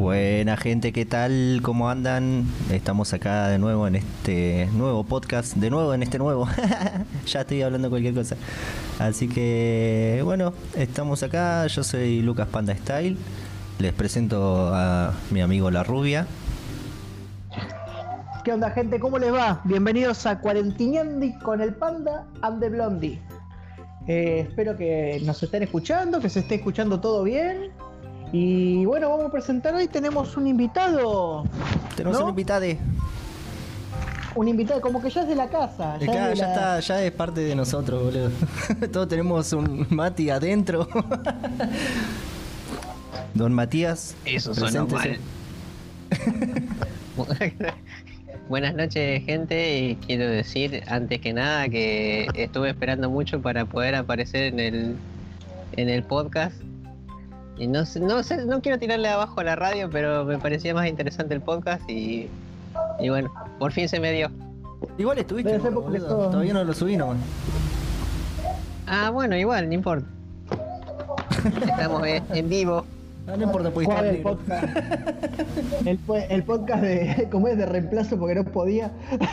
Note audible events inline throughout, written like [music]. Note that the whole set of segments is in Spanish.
Buena gente, ¿qué tal? ¿Cómo andan? Estamos acá de nuevo en este nuevo podcast, de nuevo en este nuevo. [laughs] ya estoy hablando cualquier cosa. Así que, bueno, estamos acá. Yo soy Lucas Panda Style. Les presento a mi amigo La Rubia. ¿Qué onda, gente? ¿Cómo les va? Bienvenidos a Cuarentineandi con el Panda and the Blondie. Eh, espero que nos estén escuchando, que se esté escuchando todo bien. Y bueno, vamos a presentar hoy. Tenemos un invitado. Tenemos ¿No? un invitado. Un invitado, como que ya es de la casa. Ya, es de ya la- está, ya es parte de nosotros, boludo. [laughs] Todos tenemos un Mati adentro. [laughs] Don Matías. Eso preséntese. mal. [laughs] Buenas noches, gente. Y quiero decir, antes que nada, que estuve esperando mucho para poder aparecer en el, en el podcast. Y no sé, no sé, no quiero tirarle abajo a la radio, pero me parecía más interesante el podcast y, y bueno, por fin se me dio. Igual estuviste, boludo. todo- Todavía no lo subí nomás. Ah, bueno, igual, no importa. Estamos en, en vivo. Ah, no importa, ¿Cuál estar el podcast? El, po- el podcast de. [laughs] ¿Cómo es? De reemplazo porque no podía. [laughs]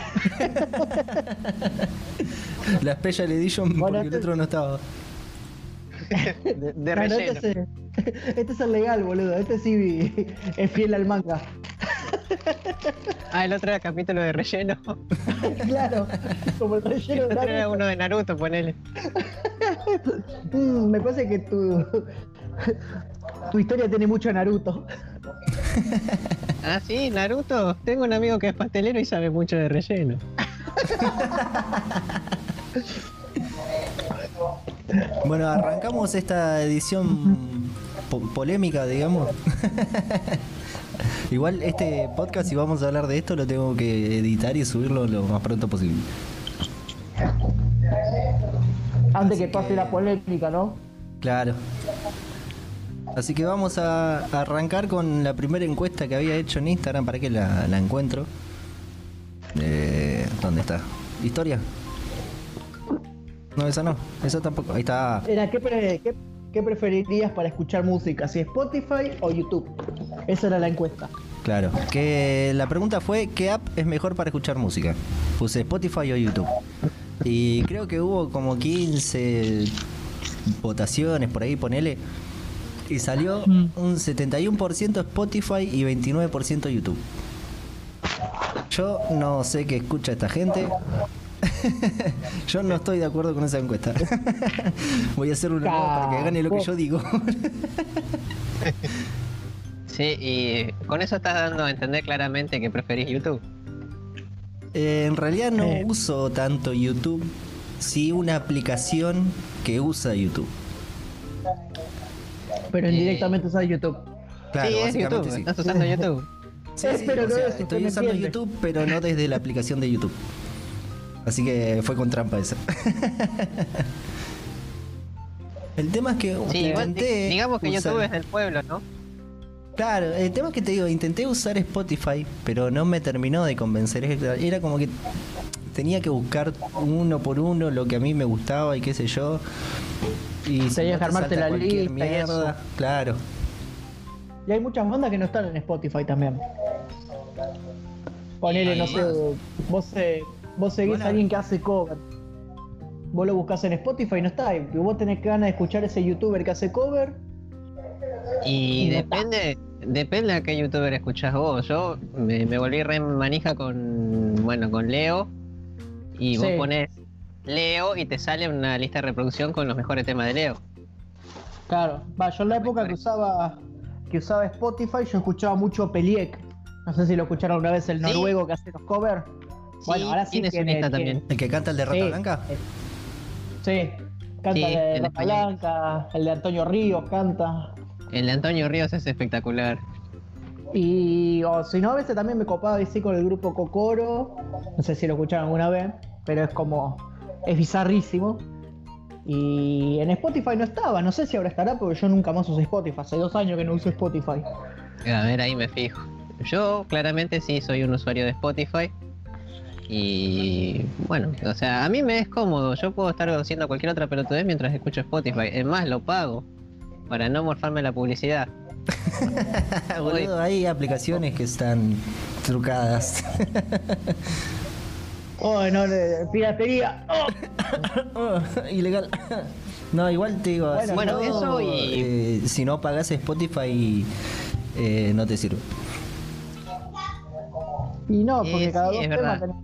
La Special Edition Bueno, porque el otro no estaba. [laughs] De, de relleno. este, es, el- este es el legal, boludo. Este sí es fiel al manga. [laughs] Ah, el otro era capítulo de relleno. [laughs] claro, como el El relleno de otro era Naruto. uno de Naruto, ponele. Mm, me parece que tu, tu historia tiene mucho Naruto. Ah, sí, Naruto. Tengo un amigo que es pastelero y sabe mucho de relleno. Bueno, arrancamos esta edición po- polémica, digamos. [laughs] Igual este podcast, si vamos a hablar de esto, lo tengo que editar y subirlo lo más pronto posible. Antes que pase que- la polémica, ¿no? Claro. Así que vamos a arrancar con la primera encuesta que había hecho en Instagram para que la, la encuentro. Eh, ¿Dónde está? ¿Historia? No, esa no. Esa tampoco. Ahí está. Era, ¿qué, pre- qué- qué preferirías para escuchar música? ¿Si Spotify o YouTube? Esa era la encuesta. Claro. Que la pregunta fue ¿qué app es mejor para escuchar música? Puse Spotify o YouTube. Y creo que hubo como 15 votaciones por ahí, ponele. Y salió Mm. un 71% Spotify y 29% YouTube. Yo no sé qué escucha esta gente. [laughs] yo no estoy de acuerdo con esa encuesta. [laughs] Voy a hacer una nueva para que gane lo que yo digo. [laughs] Sí, y con eso estás dando a entender claramente que preferís YouTube. Eh, en realidad no Eh. uso tanto YouTube, sí una aplicación que usa YouTube. Pero Eh. indirectamente usas YouTube. Claro, sí, es YouTube. sí. Estás usando YouTube. Sí, sí, Pero o no sea, es, usted estoy usando. YouTube, pero no desde la aplicación de YouTube. Así que fue con trampa esa. [laughs] El tema es que Sí, igual, di- intenté digamos que usar- YouTube es del pueblo, ¿no? Claro, el tema es que te digo, intenté usar Spotify, pero no me terminó de convencer. Era como que tenía que buscar uno por uno lo que a mí me gustaba y qué sé yo. Y si Tenías no que te armarte la lista y eso. Claro. Y hay muchas bandas que no están en Spotify también. Ponele, no sé, vos, se- vos seguís a alguien que hace cover. Vos lo buscás en Spotify y no está. Y vos tenés ganas de escuchar ese youtuber que hace cover. Y Y no está. depende, depende a qué youtuber escuchás vos. Yo me, me volví re manija con, bueno, con Leo. Y vos Sí. pones Leo y te sale una lista de reproducción con los mejores temas de Leo. Claro. Va, yo en la época que usaba que usaba Spotify, yo escuchaba mucho Peliek. No sé si lo escucharon alguna vez el Sí. noruego que hace los covers. Bueno, ahora sí lista tiene- también. ¿El que canta el de Rata Sí. Blanca? Sí. Canta Sí, el de Rata español. Blanca, el de Antonio Ríos canta. El de Antonio Ríos es espectacular. Y o si no, a veces también me copaba decir con el grupo Cocoro. No sé si lo escucharon alguna vez, pero es como. Es bizarrísimo. Y en Spotify no estaba, no sé si ahora estará, porque yo nunca más usé Spotify. Hace dos años que no uso Spotify. A ver, ahí me fijo. Yo claramente sí soy un usuario de Spotify. Y bueno, o sea, a mí me es cómodo. Yo puedo estar haciendo cualquier otra pelotudez mientras escucho Spotify. Es más, lo pago para no morfarme la publicidad. [laughs] Boludo, hay aplicaciones que están trucadas. Oh, no, de- piratería. Oh. Oh, ilegal. No, igual te digo, Bueno, si bueno, no, eso y- eh, si no pagas Spotify eh, no te sirve. Y no, Eh, porque cada sí, dos temas tenés,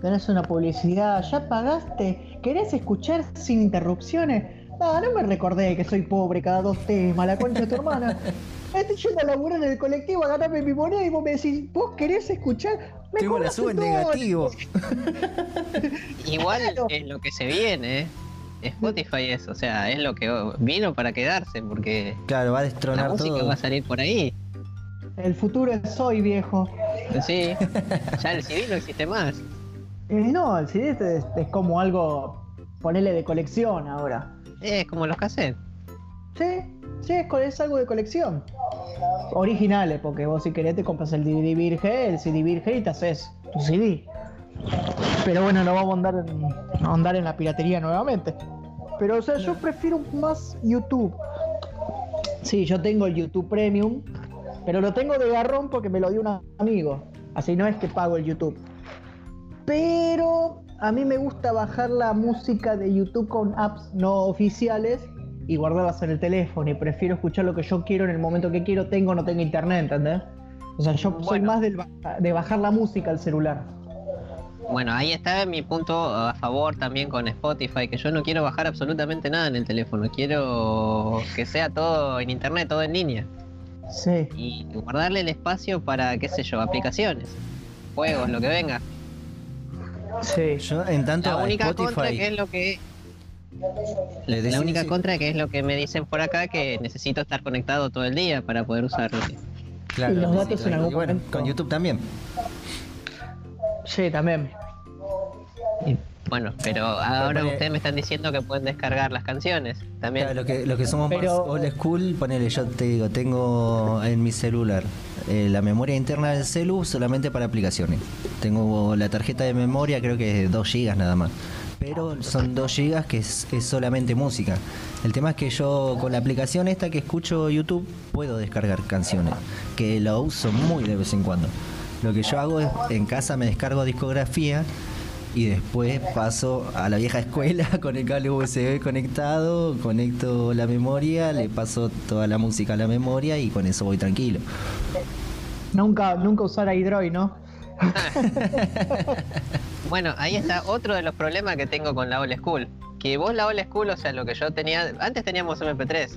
tenés una publicidad. ¿Ya pagaste? ¿Querés escuchar sin interrupciones? No, no me recordé que soy pobre cada dos temas, la concha de tu hermana. [laughs] Estoy yendo a laburar en el colectivo a ganarme mi moneda y vos me decís, ¿vos querés escuchar? Me Tengo la cobras suba en un dólar. negativo. [laughs] Igual Claro. es lo que se viene, ¿eh? Spotify es, o sea, es lo que vino para quedarse, porque Claro, va a la destronar música todo. va a salir por ahí. El futuro es hoy, viejo. Sí, [laughs] ya el CD no existe más. Eh, no, el CD es, es como algo, ponele de colección ahora. Es como los cassettes. Sí, sí, es algo de colección. Originales, porque vos si querés te compras el DVD virgen, el CD virgen y te haces tu CD. Pero bueno, no vamos a andar en, a andar en la piratería nuevamente. Pero o sea, yo prefiero más YouTube. Sí, yo tengo el YouTube Premium, pero lo tengo de garrón porque me lo dio un amigo. Así no es que pago el YouTube. Pero a mí me gusta bajar la música de YouTube con apps no oficiales y guardarlas en el teléfono. Y prefiero escuchar lo que yo quiero en el momento que quiero, tengo o no tengo internet, ¿entendés? O sea, yo soy más del de bajar la música al celular. Bueno, ahí está mi punto a favor también con Spotify, que yo no quiero bajar absolutamente nada en el teléfono, quiero que sea todo en internet, todo en línea. Sí. Y guardarle el espacio para, qué sé yo, aplicaciones, juegos, lo que venga. Sí. Yo en tanto La única contra que es lo que le la única sí. contra que es lo que me dicen por acá que necesito estar conectado todo el día para poder usarlo. Claro, Y los sí, datos en claro. algún Y bueno, momento- con YouTube también. Sí, también. Y, bueno, pero ahora ustedes me están diciendo que pueden descargar las canciones también. Claro, lo que, lo que somos Pero- más old school, ponele, yo te digo, tengo en mi celular eh, la memoria interna del celu solamente para aplicaciones. Tengo la tarjeta de memoria, creo que es 2 GB nada más. Pero son 2 GB que es, solamente música. El tema es que yo con la aplicación esta que escucho YouTube puedo descargar canciones, que lo uso muy de vez en cuando. Lo que yo hago es en casa me descargo discografía y después paso a la vieja escuela [laughs] con el cable USB conectado, conecto la memoria, le paso toda la música a la memoria y con eso voy tranquilo. Nunca, nunca usar Android, ¿no? [laughs] Bueno, ahí está otro de los problemas que tengo con la old school. Que vos la old school, o sea, lo que yo tenía, antes teníamos MP3.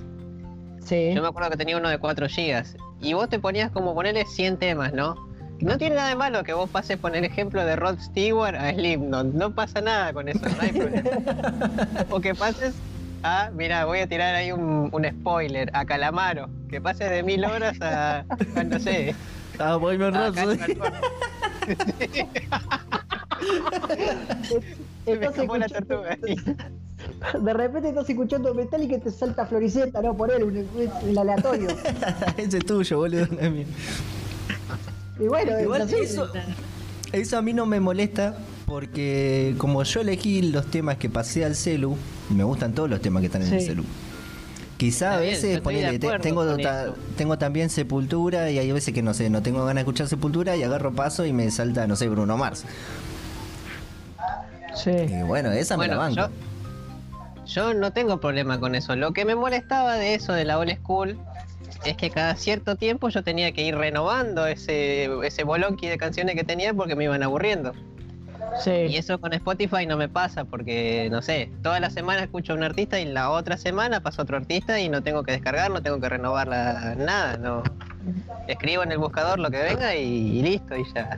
Sí. Yo me acuerdo que tenía uno de 4 GB. Y vos te ponías como ponerle 100 temas, ¿no? No tiene nada de malo que vos pases por el ejemplo de Rod Stewart a Slipknot. No pasa nada con eso, no hay problema. [laughs] o que pases a, mira, voy a tirar ahí un, un spoiler, a Calamaro. Que pases de mil horas a, a, no sé, Ah. [laughs] Se me Estás escapó la escuchando- tortuga. [laughs] De repente estás escuchando metal y que te salta Floriceta, no por él, un, el [laughs] aleatorio. Ese es tuyo, boludo. no es mío. Y bueno, Igual eso, eso a mí no me molesta porque como yo elegí los temas que pasé al celu, me gustan todos los temas que están en el celu. Quizá a veces ponele, te- tengo, ta- tengo también Sepultura y hay veces que no sé, no tengo ganas de escuchar Sepultura y agarro paso y me salta, no sé, Bruno Mars. Sí. Y bueno, esa me la banco. yo, yo no tengo problema con eso. Lo que me molestaba de eso de la old school es que cada cierto tiempo yo tenía que ir renovando ese, ese bolonqui de canciones que tenía porque me iban aburriendo. Y eso con Spotify no me pasa porque, no sé, toda la semana escucho a un artista y la otra semana pasa otro artista y no tengo que descargar, no tengo que renovar la- nada, no. Escribo en el buscador lo que venga y, y listo, y ya,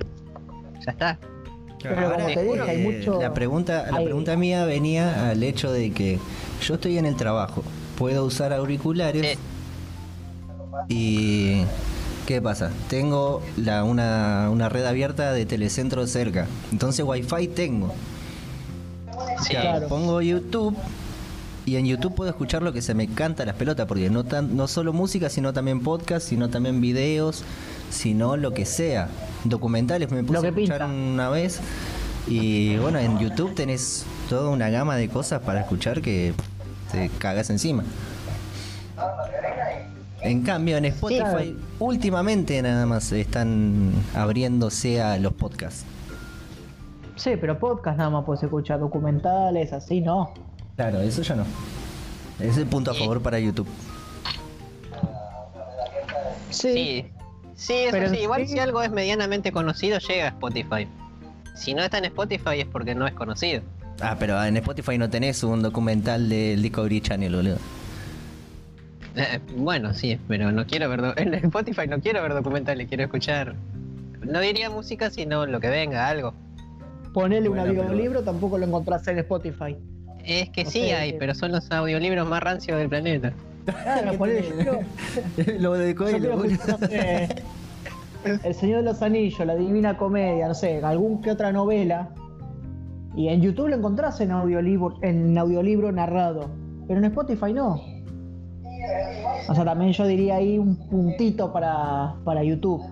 ya está. Pero como te dije, hay mucho- La pregunta, la hay- pregunta mía venía al hecho de que yo estoy en el trabajo, puedo usar auriculares Sí. y ¿qué pasa? Tengo la, una, una red abierta de telecentro cerca, entonces wifi tengo. Sí, Claro. Pongo YouTube y en YouTube puedo escuchar lo que se me canta las pelotas, porque no, tan, no solo música, sino también podcast, sino también videos, sino lo que sea. Documentales me puse a escuchar pinta. una vez y bueno, en YouTube tenés toda una gama de cosas para escuchar que te cagas encima. En cambio, en Spotify, últimamente nada más están abriéndose a los podcasts. Sí, pero podcast nada más puedes escuchar documentales, así no. Claro, eso ya no. Es el punto a favor para YouTube. Sí. Sí, eso Pero sí. Igual sí- si algo es medianamente conocido, llega a Spotify. Si no está en Spotify es porque no es conocido. Ah, pero en Spotify no tenés un documental del Discovery Channel, boludo. Eh, [laughs] bueno, sí, pero no quiero ver... do- [laughs] En Spotify no quiero ver documentales, quiero escuchar... No diría música, sino lo que venga, algo. Ponele un pero- audiolibro, tampoco lo encontrás en Spotify. Es que O sí sea, hay, que- pero son los audiolibros más rancios del planeta. Claro, [laughs] ponele, yo Lo de Yo Coelho, quiero boludo. escuchar, no sé, El Señor de los Anillos, La Divina Comedia, no sé, algún que otra novela. Y en YouTube lo encontrás en audiolibro, en audiolibro narrado. Pero en Spotify no. O sea, también yo diría ahí un puntito para, para YouTube.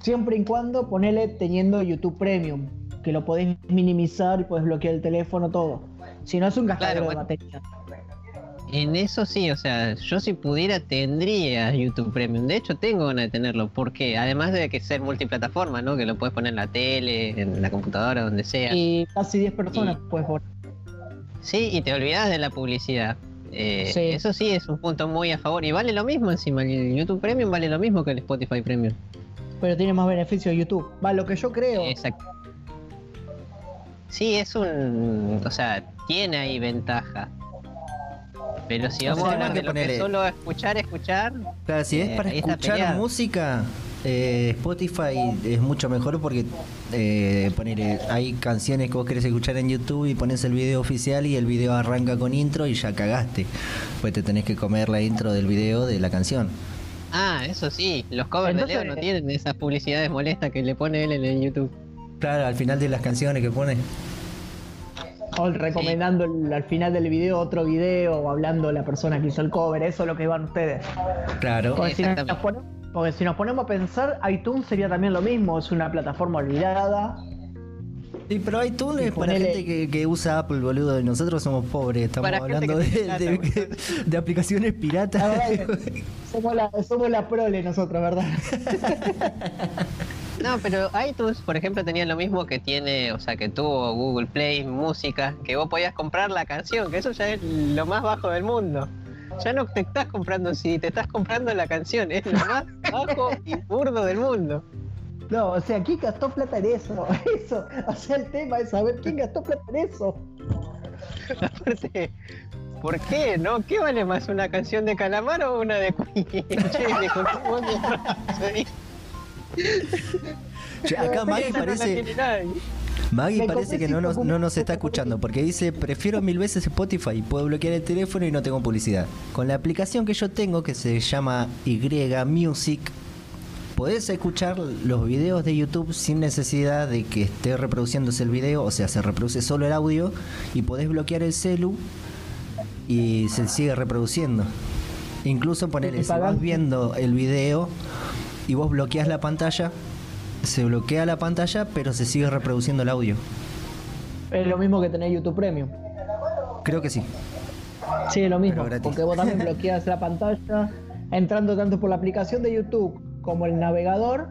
Siempre y cuando ponele teniendo YouTube Premium, que lo podés minimizar y podés bloquear el teléfono, todo. Si no es un gastadero de batería. En eso sí, o sea, yo si pudiera tendría YouTube Premium. De hecho, tengo ganas de tenerlo. porque Además de que ser multiplataforma, ¿no? Que lo puedes poner en la tele, en la computadora, donde sea. Y casi 10 personas Y- puedes poner. Sí, y te olvidas de la publicidad. Eh, Sí. Eso sí es un punto muy a favor. Y vale lo mismo encima. El YouTube Premium vale lo mismo que el Spotify Premium. pero tiene más beneficios YouTube. Va, lo que yo creo. Exacto. Sí, es un. O sea, tiene ahí ventaja. Pero si O vamos sea, a hablar que de lo que es solo escuchar, escuchar. Claro, si es Eh, para escuchar música, eh, Spotify es mucho mejor porque eh, ponele, hay canciones que vos querés escuchar en YouTube y pones el video oficial y el video arranca con intro y ya cagaste. Pues te tenés que comer la intro del video de la canción. Ah, eso sí, los covers Entonces- de Leo no tienen esas publicidades molestas que le pone él en el YouTube. Claro, al final de las canciones que pone. O recomendando el- al final del video otro video o hablando la persona que hizo el cover. Eso es lo que van ustedes. Claro. Porque si, nos ponemos, a pensar, iTunes sería también lo mismo. Es una plataforma olvidada. Sí, pero iTunes es para gente que, que usa Apple, boludo. Y nosotros somos pobres. Estamos hablando de, aplicaciones piratas. que somos, la, somos la prole nosotros, ¿verdad? [laughs] No, pero iTunes, por ejemplo, tenía lo mismo que tiene, o sea, que tuvo Google Play, música, que vos podías comprar la canción, que eso ya es lo más bajo del mundo. Ya no te estás comprando si te estás comprando la canción, es lo más bajo y burdo del mundo. No, o sea, ¿quién gastó plata en eso? [laughs] Eso. O sea, el tema es saber quién gastó plata en eso. [laughs] Aparte, ¿por qué? ¿No? ¿Qué vale más, una canción de Calamar o una de Queen? [laughs] Che, acá la parece. Maggie parece que no nos, no nos está escuchando porque dice, prefiero mil veces Spotify, puedo bloquear el teléfono y no tengo publicidad. Con la aplicación que yo tengo, que se llama Y Music, podés escuchar los videos de YouTube sin necesidad de que esté reproduciéndose el video, o sea, se reproduce solo el audio y podés bloquear el celu y se sigue reproduciendo. Incluso ponerle, si vas viendo el video y vos bloqueas la pantalla, se bloquea la pantalla, pero se sigue reproduciendo el audio. Es lo mismo que tener YouTube Premium. Creo que sí. Sí, es lo mismo. Porque vos también [laughs] bloqueas la pantalla. Entrando tanto por la aplicación de YouTube como el navegador,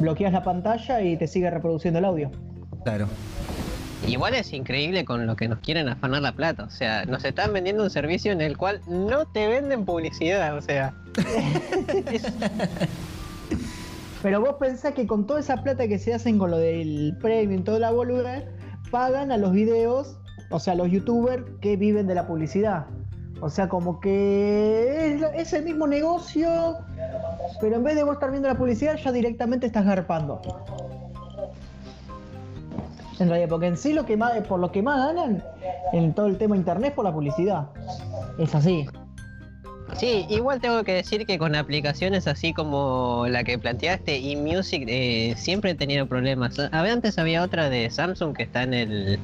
bloqueas la pantalla y te sigue reproduciendo el audio. Claro. Igual es increíble con lo que nos quieren afanar la plata. O sea, nos están vendiendo un servicio en el cual no te venden publicidad. O sea, [laughs] es- Pero vos pensás que con toda esa plata que se hacen con lo del premium, toda la boluda, pagan a los videos, o sea, a los youtubers que viven de la publicidad. O sea, como que es, es el mismo negocio, pero en vez de vos estar viendo la publicidad, ya directamente estás garpando. En realidad, porque en sí lo que más, por lo que más ganan en todo el tema internet es por la publicidad. Es así. Sí, igual tengo que decir que con aplicaciones así como la que planteaste y Music eh, siempre he tenido problemas. Antes había otra de Samsung que está en el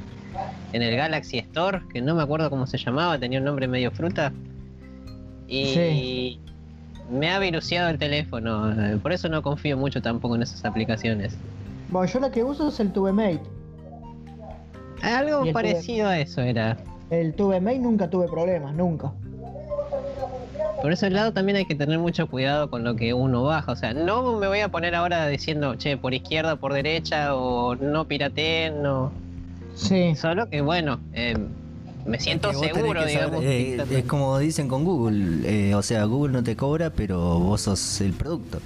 en el Galaxy Store, que no me acuerdo cómo se llamaba, tenía un nombre medio fruta. Y Sí. me ha viruseado el teléfono, eh, por eso no confío mucho tampoco en esas aplicaciones. Bueno, yo la que uso es el TubeMate. Algo parecido a eso era. El TubeMate nunca tuve problemas, nunca. Por ese lado también hay que tener mucho cuidado con lo que uno baja. O sea, no me voy a poner ahora diciendo, che, por izquierda, por derecha, o no pirateen, no. Sí. Solo que bueno, eh, me siento seguro, digamos. eh, es como dicen con Google, eh, o sea, Google no te cobra, pero vos sos el producto.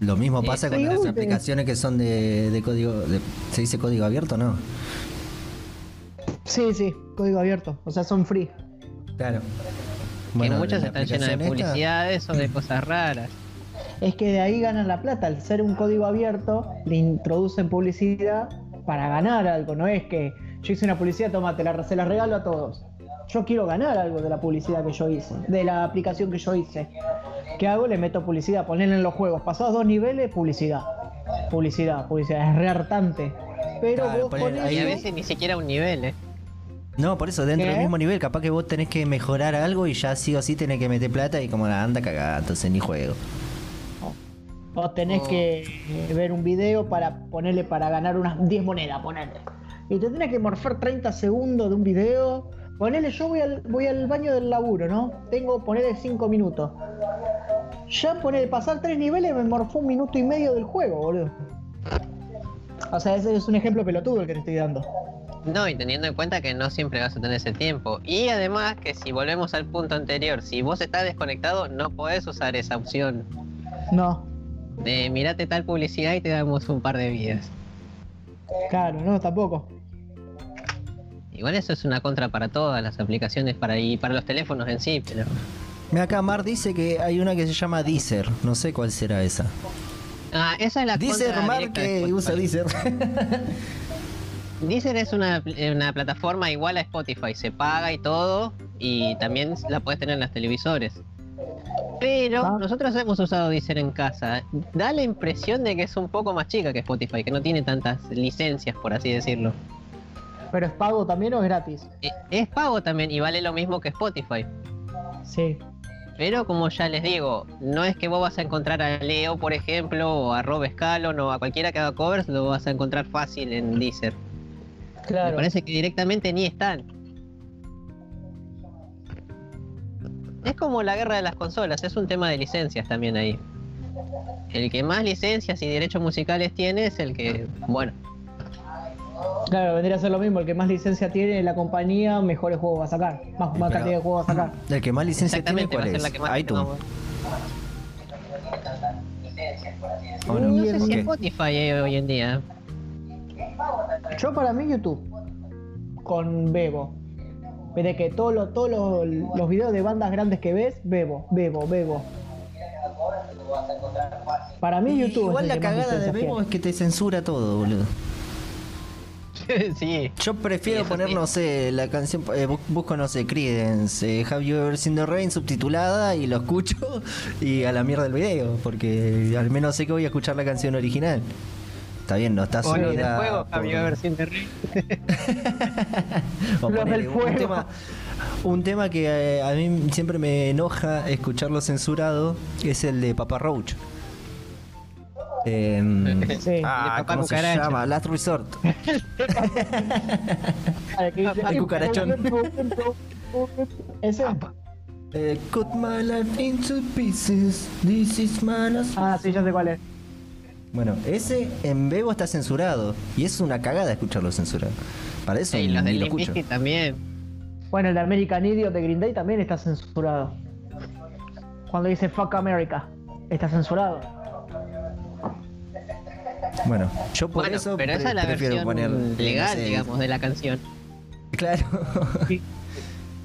Lo mismo pasa con las aplicaciones que son de, de código, de- ¿se dice código abierto no? Sí, sí, código abierto. O sea, son free. Claro. Que muchas están llenas de esta- publicidades o de cosas raras. Es que de ahí ganan la plata. Al ser un código abierto, le introducen publicidad para ganar algo. No es que yo hice una publicidad, toma, te la, se la regalo a todos. Yo quiero ganar algo de la publicidad que yo hice, de la aplicación que yo hice. ¿Qué hago? Le meto publicidad, ponerle en los juegos. Pasados dos niveles, publicidad. Publicidad, publicidad. Es re hartante. Pero Claro, vos poner con ahí Y a veces ni siquiera un nivel, ¿eh? No, por eso, dentro ¿Qué? del mismo nivel, capaz que vos tenés que mejorar algo y ya sí o sí tenés que meter plata y como la anda cagada, entonces ni juego. Vos tenés Oh. que ver un video para ponerle para ganar unas 10 monedas, ponerle. Y te tenés que morfar 30 segundos de un video. Ponele, yo voy al, voy al baño del laburo, ¿no? Tengo, ponerle 5 minutos. Ya poner pasar tres niveles me morfó un minuto y medio del juego, boludo. O sea, ese es un ejemplo pelotudo el que te estoy dando. No, y teniendo en cuenta que no siempre vas a tener ese tiempo. Y además que si volvemos al punto anterior, si vos estás desconectado, no podés usar esa opción No, de mirate tal publicidad y te damos un par de vidas. claro, no, tampoco. Igual eso es una contra para todas las aplicaciones para y para los teléfonos en sí, pero Mira acá Mar dice que hay una que se llama Deezer, no sé cuál será esa. ah, esa es la Deezer, contra Mar que usa. Deezer. [laughs] Deezer es una, una plataforma igual a Spotify, se paga y todo, y también la puedes tener en los televisores. Pero Ah. nosotros hemos usado Deezer en casa. Da la impresión de que es un poco más chica que Spotify, que no tiene tantas licencias, por así decirlo. Pero es pago también o es gratis. E- Es pago también y vale lo mismo que Spotify. Sí. Pero como ya les digo, no es que vos vas a encontrar a Leo, por ejemplo, o a Rob Scallon o a cualquiera que haga covers, lo vas a encontrar fácil en Deezer. Me parece que directamente ni están. Es como la guerra de las consolas, es un tema de licencias también ahí. El que más licencias y derechos musicales tiene es el que, bueno, Claro, vendría a ser lo mismo. El que más licencia tiene la compañía, mejores juegos va a sacar. Más, cantidad de juegos va a sacar. El que más licencia tiene, exactamente va a ¿cuál ser es? la que más iTunes. no, ¿O no? no sé si ¿Qué? Spotify eh, hoy en día. Yo para mí YouTube. Con Bebo. De que todos los todos los, los videos de bandas grandes que ves, Bebo, Bebo, Bebo. Para mí YouTube. Igual es la cagada de Bebo es que te censura todo, boludo. [laughs] sí. Yo prefiero Sí, poner, sí. no sé, la canción, eh, bu- busco, no sé, Creedence, eh, Have You Ever Seen the Rain subtitulada y lo escucho [laughs] y a la mierda el video, porque al menos sé que voy a escuchar la canción original. Está bien, no está O los del subida juego, por- ring? o [laughs] Los del un fuego. tema, un tema que eh, a mí siempre me enoja escucharlo censurado es el de Papa Roach. Em, Sí. ah, De Papá ¿cómo se llama? Last Resort. [laughs] [laughs] El cucarachón. Ese. Eh, cut my life into pieces. This is my last- Ah, sí, ya sé cuál es. Bueno, ese en Bebo está censurado. Y es una cagada escucharlo censurado. Para eso los ni lo escucho. También. Bueno, el de American Idiot de Green Day también está censurado. Cuando dice fuck America, está censurado. Bueno, yo por Bueno, eso pero esa es la prefiero versión poner legal, no sé, digamos, de la canción. Claro.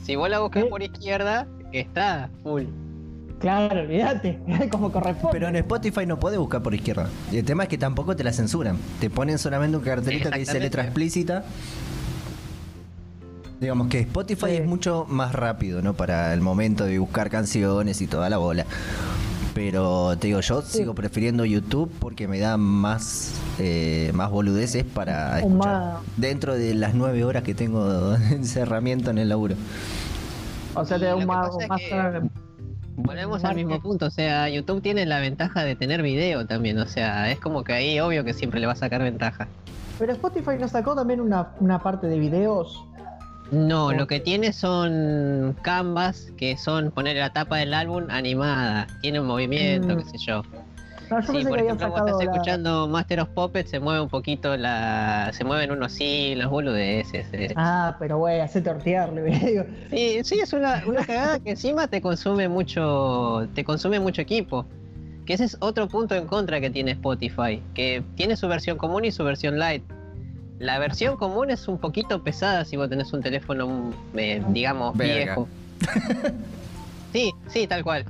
Si vos la buscas ¿Eh? por izquierda, está full. Claro, olvídate, [laughs] como corresponde. Pero en Spotify no podés buscar por izquierda. Y el tema es que tampoco te la censuran. Te ponen solamente un cartelito que dice letra explícita. Digamos que Spotify Sí. es mucho más rápido, ¿no? Para el momento de buscar canciones y toda la bola. Pero te digo, yo sigo prefiriendo YouTube porque me da más, eh, más boludeces para Un escuchar. Dentro de las nueve horas que tengo [laughs] de encerramiento en el laburo. o sea, te da un más. Volvemos al mismo punto, o sea, YouTube tiene la ventaja de tener video también, o sea, es como que ahí obvio que siempre le va a sacar ventaja. Pero Spotify nos sacó también una, una parte de videos No, lo que tiene son canvas que son poner la tapa del álbum animada. Tiene un movimiento, Mm. qué sé yo. No, yo Sí, pensé por que ejemplo, vos estás la- escuchando Master of Puppets, se mueve un poquito la. se mueven unos hilos, boludeces. eh. Ah, pero güey, hace tortearle, [laughs] digo. Sí, sí, es una, una [laughs] cagada que encima te consume mucho. te consume mucho equipo. Que ese es otro punto en contra que tiene Spotify. Que tiene su versión común y su versión light. La versión común es un poquito pesada si vos tenés un teléfono, mm, eh, digamos, Verga. viejo. [laughs] Sí, sí, tal cual.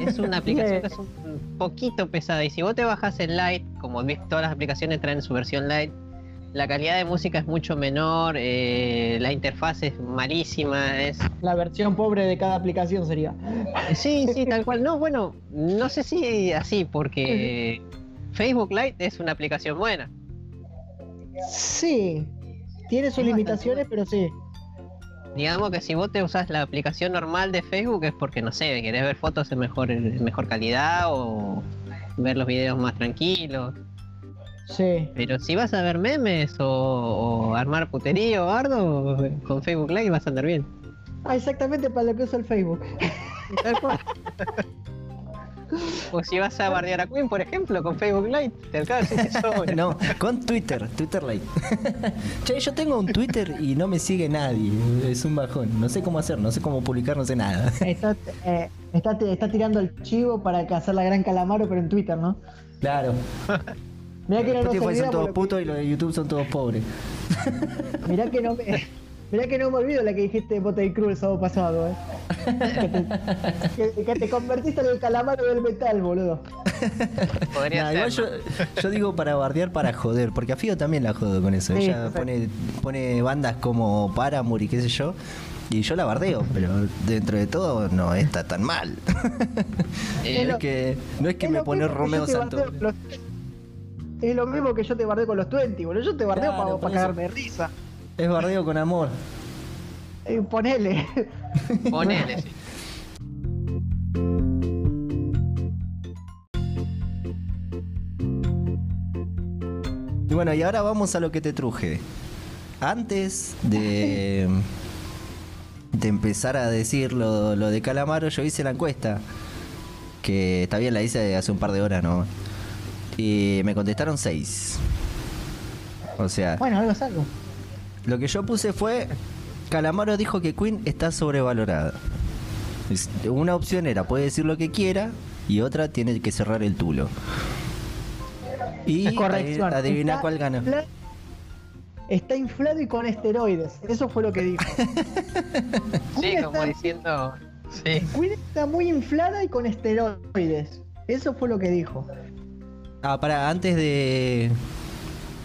Es una [laughs] aplicación que es un poquito pesada. Y si vos te bajas el Lite, como todas las aplicaciones traen su versión Lite, la calidad de música es mucho menor, eh, la interfaz es malísima, es... La versión pobre de cada aplicación sería. Sí, sí, tal cual. No, bueno, no sé si así, porque [laughs] Facebook Lite es una aplicación buena. Sí. Tiene sus Es limitaciones, pero sí. Digamos que si vos te usás la aplicación normal de Facebook es porque, no sé, querés ver fotos en mejor, en mejor calidad o ver los videos más tranquilos. Sí. Pero si vas a ver memes o, o armar puterío o bardo, con Facebook Live vas a andar bien. Ah, exactamente para lo que usa el Facebook. Tal cual. [laughs] o si vas a bardear a Queen, por ejemplo, con Facebook Live, te alcanza y te sobra. [laughs] No, con Twitter, Twitter Lite. [laughs] che, yo tengo un Twitter y no me sigue nadie. Es un bajón. No sé cómo hacer, no sé cómo publicar, no sé nada. Está, eh, está, está tirando el chivo para cazar la gran calamaro, pero en Twitter, ¿no? Claro. Mirá que no Spotify son olvidamos todos que- putos y los de YouTube son todos pobres. Mirá que no me. Mirá que no me olvido la que dijiste Botey Cruz el sábado pasado, eh. [laughs] Que te, que- que te convertiste en el calamaro del metal, boludo. Podría Nah, ser. igual yo, ¿no? yo digo para bardear, para joder, porque a Fido también la jodo con eso. Sí, Ella pone, pone bandas como Paramore y qué sé yo, y yo la bardeo, pero dentro de todo no está tan mal. Eh, [laughs] no, es que, no es que Es me pone Romeo Santos. los- Es lo mismo que yo te bardeo con los 20, boludo. Yo te bardeo Claro, para eso. cagarme de risa. Es bardeo con amor. Eh, ponele. [laughs] ponele, sí. Y bueno, y ahora vamos a lo que te truje. Antes de, de empezar a decir lo, lo de Calamaro, yo hice la encuesta. Que está bien, la hice hace un par de horas, ¿no? Y me contestaron seis. O sea, Bueno, algo es algo. Lo que yo puse fue, Calamaro dijo que Queen está sobrevalorada. Una opción era, puede decir lo que quiera, y otra tiene que cerrar el tulo. Y adivina Está cuál ganó. infla- Está inflado y con esteroides. Eso fue lo que dijo. [laughs] Sí, como está- diciendo. Sí. Queen está muy inflada y con esteroides. Eso fue lo que dijo. Ah, para, antes de,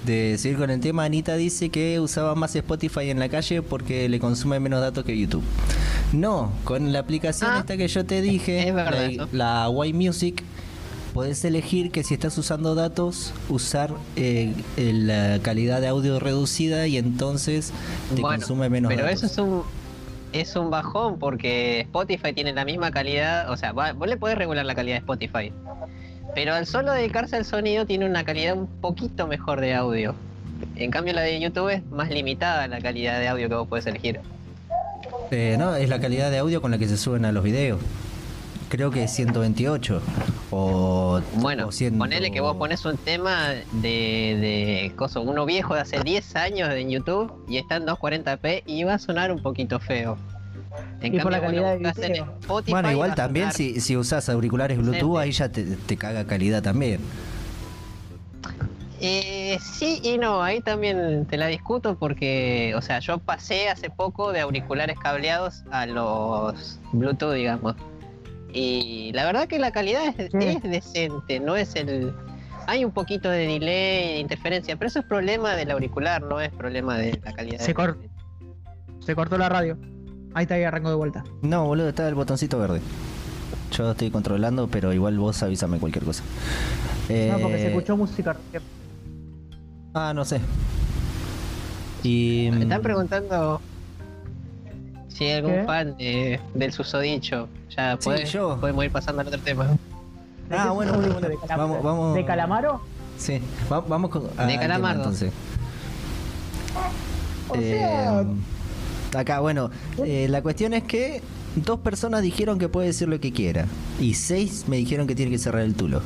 de seguir con el tema, Anita dice que usaba más Spotify en la calle porque le consume menos datos que YouTube. No, con la aplicación Ah, esta que yo te dije, es verdad la, la Y Music, podés elegir que si estás usando datos, usar eh, la calidad de audio reducida y entonces te Bueno, consume menos Pero datos. eso es un es un bajón porque Spotify tiene la misma calidad, o sea, va- vos le podés regular la calidad de Spotify. Pero al solo dedicarse al sonido tiene una calidad un poquito mejor de audio. En cambio la de YouTube es más limitada la calidad de audio que vos podés elegir. Eh, no, es la calidad de audio con la que se suben a los videos. Creo que es 128 o Bueno, o 100 ponele que vos pones un tema de, de coso, uno viejo de hace 10 años en YouTube y está en 240p y va a sonar un poquito feo. En Y por la calidad de en video. Spotify, Bueno, igual también si, si usas auriculares Bluetooth, ahí ya te, te caga calidad también. Eh, sí y no, ahí también te la discuto porque, o sea, yo pasé hace poco de auriculares cableados a los Bluetooth, digamos. Y la verdad que la calidad es, Sí. es decente, no es el... Hay un poquito de delay, de interferencia, pero eso es problema del auricular, no es problema de la calidad. Se del- cor- Se cortó la radio. Ahí está, ahí arrancó de vuelta. No, boludo, está el botoncito verde. Yo estoy controlando, pero igual vos avísame cualquier cosa. No, porque Eh, se escuchó música. Ah, no sé. Y. Me están preguntando si hay algún ¿Qué? fan de- del susodicho. Ya Sí, puede- yo. podemos ir pasando al otro tema. ¿De Ah, bueno, bueno, bueno. ¿De, Vamos, vamos. ¿De Calamaro? Sí, va- vamos con. al tema, Calamardo. entonces. O Eh, sea, Acá, bueno, eh, la cuestión es que dos personas dijeron que puede decir lo que quiera. Y seis me dijeron que tiene que cerrar el tulo.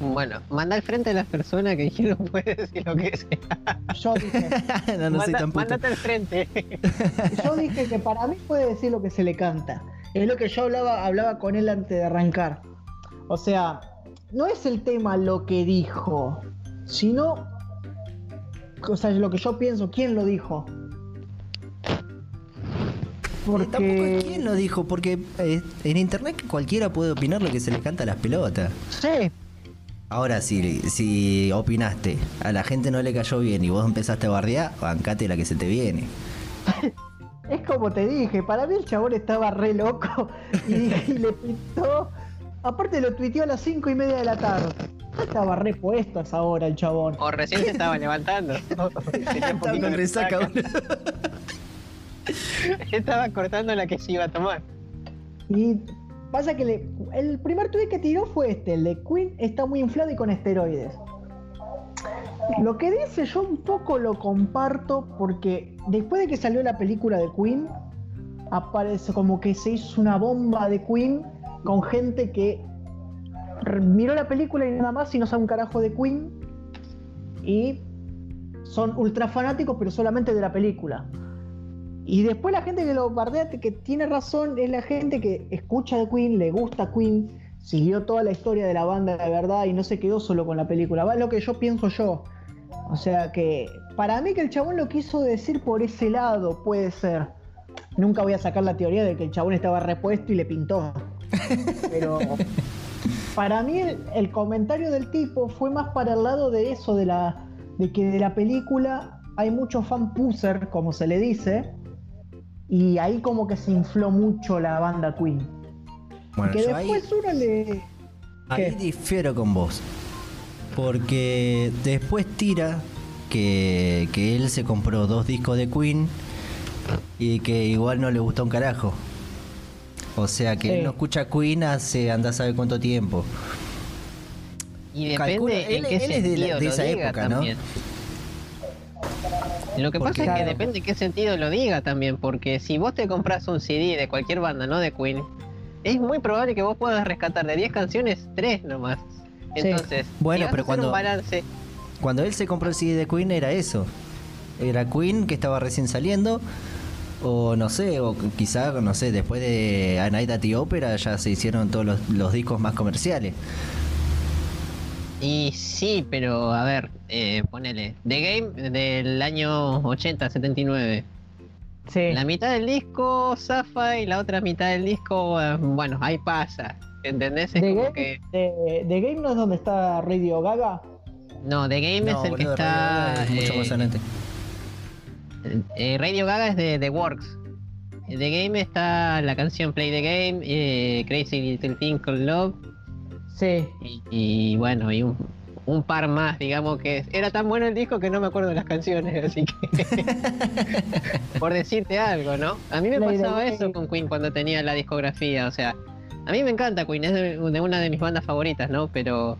Bueno, manda al frente a las personas que dijeron [laughs] puede decir lo que sea. Yo dije, [laughs] no, no soy Manda- tan puto. Mándate al frente. [laughs] yo dije que para mí puede decir lo que se le canta. Es lo que yo hablaba, hablaba con él antes de arrancar. O sea, no es el tema lo que dijo, sino, o sea, lo que yo pienso, quién lo dijo. Eh, Tampoco es quién lo dijo, porque eh, en internet cualquiera puede opinar lo que se le canta a las pelotas. Sí, Ahora, si, si opinaste, a la gente no le cayó bien y vos empezaste a bardear, bancate la que se te viene. [laughs] Es como te dije, para mí el chabón estaba re loco [laughs] y, y le pintó. Aparte lo tuiteó a las 5 y media de la tarde. Estaba repuesto a esa hora el chabón. o recién se estaba levantando. [laughs] Tenía un Está poquito con de resaca, resaca. [laughs] Estaba cortando la que se iba a tomar. Y pasa que el primer tuit que tiró fue este, el de Queen está muy inflado y con esteroides. Lo que dice yo un poco lo comparto porque después de que salió la película de Queen, aparece como que se hizo una bomba de Queen con gente que miró la película y nada más y no sabe un carajo de Queen y son ultra fanáticos pero solamente de la película. Y después la gente que lo bardea, que tiene razón, es la gente que escucha de Queen, le gusta Queen, siguió toda la historia de la banda de verdad y no se quedó solo con la película. Va lo que yo pienso yo. O sea que para mí que el chabón lo quiso decir por ese lado, puede ser. Nunca voy a sacar la teoría de que el chabón estaba repuesto y le pintó. [laughs] Pero para mí el, el comentario del tipo fue más para el lado de eso, de la de que de la película hay mucho fan puser, como se le dice, y ahí como que se infló mucho la banda Queen. Bueno, que yo ahí, después uno le... ahí difiero con vos. Porque después tira que, que él se compró dos discos de Queen y que igual no le gustó un carajo. O sea que Sí. él no escucha Queen hace anda a saber cuánto tiempo. Y depende Calculo- en él- qué él es de la- de esa época, ¿no? Lo que Porque- pasa es que depende en qué sentido lo diga también, porque si vos te compras un CD de cualquier banda, no de Queen, es muy probable que vos puedas rescatar de 10 canciones 3 nomás. Sí. Entonces, Bueno, si vas pero cuando- un balance, Cuando él se compró el CD de Queen era eso. Era Queen que estaba recién saliendo. O no sé, o quizá, no sé, después de A Night at the Opera ya se hicieron todos los, los discos más comerciales. Y sí, pero a ver, eh, ponele, The Game del año 80, 79. Sí. La mitad del disco Zafa y la otra mitad del disco, eh, bueno, ahí pasa. ¿Entendés? Es The como Game, que. de, The Game no es donde está Radio Gaga. No, The Game No, es el que está. es mucho eh, más adelante. eh, Radio Gaga es de The Works. En The Game está la canción Play the Game, eh, Crazy Little Thing Called Love. Sí. Y, y bueno, y un, un par más, digamos que era tan bueno el disco que no me acuerdo de las canciones, así que. [laughs] Por decirte algo, ¿no? A mí me the pasaba eso con Queen cuando tenía la discografía, o sea, a mí me encanta Queen, es de, de una de mis bandas favoritas, ¿no? Pero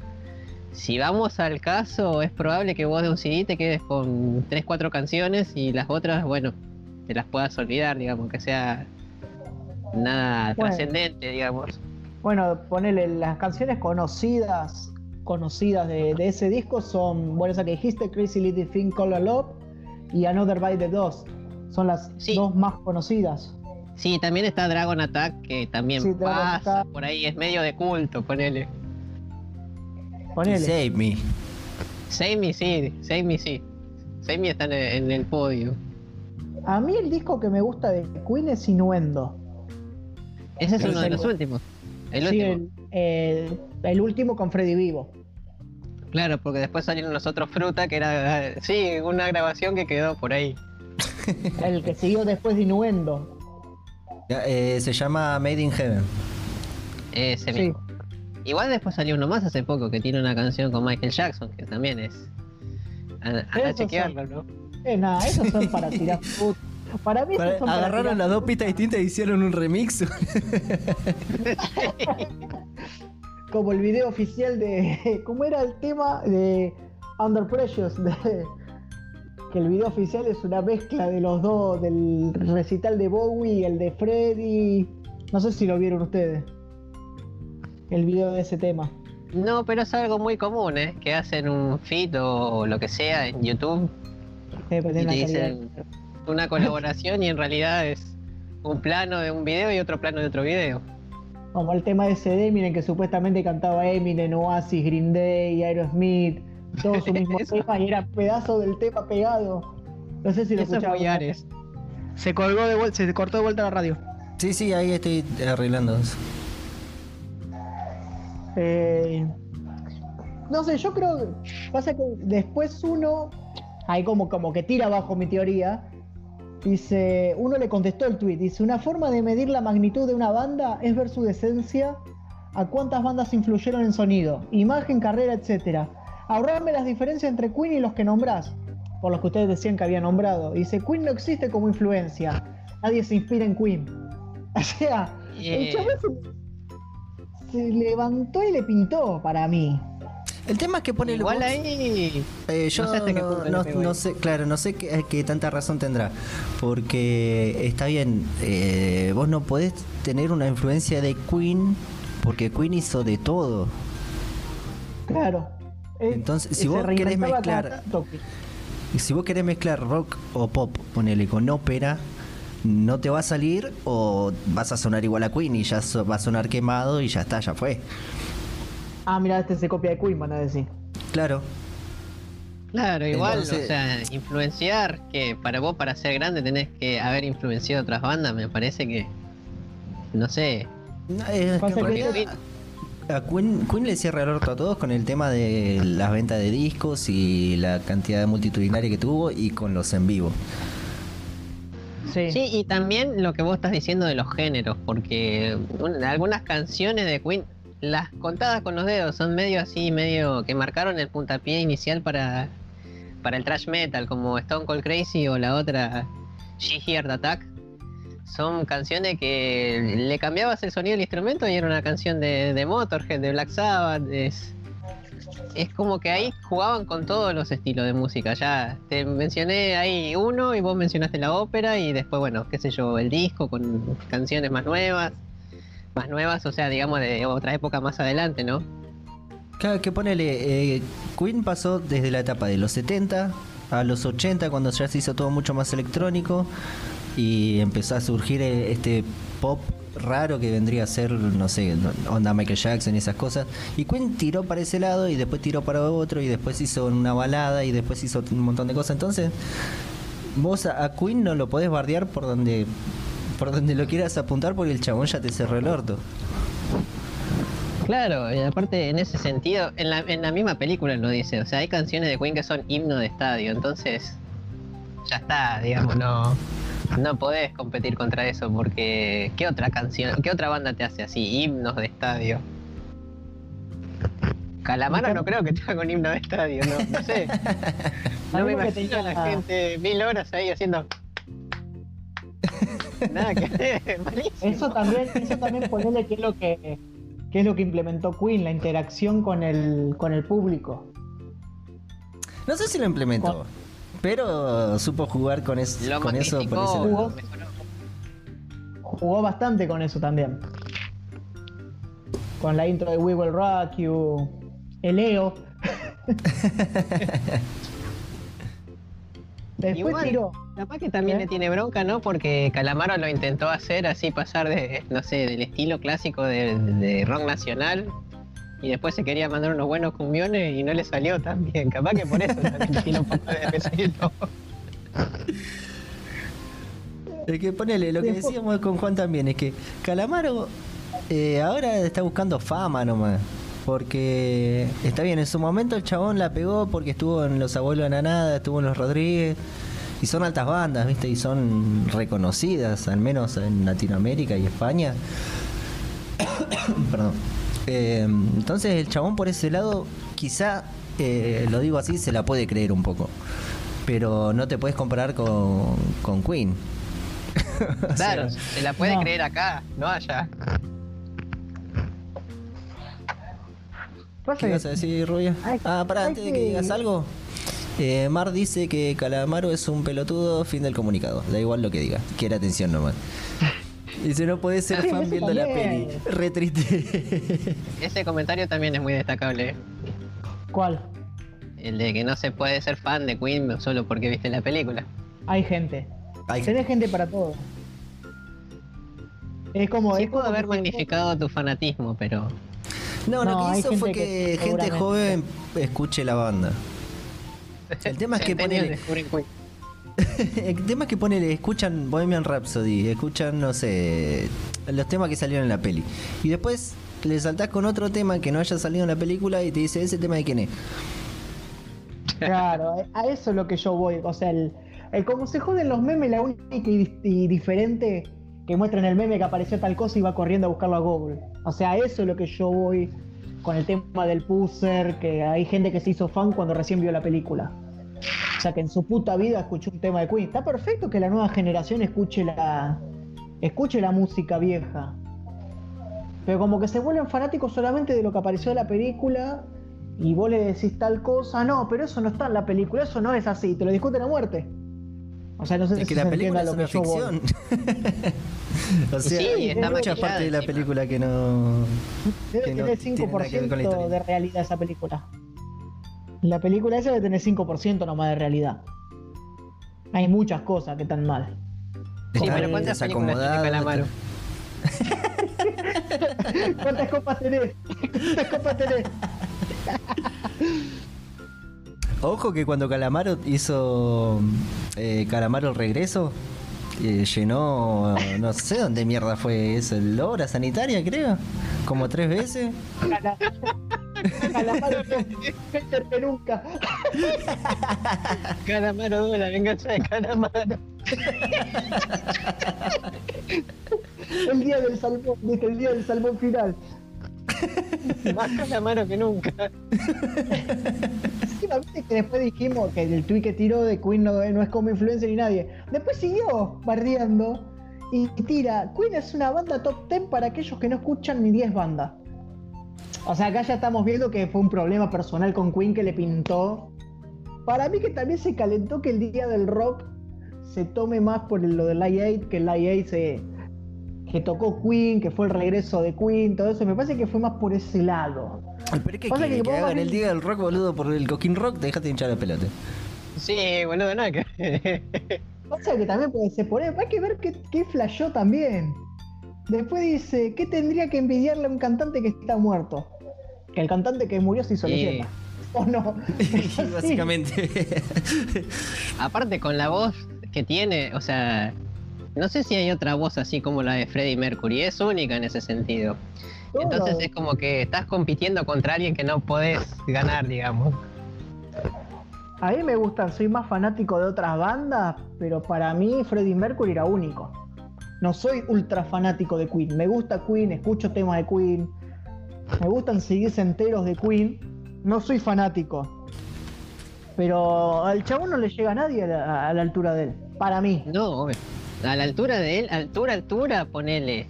si vamos al caso, es probable que vos de un CD te quedes con 3, 4 canciones y las otras, bueno, te las puedas olvidar, digamos, que sea nada Bueno. trascendente, digamos. Bueno, ponele las canciones conocidas conocidas de, de ese disco son, bueno, esa que dijiste, Crazy Little Thing Called Love y Another by the Dos. Son las Sí. dos más conocidas. Sí, también está Dragon Attack, que también Sí, pasa Attack. por ahí, es medio de culto, ponele. Ponele. Save Me. Save Me sí, Save Me sí. Save Me está en el, en el podio. A mí el disco que me gusta de Queen es Innuendo. Ese es uno de los últimos. El Sí, último. el, el- el último con Freddy Vivo. Claro, porque después salieron los otros fruta, que era, sí, una grabación que quedó por ahí. [laughs] El que siguió después de. Ya, eh, se llama Made in Heaven. Ese Sí. mismo. Igual después salió uno más hace poco que tiene una canción con Michael Jackson, que también es. A chequearlo, ¿no? Eh, nada, esos son para tirar [laughs] fut. Para mí Para- agarraron las dos pistas distintas y hicieron un remix. [laughs] como el video oficial de. ¿Cómo era el tema de Under Pressure? De, que el video oficial es una mezcla de los dos, del recital de Bowie y el de Freddy. No sé si lo vieron ustedes. El video de ese tema. No, pero es algo muy común, ¿eh? Que hacen un feed o lo que sea en YouTube Eh, pues, y te calidad. Una colaboración y en realidad es un plano de un video y otro plano de otro video. Como el tema de CD, miren que supuestamente cantaba Eminem, Oasis, Green Day, Aerosmith, todo su mismo [laughs] tema y era pedazo del tema pegado. No sé si lo es escucharon. Ares. Se colgó de vuelta, se cortó de vuelta la radio. Sí, sí, ahí estoy arreglando eso. Eh, no sé, yo creo. Pasa que después uno. Ahí como, como que tira abajo mi teoría. Dice. Uno le contestó el tweet. Dice: Una forma de medir la magnitud de una banda es ver su decencia a cuántas bandas influyeron en sonido, imagen, carrera, etcétera. Ahorrarme las diferencias entre Queen y los que nombrás. Por los que ustedes decían que había nombrado. Dice: Queen no existe como influencia. Nadie se inspira en Queen. [laughs] O sea, el chabón se, se levantó y le pintó para mí. El tema es que pone Igual el ahí. Eh, yo No sé hasta qué no, no- no sé, claro, no sé qué, qué tanta razón tendrá. Porque está bien, eh, vos no podés tener una influencia de Queen porque Queen hizo de todo. Claro. Eh, Entonces, si vos querés mezclar- si vos querés mezclar rock o pop, ponele con ópera, no te va a salir o vas a sonar igual a Queen y ya so- va a sonar quemado y ya está, ya fue. Ah, mira, este se copia de Queen, van a decir. Claro. Claro, igual, Entonces- o sea, influenciar, que para vos, para ser grande, tenés que haber influenciado otras bandas, me parece que. No sé. Es que en realidad a Queen, Queen le cierra el orto a todos con el tema de las ventas de discos y la cantidad multitudinaria que tuvo y con los en vivo. Sí. Sí, y también lo que vos estás diciendo de los géneros, porque un- algunas canciones de Queen, las contadas con los dedos, son medio así, medio que marcaron el puntapié inicial para, para el thrash metal, como Stone Cold Crazy o la otra She Heard Attack. Son canciones que le cambiabas el sonido del instrumento y era una canción de, de Motorhead, de Black Sabbath. Es, es como que ahí jugaban con todos los estilos de música. Ya te mencioné ahí uno y vos mencionaste la ópera y después, bueno, qué sé yo, el disco con canciones más nuevas. Más nuevas, o sea, digamos de otra época más adelante, ¿no? Claro, que ponele, eh, Queen pasó desde la etapa de los 70 a los 80 cuando ya se hizo todo mucho más electrónico y empezó a surgir eh, este pop raro que vendría a ser, no sé, onda Michael Jackson y esas cosas. Y Queen tiró para ese lado y después tiró para otro y después hizo una balada y después hizo un montón de cosas. Entonces, vos a, a Queen no lo podés bardear por donde por donde lo quieras apuntar porque el chabón ya te cerró el orto. Claro, y aparte en ese sentido, en la, en la misma película lo dice, o sea, hay canciones de Queen que son himno de estadio, entonces ya está, digamos, no, no podés competir contra eso porque ¿qué otra canción, qué otra banda te hace así, himnos de estadio? Calamaro no creo que te haga un himno de estadio, no, no sé. [laughs] No me imagino a la gente mil horas ahí haciendo... Nada que [laughs] malísimo. Eso también, eso también ponerle que es lo que, que es lo que implementó Queen, la interacción con el, con el público. No sé si lo implementó, pero supo jugar con, es- Lo con eso por ese mejoró. Jugó bastante con eso también. Con la intro de We Will Rock You, el EO. [laughs] Después Igual. tiró. Capaz que también ¿Eh? le tiene bronca, ¿no? Porque Calamaro lo intentó hacer así, pasar de, no sé, del estilo clásico de, de rock nacional. Y después se quería mandar unos buenos cumbiones y no le salió tan bien. Capaz que por eso también tiene un poco de pesito. Es que ponele, lo que decíamos con Juan también es que Calamaro eh, ahora está buscando fama nomás. Porque está bien, en su momento el chabón la pegó porque estuvo en Los Abuelos de la Nada, estuvo en Los Rodríguez. Y son altas bandas, ¿viste? Y son reconocidas, al menos en Latinoamérica y España. [coughs] Perdón. Eh, entonces el chabón por ese lado, quizá, eh, lo digo así, se la puede creer un poco. Pero no te puedes comparar con, con Queen. [laughs] Claro, se la puede no. creer acá, no allá. ¿Qué ibas a decir, Rubia? Hay- Ah, pará, hay antes de que digas algo. Eh, Mar dice que Calamaro es un pelotudo, fin del comunicado. Da igual lo que diga. Quiere atención nomás. [laughs] Dice, no puede ser fan viendo la peli. Re triste. [laughs] Ese comentario también es muy destacable. ¿Cuál? El de que no se puede ser fan de Queen solo porque viste la película. Hay gente. Ay, Tenés gente para todo. Es como. Sí es puedo como haber magnificado tu fanatismo, pero no, No, lo que hizo fue que, que gente joven escuche la banda. El tema es que [laughs] Queen. [laughs] El tema es que ponele, escuchan Bohemian Rhapsody, escuchan, no sé, los temas que salieron en la peli. Y después le saltás con otro tema que no haya salido en la película y te dice, ¿ese tema de quién es? [laughs] Claro, a eso es lo que yo voy. O sea, el, el cómo se joden los memes, la única y, y diferente que muestran el meme que apareció tal cosa y va corriendo a buscarlo a Google. O sea, eso es lo que yo voy con el tema del pusser, que hay gente que se hizo fan cuando recién vio la película. O sea, que en su puta vida escuchó un tema de Queen. Está perfecto que la nueva generación escuche la, escuche la música vieja. Pero como que se vuelven fanáticos solamente de lo que apareció en la película y vos le decís tal cosa, no, pero eso no está en la película, eso no es así, te lo discuten a muerte. O sea, no sé Es si que se la película es una ficción. [laughs] o sea, Sí, hay está mucha maquillada parte de la película que no... Debe que no tener tiene nada que ver con la 5% historia. de realidad esa película. La película esa debe tener 5% nomás de realidad. Hay muchas cosas que están mal. Sí, pero ¿cuántas películas tiene Calamaro? [laughs] ¿Cuántas copas tenés? ¿Cuántas copas tenés? [laughs] Ojo que cuando Calamaro hizo eh, Calamaro el regreso, eh, llenó, no sé dónde mierda fue eso, el obra sanitaria creo, como tres veces. Cala- Calamaro que nunca. Calamaro 2, la venganza de Calamaro. El día del salmón, dice, el día del salmón final. [laughs] Más Calamaro que nunca. [laughs] Sí, la viste que después dijimos que el tweet que tiró de Queen no, es como influencer ni nadie. Después siguió bardeando y tira, Queen es una banda top 10 para aquellos que no escuchan ni 10 bandas. O sea, acá ya estamos viendo que fue un problema personal con Queen que le pintó. Para mí que también se calentó que el día del rock se tome más por lo del Live 8, que el Live 8 se, que tocó Queen, que fue el regreso de Queen, todo eso. Me parece que fue más por ese lado. Pero es que, Pasa que, que que vos hagan vas el día del rock, boludo, por el Coquín Rock, dejate de hinchar la pelota. Sí, boludo, nada que. Pasa que también puede ser por eso. Hay que ver qué, qué flashó también. Después dice, ¿qué tendría que envidiarle a un cantante que está muerto? Que el cantante que murió se hizo Sí. leyenda. ¿O no? [laughs] Sí. Básicamente. Aparte con la voz que tiene, o sea, no sé si hay otra voz así como la de Freddie Mercury, es única en ese sentido. Entonces es como que estás compitiendo contra alguien que no podés ganar, digamos. A mí me gustan, soy más fanático de otras bandas, pero para mí Freddie Mercury era único. No soy ultra fanático de Queen. Me gusta Queen, escucho temas de Queen. Me gustan seguirse enteros de Queen. No soy fanático. Pero al chabón no le llega a nadie a la, a la altura de él. Para mí. No, obvio. A la altura de él, altura, altura, ponele,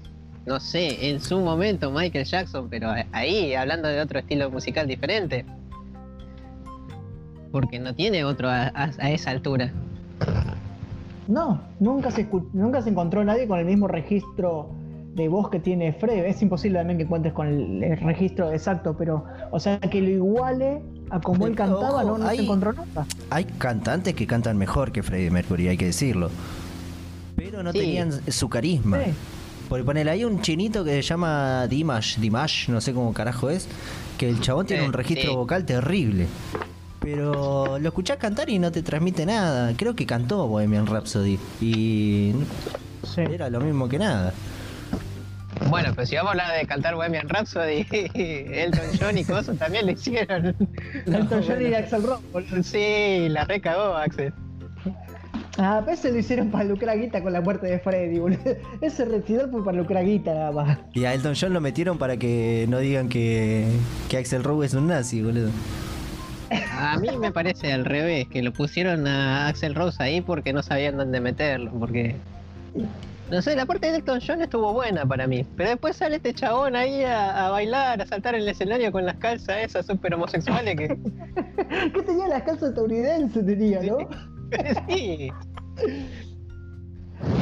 no sé, en su momento Michael Jackson, pero ahí hablando de otro estilo musical diferente. Porque no tiene otro a, a- a esa altura. No, nunca se, nunca se encontró nadie con el mismo registro de voz que tiene Fred. Es imposible también que encuentres con el, el registro exacto, pero, o sea, que lo iguale a como él cantaba, ojo, no, no hay- se encontró nunca. Hay cantantes que cantan mejor que Freddie Mercury, hay que decirlo. Pero no Sí. tenían su carisma. Sí. Por poner, hay un chinito que se llama Dimash, Dimash, no sé cómo carajo es, que el chabón tiene un registro sí. vocal terrible. Pero lo escuchás cantar y no te transmite nada. Creo que cantó Bohemian Rhapsody y Sí. era lo mismo que nada. Bueno, pero si vamos a hablar de cantar Bohemian Rhapsody, [laughs] Elton John y cosas también lo hicieron. Elton [laughs] John y Axel Rock, boludo. Sí, la recagó Axel. Ah, pero ese lo hicieron para lucrar guita con la muerte de Freddy, boludo. [laughs] Ese recital fue para lucrar guita nada más. Y a Elton John lo metieron para que no digan que, que Axel Rose es un nazi, boludo. A mí me parece al revés, que lo pusieron a Axel Rose ahí porque no sabían dónde meterlo, porque No sé, la parte de Elton John estuvo buena para mí. Pero después sale este chabón ahí a, a bailar, a saltar en el escenario con las calzas esas súper homosexuales que. [laughs] ¿Qué tenía las calzas estadounidenses? Tenía, ¿no? [laughs] sí.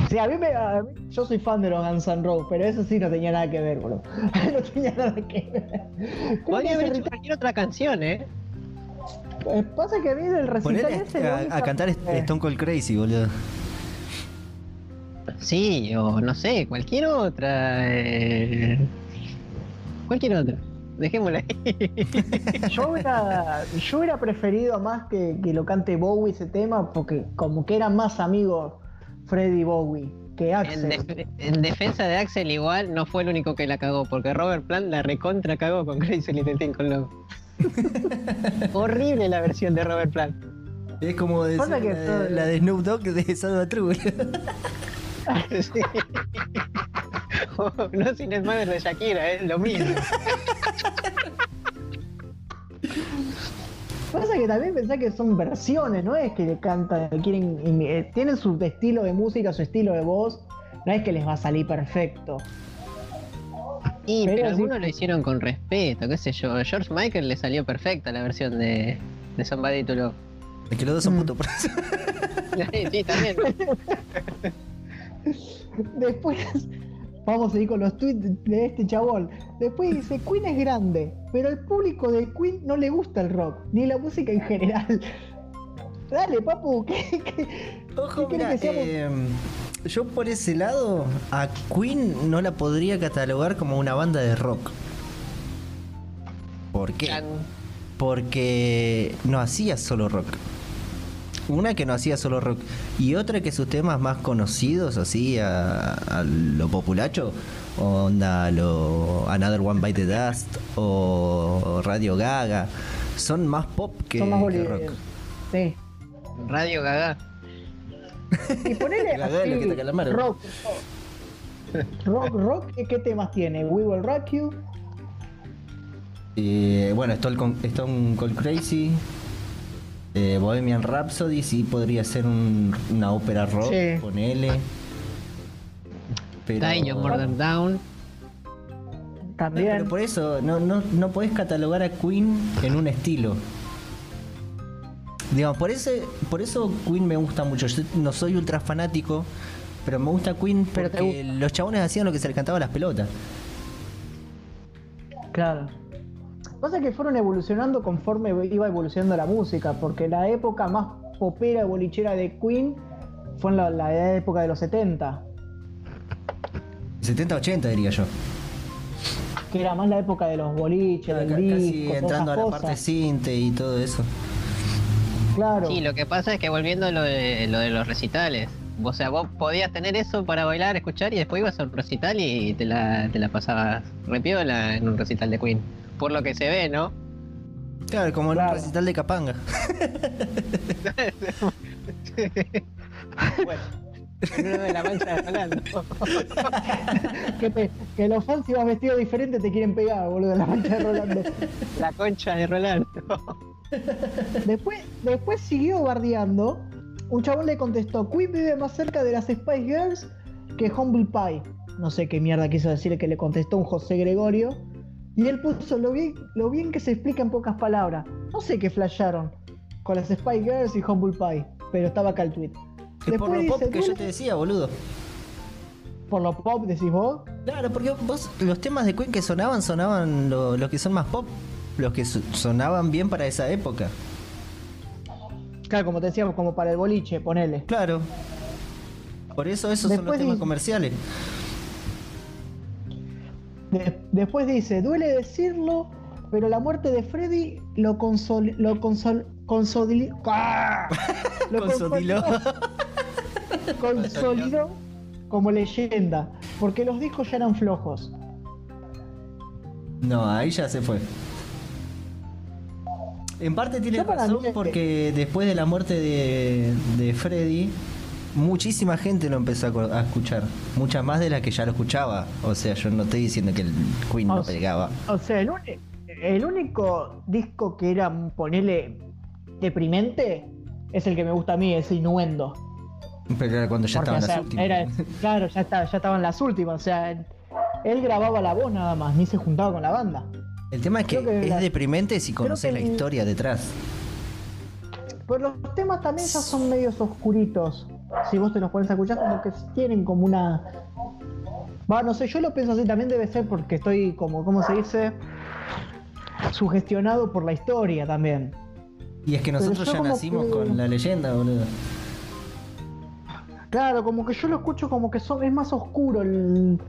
Sí, a mí, me, a mí- yo soy fan de los Guns N' Roses, pero eso sí no tenía nada que ver, boludo. [laughs] No tenía nada que ver. Podría haber hecho cualquier otra canción, ¿eh? eh, Pasa que a mí del recital ese... a, a cantar eh, Stone Cold Crazy, boludo. Sí, o no sé, cualquier otra. eh, Cualquier otra. Dejémosla ahí. [laughs] Yo hubiera, yo hubiera preferido más que, que lo cante Bowie ese tema, porque como que eran más amigos Freddy Bowie que En, Axel. def- en defensa de Axel igual no fue el único que la cagó, porque Robert Plant la recontra cagó con Crazy Little Thing con Love. [laughs] Horrible la versión de Robert Plant. Es como decir Pasa la, que de- la de Snoop Dogg de Salva True. [laughs] Sí. [laughs] no sin el madre de Shakira, es lo mismo. [laughs] Pasa que también pensá que son versiones, no es que le cantan, quieren, eh, tienen su estilo de música, su estilo de voz, no es que les va a salir perfecto. Y Pero pero sí. algunos lo hicieron con respeto, qué sé yo. A George Michael le salió perfecta la versión de, de Somebody to Love. Es que los dos son Mm. putos por eso. [laughs] sí, también. Después, vamos a ir con los tweets de este chabón. Después dice, Queen es grande, pero al público de Queen no le gusta el rock, ni la música en general. [laughs] Dale, papu, [laughs] ¿qué, qué- Ojo, ¿Qué querés mira, que seamos? eh, yo por ese lado a Queen no la podría catalogar como una banda de rock. ¿Por qué? Porque no hacía solo rock. Una que no hacía solo rock y otra que sus temas más conocidos así a, a lo populacho, onda lo Another One Bite the Dust o Radio Gaga, son más pop que, son más que boli- rock. Sí. Radio Gaga. Y ponele [laughs] La que te calamaron. rock. Rock, rock, ¿qué- ¿qué temas tiene? We Will Rock You. Eh, bueno, Stone Cold Crazy, eh, Bohemian Rhapsody, sí podría ser un- una ópera rock, Sí. con L. Pero, Your Murder Down. También. pero por eso no, no, no podés catalogar a Queen en un estilo. Digamos, por, ese, por eso Queen me gusta mucho. Yo no soy ultra fanático, pero me gusta Queen Pero te porque los chabones hacían lo que se les cantaba a las pelotas. Claro. Pasa que fueron evolucionando conforme iba evolucionando la música, porque la época más popera y bolichera de Queen fue en la, la época de los 70, 70-80 diría yo. que era más la época de los boliches, del Ca- disco, Casi todas entrando a la cosas. parte cinte y todo eso. Claro. Sí, lo que pasa es que volviendo a lo de, lo de los recitales. O sea, vos podías tener eso para bailar, escuchar y después ibas a un recital y te la, te la pasabas repiola en un recital de Queen. Por lo que se ve, ¿no? Claro, como en Claro. un recital de Capanga. [laughs] bueno, en uno de la mancha de Rolando. [laughs] Que, te- que los fans si vas vestido diferente te quieren pegar, boludo, en la mancha de Rolando. La concha de Rolando. Después, después siguió bardeando. Un chabón le contestó, Queen vive más cerca de las Spice Girls que Humble Pie. No sé qué mierda quiso decir que le contestó un José Gregorio. Y él puso lo bien, lo bien que se explica en pocas palabras. No sé qué flasharon con las Spice Girls y Humble Pie, pero estaba acá el tweet. Es por lo pop que yo "Duele te decía, boludo. Por lo pop decís vos. Claro, porque vos, los temas de Queen que sonaban, sonaban lo- los que son más pop. Los que so- sonaban bien para esa época. Claro, como te decíamos, como para el boliche, ponele. Claro. Por eso esos son los temas comerciales. De- después dice, duele decirlo, pero la muerte de Freddy lo consol... Lo consol... consodili- ¡Ah! [laughs] Lo Consodiló. [laughs] consolidó como leyenda, porque los discos ya eran flojos. No, ahí ya se fue. En parte tiene razón mí es que- porque después de la muerte de, de Freddy, muchísima gente lo empezó a, escuchar. Muchas más de las que ya lo escuchaba. O sea, yo no estoy diciendo que el Queen no O pegaba. O sea, el, único disco que era, ponele, deprimente, es el que me gusta a mí, es Innuendo. Pero era cuando ya Porque, estaban o sea, las últimas. era- claro, ya, estaba, ya estaban las últimas. O sea, él grababa la voz nada más, ni se juntaba con la banda. El tema es que, es la- deprimente si conoces la historia detrás. Pero los temas también ya son medios oscuritos. Si vos te los pones a escuchar, como que tienen como una. Va, no sé, yo lo pienso así, también debe ser porque estoy como, ¿cómo se dice? Sugestionado por la historia también. Y es que nosotros ya nacimos que- con la leyenda, boludo. Claro, como que yo lo escucho como que son, es más oscuro el,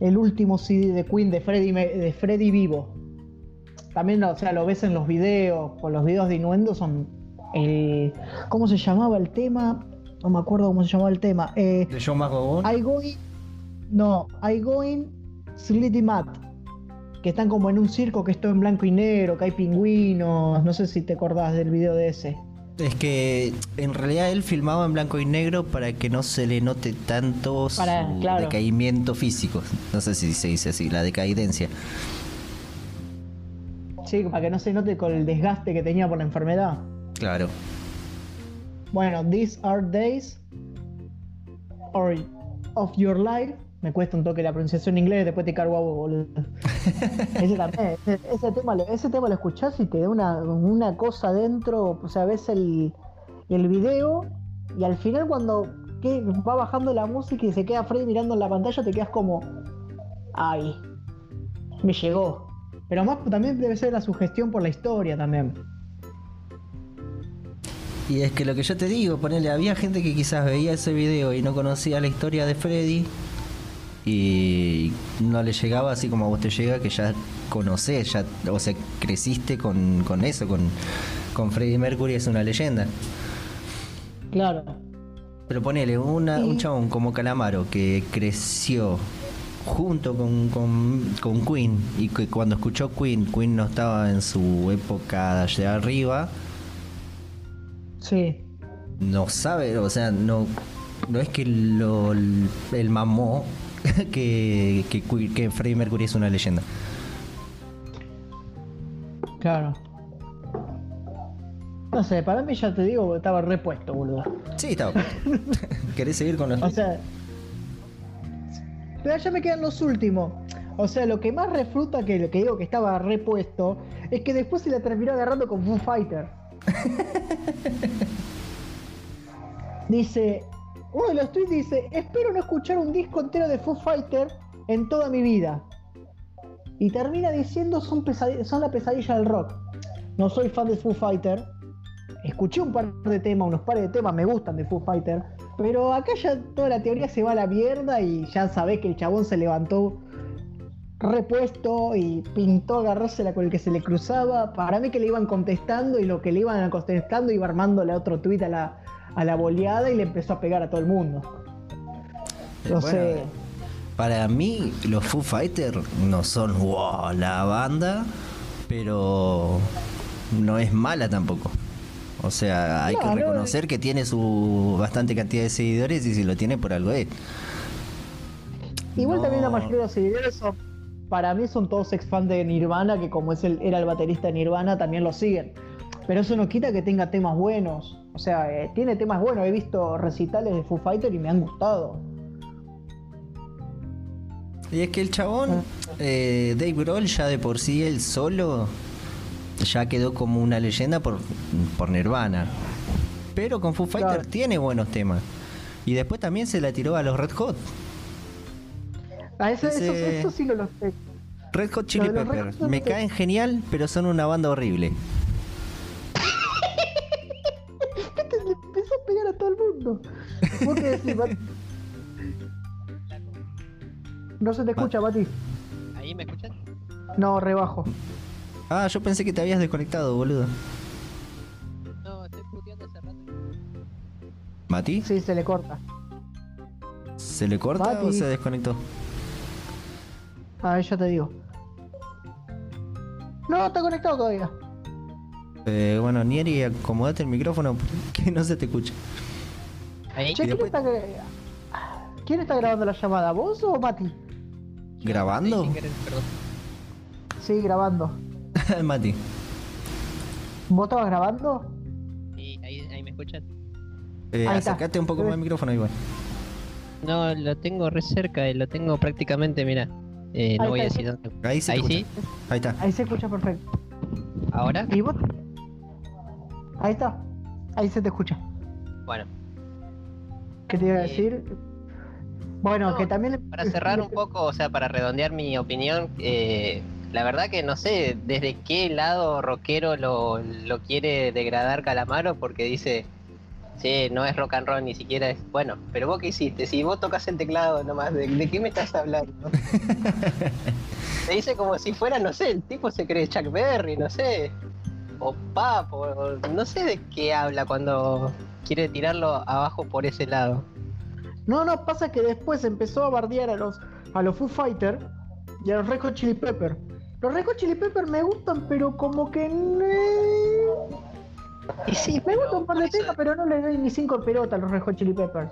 el último CD de Queen de Freddy, de Freddy vivo. También, o sea, lo ves en los videos, con los videos de Innuendo son el... ¿Cómo se llamaba el tema? No me acuerdo cómo se llamaba el tema. Eh, De John McGowan. I going... No, I going Slitty Mat. Que están como en un circo que es todo en blanco y negro, que hay pingüinos. No sé si te acordás del video de ese. Es que en realidad él filmaba en blanco y negro para que no se le note tanto su Para- claro. decaimiento físico. No sé si se dice así, la decadencia. Sí, para que no se note con el desgaste que tenía por la enfermedad. Claro. Bueno, These Are Days or of Your Life. Me cuesta un toque la pronunciación en inglés, después te cargo a vos, boludo. [laughs] ese también, ese, ese tema, lo- ese tema lo escuchás y te da una, una cosa dentro. O sea, ves el, el video y al final cuando que va bajando la música y se queda Freddy mirando en la pantalla, te quedas como. Ay, me llegó. Pero más también debe ser la sugestión por la historia también. Y es que lo que yo te digo, ponele, había gente que quizás veía ese video y no conocía la historia de Freddy y no le llegaba así como a vos te llega, que ya conocés, ya, o sea, creciste con, con eso, con, con Freddie Mercury, es una leyenda. Claro. Pero ponele, una, un chabón como Calamaro que creció junto con, con, con Queen y que cuando escuchó Queen, Queen no estaba en su época de arriba, Sí. no sabe, o sea, no, no es que lo, el mamó [laughs] que, que, Freddie Mercury es una leyenda. Claro. No sé, para mí ya te digo, estaba repuesto, boludo. Sí, estaba. [laughs] ¿Querés seguir con los O sea. Pero ya me quedan los últimos. O sea, lo que más refruta que lo que digo que estaba repuesto es que después se la terminó agarrando con Foo Fighter. [laughs] dice. Uno de los tweets dice: Espero no escuchar un disco entero de Foo Fighter en toda mi vida. Y termina diciendo: Son, son la pesadilla del rock. No soy fan de Foo Fighter. Escuché un par de temas, unos pares de temas me gustan de Foo Fighter. Pero acá ya toda la teoría se va a la mierda y ya sabés que el chabón se levantó repuesto y pintó agarrársela con el que se le cruzaba. Para mí que le iban contestando y lo que le iban contestando iba armándole otro tuit a la, a la boleada y le empezó a pegar a todo el mundo. No Bueno, sé. Para mí, los Foo Fighters no son wow, la banda, pero no es mala tampoco. O sea, hay No, que no, reconocer que tiene su bastante cantidad de seguidores y si lo tiene por algo es. Igual No. también la mayoría de los seguidores son, para mí son todos ex fans de Nirvana, que como es el, era el baterista de Nirvana, también lo siguen. Pero eso no quita que tenga temas buenos. O sea, eh, tiene temas buenos. He visto recitales de Foo Fighter y me han gustado. Y es que el chabón, Ah. eh, Dave Grohl, ya de por sí, él solo, ya quedó como una leyenda por, por Nirvana. Pero con Foo Fighter Claro. tiene buenos temas. Y después también se la tiró a los Red Hot. Ah, eso, eso- Ese- eso sí no lo sé. Red Hot Chili Peppers. Hot Me no te- caen genial, pero son una banda horrible. Este le empezó a pegar a todo el mundo. ¿Vos qué decís, Mati? No se te escucha, Mati. ¿Ahí me escuchan? No, rebajo. Ah, yo pensé que te habías desconectado, boludo. No, estoy puteando hace rato. ¿Mati? Sí, se le corta. ¿Se le corta o se desconectó? A ver, ya te digo. No, está conectado todavía. Eh, bueno, Nieri, acomodate el micrófono [laughs] que no se te escucha. Che, ¿quién, después- está, gra- ¿quién está grabando la llamada? ¿Vos o Mati? ¿Grabando? Sí, grabando. [laughs] Mati. ¿Vos estabas grabando? Sí, ahí, ahí me escuchan. Eh, Ahí acércate un poco más al micrófono igual. No, lo tengo re cerca y lo tengo prácticamente, mira. Eh, no voy a decir dónde. Ahí se Ahí sí. Ahí está. Ahí se escucha perfecto. ¿Ahora? ¿Y vos? Ahí está. Ahí se te escucha. Bueno, ¿Qué te iba a Eh, decir? Bueno, no, que también... para cerrar un poco, o sea, para redondear mi opinión, eh, la verdad que no sé desde qué lado rockero lo, lo quiere degradar Calamaro, porque dice, sí, no es rock and roll, ni siquiera es... Bueno, pero vos qué hiciste, si vos tocas el teclado nomás, ¿de, de qué me estás hablando? [laughs] Te dice como si fuera, no sé, el tipo se cree Chuck Berry, no sé, o Pap, o no sé de qué habla cuando quiere tirarlo abajo por ese lado. No, no, pasa que después empezó a bardear a los, a los Foo Fighters y a los Red Hot Chili Pepper. Los Red Hot Chili Pepper me gustan, pero como que... Y sí, Me gusta un par de temas, pero no le doy ni cinco pelotas a los Red Hot Chili Peppers.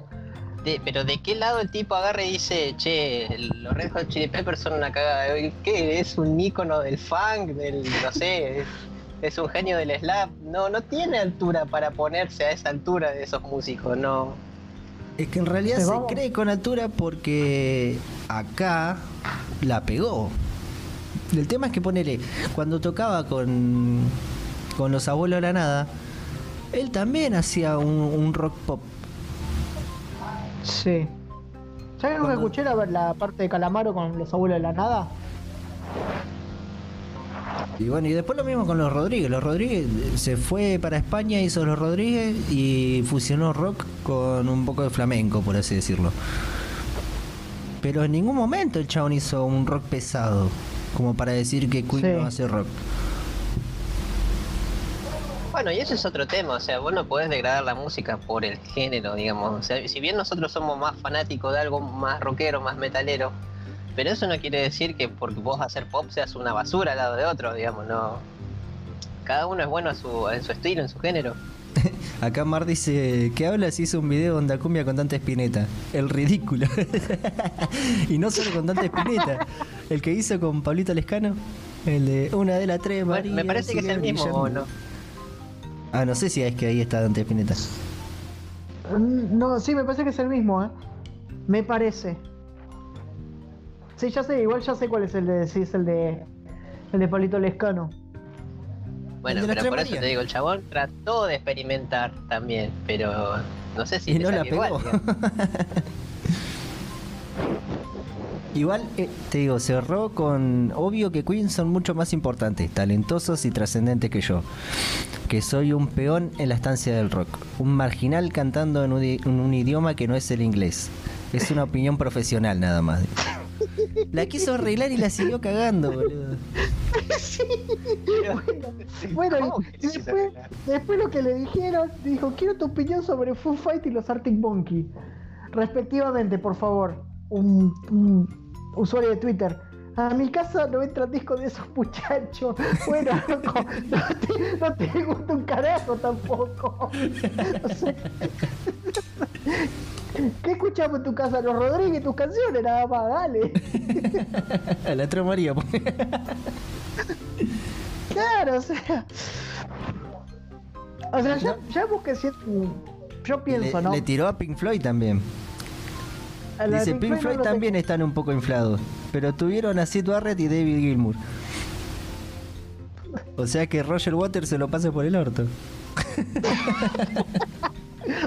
de- pero de qué lado el tipo agarra y dice, che, los Red Hot Chili Peppers son una cagada. ¿Qué? ¿Es un ícono del funk? Del, no sé, es, es un genio del slap. No, no tiene altura para ponerse a esa altura de esos músicos, no. Es que en realidad Se se vamos. cree con altura porque acá la pegó. El tema es que ponele, cuando tocaba con, con los abuelos de la nada, él también hacía un, un rock pop. Sí. ¿Sabes nunca Cuando- escuché la, la parte de Calamaro con los abuelos de la nada? Y bueno, y después lo mismo con los Rodríguez. Los Rodríguez se fue para España, hizo los Rodríguez y fusionó rock con un poco de flamenco, por así decirlo. Pero en ningún momento el chabón hizo un rock pesado, como para decir que Queen Sí. no hace rock. Bueno, y eso es otro tema, o sea, vos no podés degradar la música por el género, digamos. O sea, si bien nosotros somos más fanáticos de algo más rockero, más metalero, pero eso no quiere decir que porque vos hacer pop seas una basura al lado de otro, digamos, no. Cada uno es bueno a su, en su estilo, en su género. [laughs] Acá Mar dice que habla si hizo un video con cumbia con Dante Spinetta. El ridículo. [laughs] y no solo con Dante Spinetta. El que hizo con Pablito Lescano. El de una de las tres, María, me parece que es el mismo, ¿o no? Ah, no sé si es que ahí está Dante Spinetta. Mm, No, sí, me parece que es el mismo, ¿eh? Me parece. Sí, ya sé, igual ya sé cuál es el de. Sí, es el de. El de Palito Lescano. Bueno, pero por eso te digo, el chabón trató de experimentar también, pero no sé si y no la pegó. igual. [laughs] Igual, eh, te digo, cerró con. Obvio que Queen son mucho más importantes, talentosos y trascendentes que yo. Que soy un peón en la estancia del rock. Un marginal cantando en un, i- en un idioma que no es el inglés. Es una opinión profesional nada más. La quiso arreglar y la siguió cagando, boludo. Bueno, ¿Cómo y después, después lo que le dijeron, dijo, quiero tu opinión sobre Foo Fight y los Arctic Monkey. Respectivamente, por favor. Un, un usuario de Twitter. A mi casa no entran discos de esos muchachos. [laughs] Bueno, [laughs] loco, no te, no te gusta un carajo tampoco. [laughs] O sea, ¿Qué escuchamos en tu casa? Los Rodríguez, tus canciones, nada más, dale. La otra María. pues. Claro, o sea. O sea, ya, ya busqué cierto. Yo pienso, le, ¿no? le tiró a Pink Floyd también. La Dice, Pink Floyd lo también tengo. están un poco inflados. Pero tuvieron a Sid Barrett y David Gilmour. O sea que Roger Waters se lo pasa por el orto. [laughs]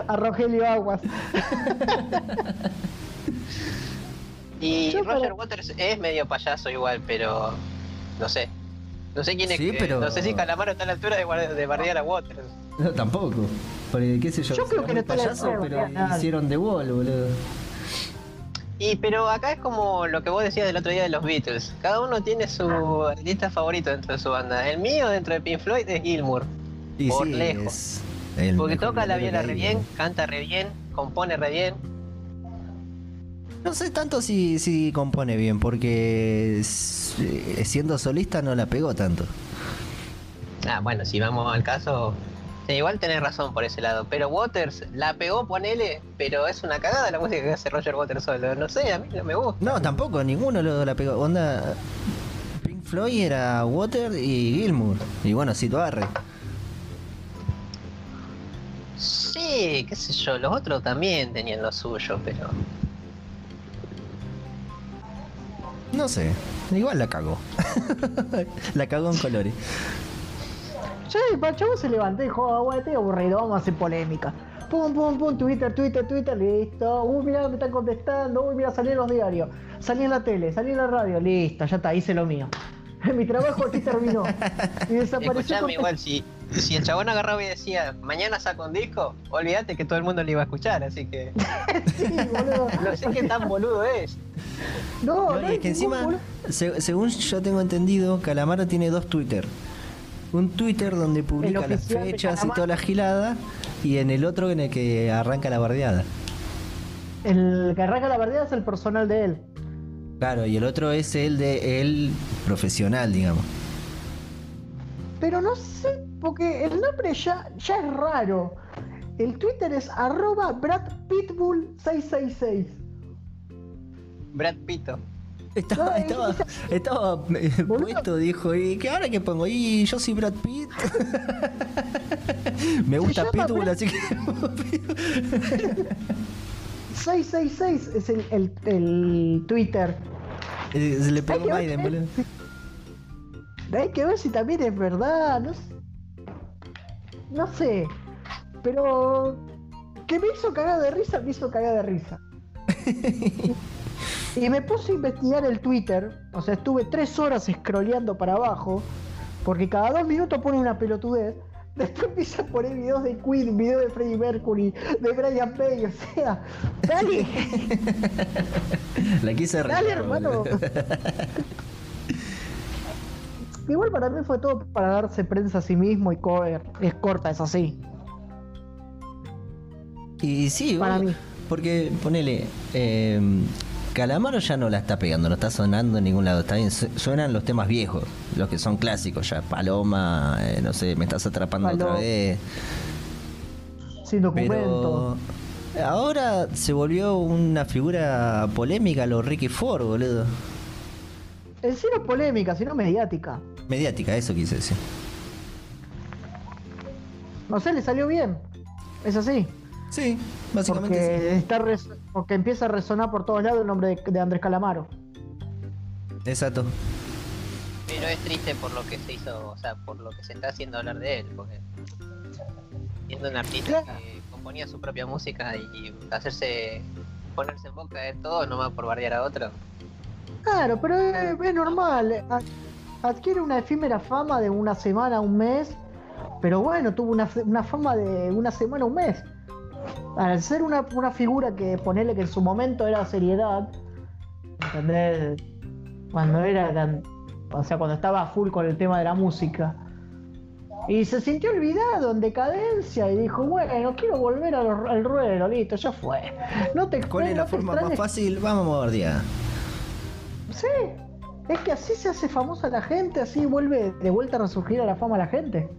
A Rogelio Aguas. Y Yo Roger para- Waters es medio payaso igual, pero no sé. No sé quién es. Sí, pero- No sé si Calamaro está a la altura de, de bardear a Waters. No, tampoco. Porque, qué sé yo. Yo creo que no está a la payaso, pero hicieron The Wall, boludo. Y pero acá es como lo que vos decías del otro día de los Beatles. Cada uno tiene su artista favorito dentro de su banda. El mío dentro de Pink Floyd es Gilmour. Y Por sí, lejos. Porque toca la viola re bien, canta re bien, compone re bien. No sé tanto si, si compone bien, porque eh, siendo solista no la pegó tanto. Ah, bueno, si vamos al caso. Sí, igual tenés razón por ese lado. Pero Waters la pegó, ponele, pero es una cagada la música que hace Roger Waters solo. No sé, a mí no me gusta. No, tampoco, ninguno lo, la pegó. Onda, Pink Floyd era Water y Gilmour. Y bueno, Sid Barrett. Sí, qué sé yo, los otros también tenían lo suyo, pero. No sé, igual la cagó. [laughs] la cagó en colores. Che, el chavo se levantó y dijo, ah, bueno, estoy aburrido, vamos a hacer polémica. Pum, pum, pum, Twitter, Twitter, Twitter, listo. Uy, mira, me están contestando. Uy, mira, salí en los diarios. Salí en la tele, salí en la radio, listo, ya está, hice lo mío. [laughs] Mi trabajo aquí terminó. Y [laughs] desapareció. Escuchame, igual, si, si el chabón agarraba y decía, mañana saco un disco, olvídate que todo el mundo le iba a escuchar, así que. [laughs] Sí, boludo. No sé qué tan boludo es. No, No, no es que encima, según yo tengo entendido, Calamaro tiene dos Twitter. Un Twitter donde publica las fechas y toda la gilada, y en el otro en el que arranca la bardeada. El que arranca la partida es el personal de él. Claro, y el otro es el de el profesional, digamos. Pero no sé, porque el nombre ya, ya es raro. El Twitter es arroba BradPitbull666. Brad Pito. Estaba, estaba, estaba eh, puesto, dijo, ¿y qué ahora qué pongo? Y yo soy Brad Pitt. [laughs] [laughs] Me gusta Pitbull, así que 666 es el, el, el Twitter. Eh, se le pegó que Biden, boludo. [laughs] Hay que ver si también es verdad. No, sé- no sé. Pero que me hizo cagar de risa, me hizo cagar de risa. Y me puse a investigar el Twitter. O sea, estuve tres horas scrolleando para abajo. Porque cada dos minutos pone una pelotudez. [laughs] Después empieza a poner videos de Queen, videos de Freddie Mercury, de Brian May. O sea, dale, [laughs] La quise dale, hermano. Igual para mí fue todo para darse prensa a sí mismo y cover. Es corta, es así. Y sí, Para obvio, mí. porque ponele, eh, Calamaro ya no la está pegando, no está sonando en ningún lado, está bien, su- suenan los temas viejos, los que son clásicos ya, Paloma, eh, no sé, me estás atrapando otra vez, Sin documento. pero ahora se volvió una figura polémica lo Ricky Ford, boludo. En sí no es polémica, sino mediática. Mediática, eso quise decir. No sé, le salió bien. Es así. Sí, básicamente Porque, sí. está res- porque empieza a resonar por todos lados el nombre de, de Andrés Calamaro. Exacto. Pero es triste por lo que se hizo, o sea, por lo que se está haciendo hablar de él, porque siendo un artista que componía su propia música y hacerse ponerse en boca de todo nomás por bardear a otro. Claro, pero es, es normal. A- Adquiere una efímera fama de una semana, un mes. Pero bueno, tuvo una, una fama de una semana, un mes. Al ser una, una figura que ponerle que en su momento era seriedad, ¿entendés? Cuando era tan- o sea, cuando estaba full con el tema de la música. Y se sintió olvidado, en decadencia, y dijo, bueno, quiero volver al, al ruedo, listo, ya fue. No te ¿Cuál es la forma más fácil? Vamos a bardear. Sí, es que así se hace famosa la gente, así vuelve de vuelta a resurgir a la fama la gente.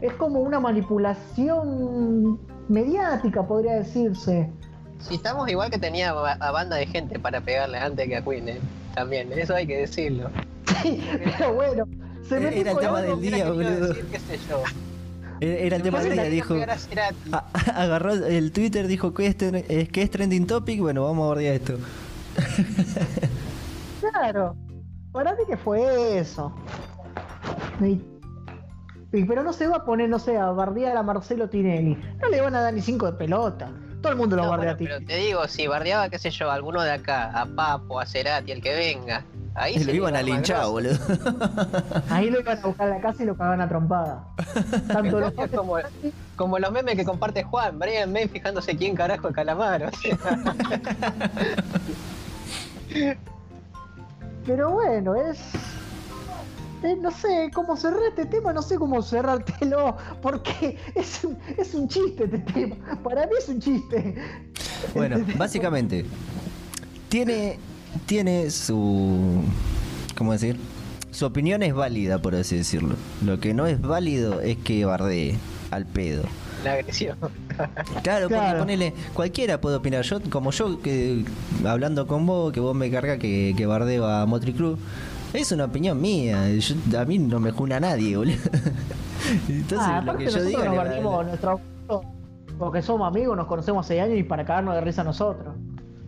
Es como una manipulación mediática, podría decirse. Si estamos igual que tenía a banda de gente para pegarle antes que a Queen, ¿eh? también, eso hay que decirlo. Sí, [laughs] pero bueno, se Era metió el tema del día, boludo. decir, qué sé yo. Era era el tema del día, dijo. a agarró el Twitter, dijo que es, que es trending topic, bueno, vamos a bardear esto. Claro, para mí que fue eso. Y- pero no se va a poner, no sé, a bardear a Marcelo Tinelli. No le van a dar ni cinco de pelota. Todo el mundo lo No, bardea bueno, a ti. pero te digo, si bardeaba, qué sé yo, alguno de acá, a Papo, a Cerati, el que venga, ahí Y se lo iban a linchar, boludo. Ahí lo iban a buscar a la casa y lo cagaban a trompada. Tanto los Es como, como los memes que comparte Juan, Brian May fijándose quién carajo es o sea. [laughs] Pero bueno, es. Eh, no sé cómo cerrar este tema, no sé cómo cerrártelo, [laughs] porque es un, es un chiste este tema. Para mí es un chiste. Bueno, [laughs] básicamente, tiene, tiene su. ¿Cómo decir? Su opinión es válida, por así decirlo. Lo que no es válido es que bardee al pedo. La agresión. [laughs] Claro, Claro. ponele, cualquiera puede opinar. Yo, como yo, que hablando con vos, que vos me cargas que, que bardeo a Motri Cruz, es una opinión mía. Yo- a mí no me juna nadie, boludo. [laughs] Entonces, Ah, lo aparte que yo diga. nos nuestro. Porque somos amigos, nos conocemos hace años y para cagarnos de risa nosotros.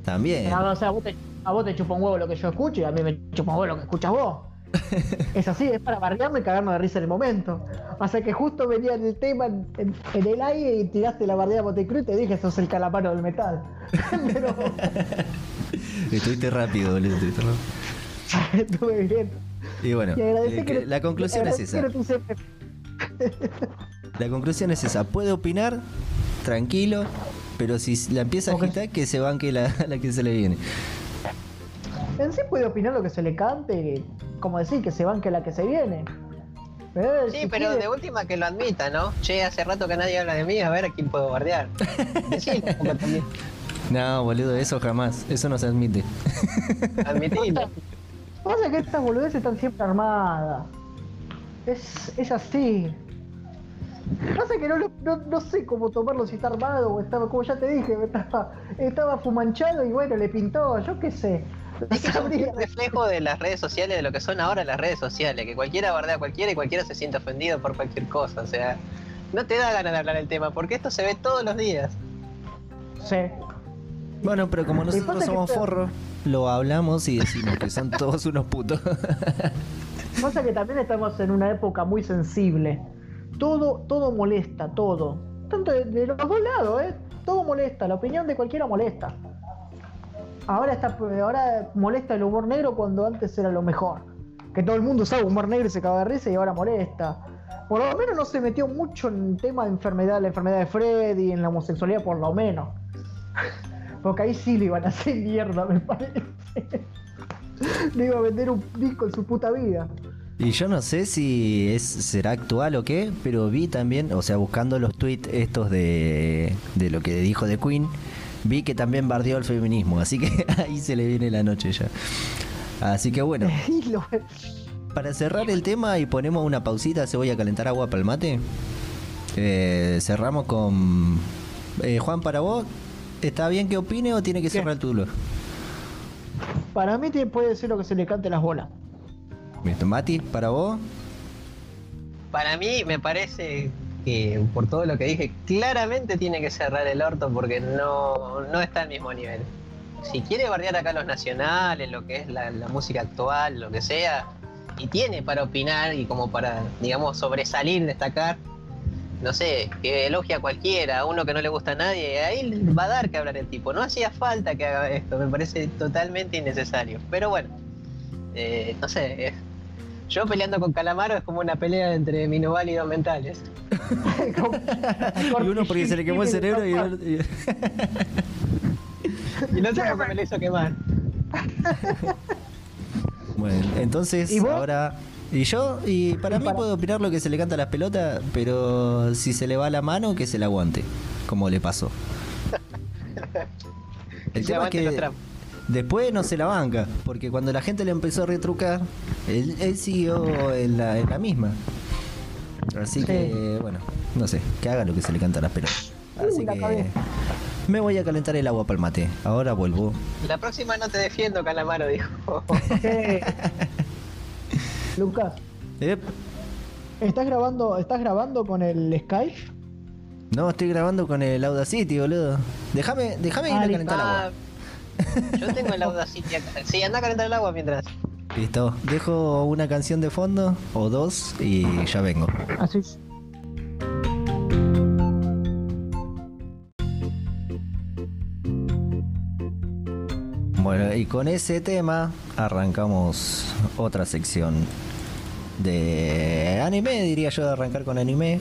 También. O sea, a vos, te, a vos te chupa un huevo lo que yo escucho y a mí me chupa un huevo lo que escuchas vos. [laughs] es así, es para bardearme y cagarnos de risa en el momento. O sea que justo venía el tema en, en- en el aire y tiraste la bardeada Montecruz y te dije, sos el calamaro del metal. [laughs] Pero Estuviste rápido, boludo. estuviste rápido. [laughs] estuve bien. Y bueno, eh, que que no- la conclusión es esa. [laughs] La conclusión es esa. Puede opinar, tranquilo, pero si la empieza a agitar, que se banque la, [laughs] la que se le viene. En sí puede opinar lo que se le cante, como decir, que se banque la que se viene. Pero, Sí, si pero quiere- de última que lo admita, ¿no? Che, hace rato que nadie habla de mí, a ver a quién puedo guardiar. Decilo, como también. No, boludo, eso jamás. Eso no se admite. Admitilo. Pasa que estas boludeces están siempre armadas. Es, es así. Pasa que no, no, no sé cómo tomarlo si está armado o estaba, como ya te dije, estaba, estaba fumanchado y bueno, le pintó, yo qué sé. Es que es un reflejo de las redes sociales, de lo que son ahora las redes sociales, que cualquiera bardea a cualquiera y cualquiera se siente ofendido por cualquier cosa, o sea, no te da ganas de hablar del tema, porque esto se ve todos los días. Sí. Bueno, pero como nosotros que somos forros, lo hablamos y decimos que son todos unos putos. Pasa que también estamos en una época muy sensible. Todo, todo molesta, todo. Tanto de, de los dos lados, ¿eh? Todo molesta, la opinión de cualquiera molesta. Ahora está, ahora molesta el humor negro cuando antes era lo mejor. Que todo el mundo usaba humor negro y se cagaba de risa y ahora molesta. Por lo menos no se metió mucho en el tema de enfermedad, la enfermedad de Freddy, en la homosexualidad por lo menos. Porque ahí sí le iban a hacer mierda, me parece. [laughs] Le iba a vender un disco en su puta vida. Y yo no sé si es será actual o qué, pero vi también, o sea, buscando los tweets estos de, de lo que dijo de Queen, vi que también bardeó el feminismo, así que [laughs] ahí se le viene la noche ya. Así que bueno, [laughs] para cerrar el tema y ponemos una pausita, se voy a calentar agua para el mate. eh, cerramos con eh, Juan para vos. ¿Está bien que opine o tiene que ¿Qué? cerrar el tulo? Para mí te puede decir lo que se le cante las bolas. Listo, Mati, para vos. Para mí me parece que, por todo lo que dije, claramente tiene que cerrar el orto porque no, no está al mismo nivel. Si quiere bardear acá los nacionales, lo que es la, la música actual, lo que sea, y tiene para opinar y como para, digamos, sobresalir, destacar, no sé, que elogia a cualquiera, a uno que no le gusta a nadie, ahí va a dar que hablar el tipo. No hacía falta que haga esto, me parece totalmente innecesario. Pero bueno, eh, no sé, yo peleando con Calamaro es como una pelea entre minoválidos mentales. [laughs] Y uno porque se le quemó el cerebro y el otro- y- [laughs] Y el otro porque me lo hizo quemar. Bueno, entonces ¿Y vos? ahora. Y yo, y para Y mí para- puedo opinar lo que se le canta a las pelotas, pero si se le va la mano, que se la aguante, como le pasó. [laughs] El tema es que después no se la banca, porque cuando la gente le empezó a retrucar, él, él siguió en la, en la misma. Así Sí. que, bueno, no sé, que haga lo que se le canta a las pelotas. Así Uh, la que me voy a calentar el agua para el mate. Ahora vuelvo. La próxima no te defiendo, Calamaro, dijo. [laughs] Lucas. ¿estás grabando, ¿estás grabando con el Skype? No, estoy grabando con el Audacity, boludo. Déjame, déjame ir Ah, a listo. calentar el agua. Ah, yo tengo el Audacity acá. Sí, anda a calentar el agua mientras. Listo, dejo una canción de fondo o dos y ya vengo. Así. Bueno, y con ese tema arrancamos otra sección de anime, diría yo, de arrancar con anime.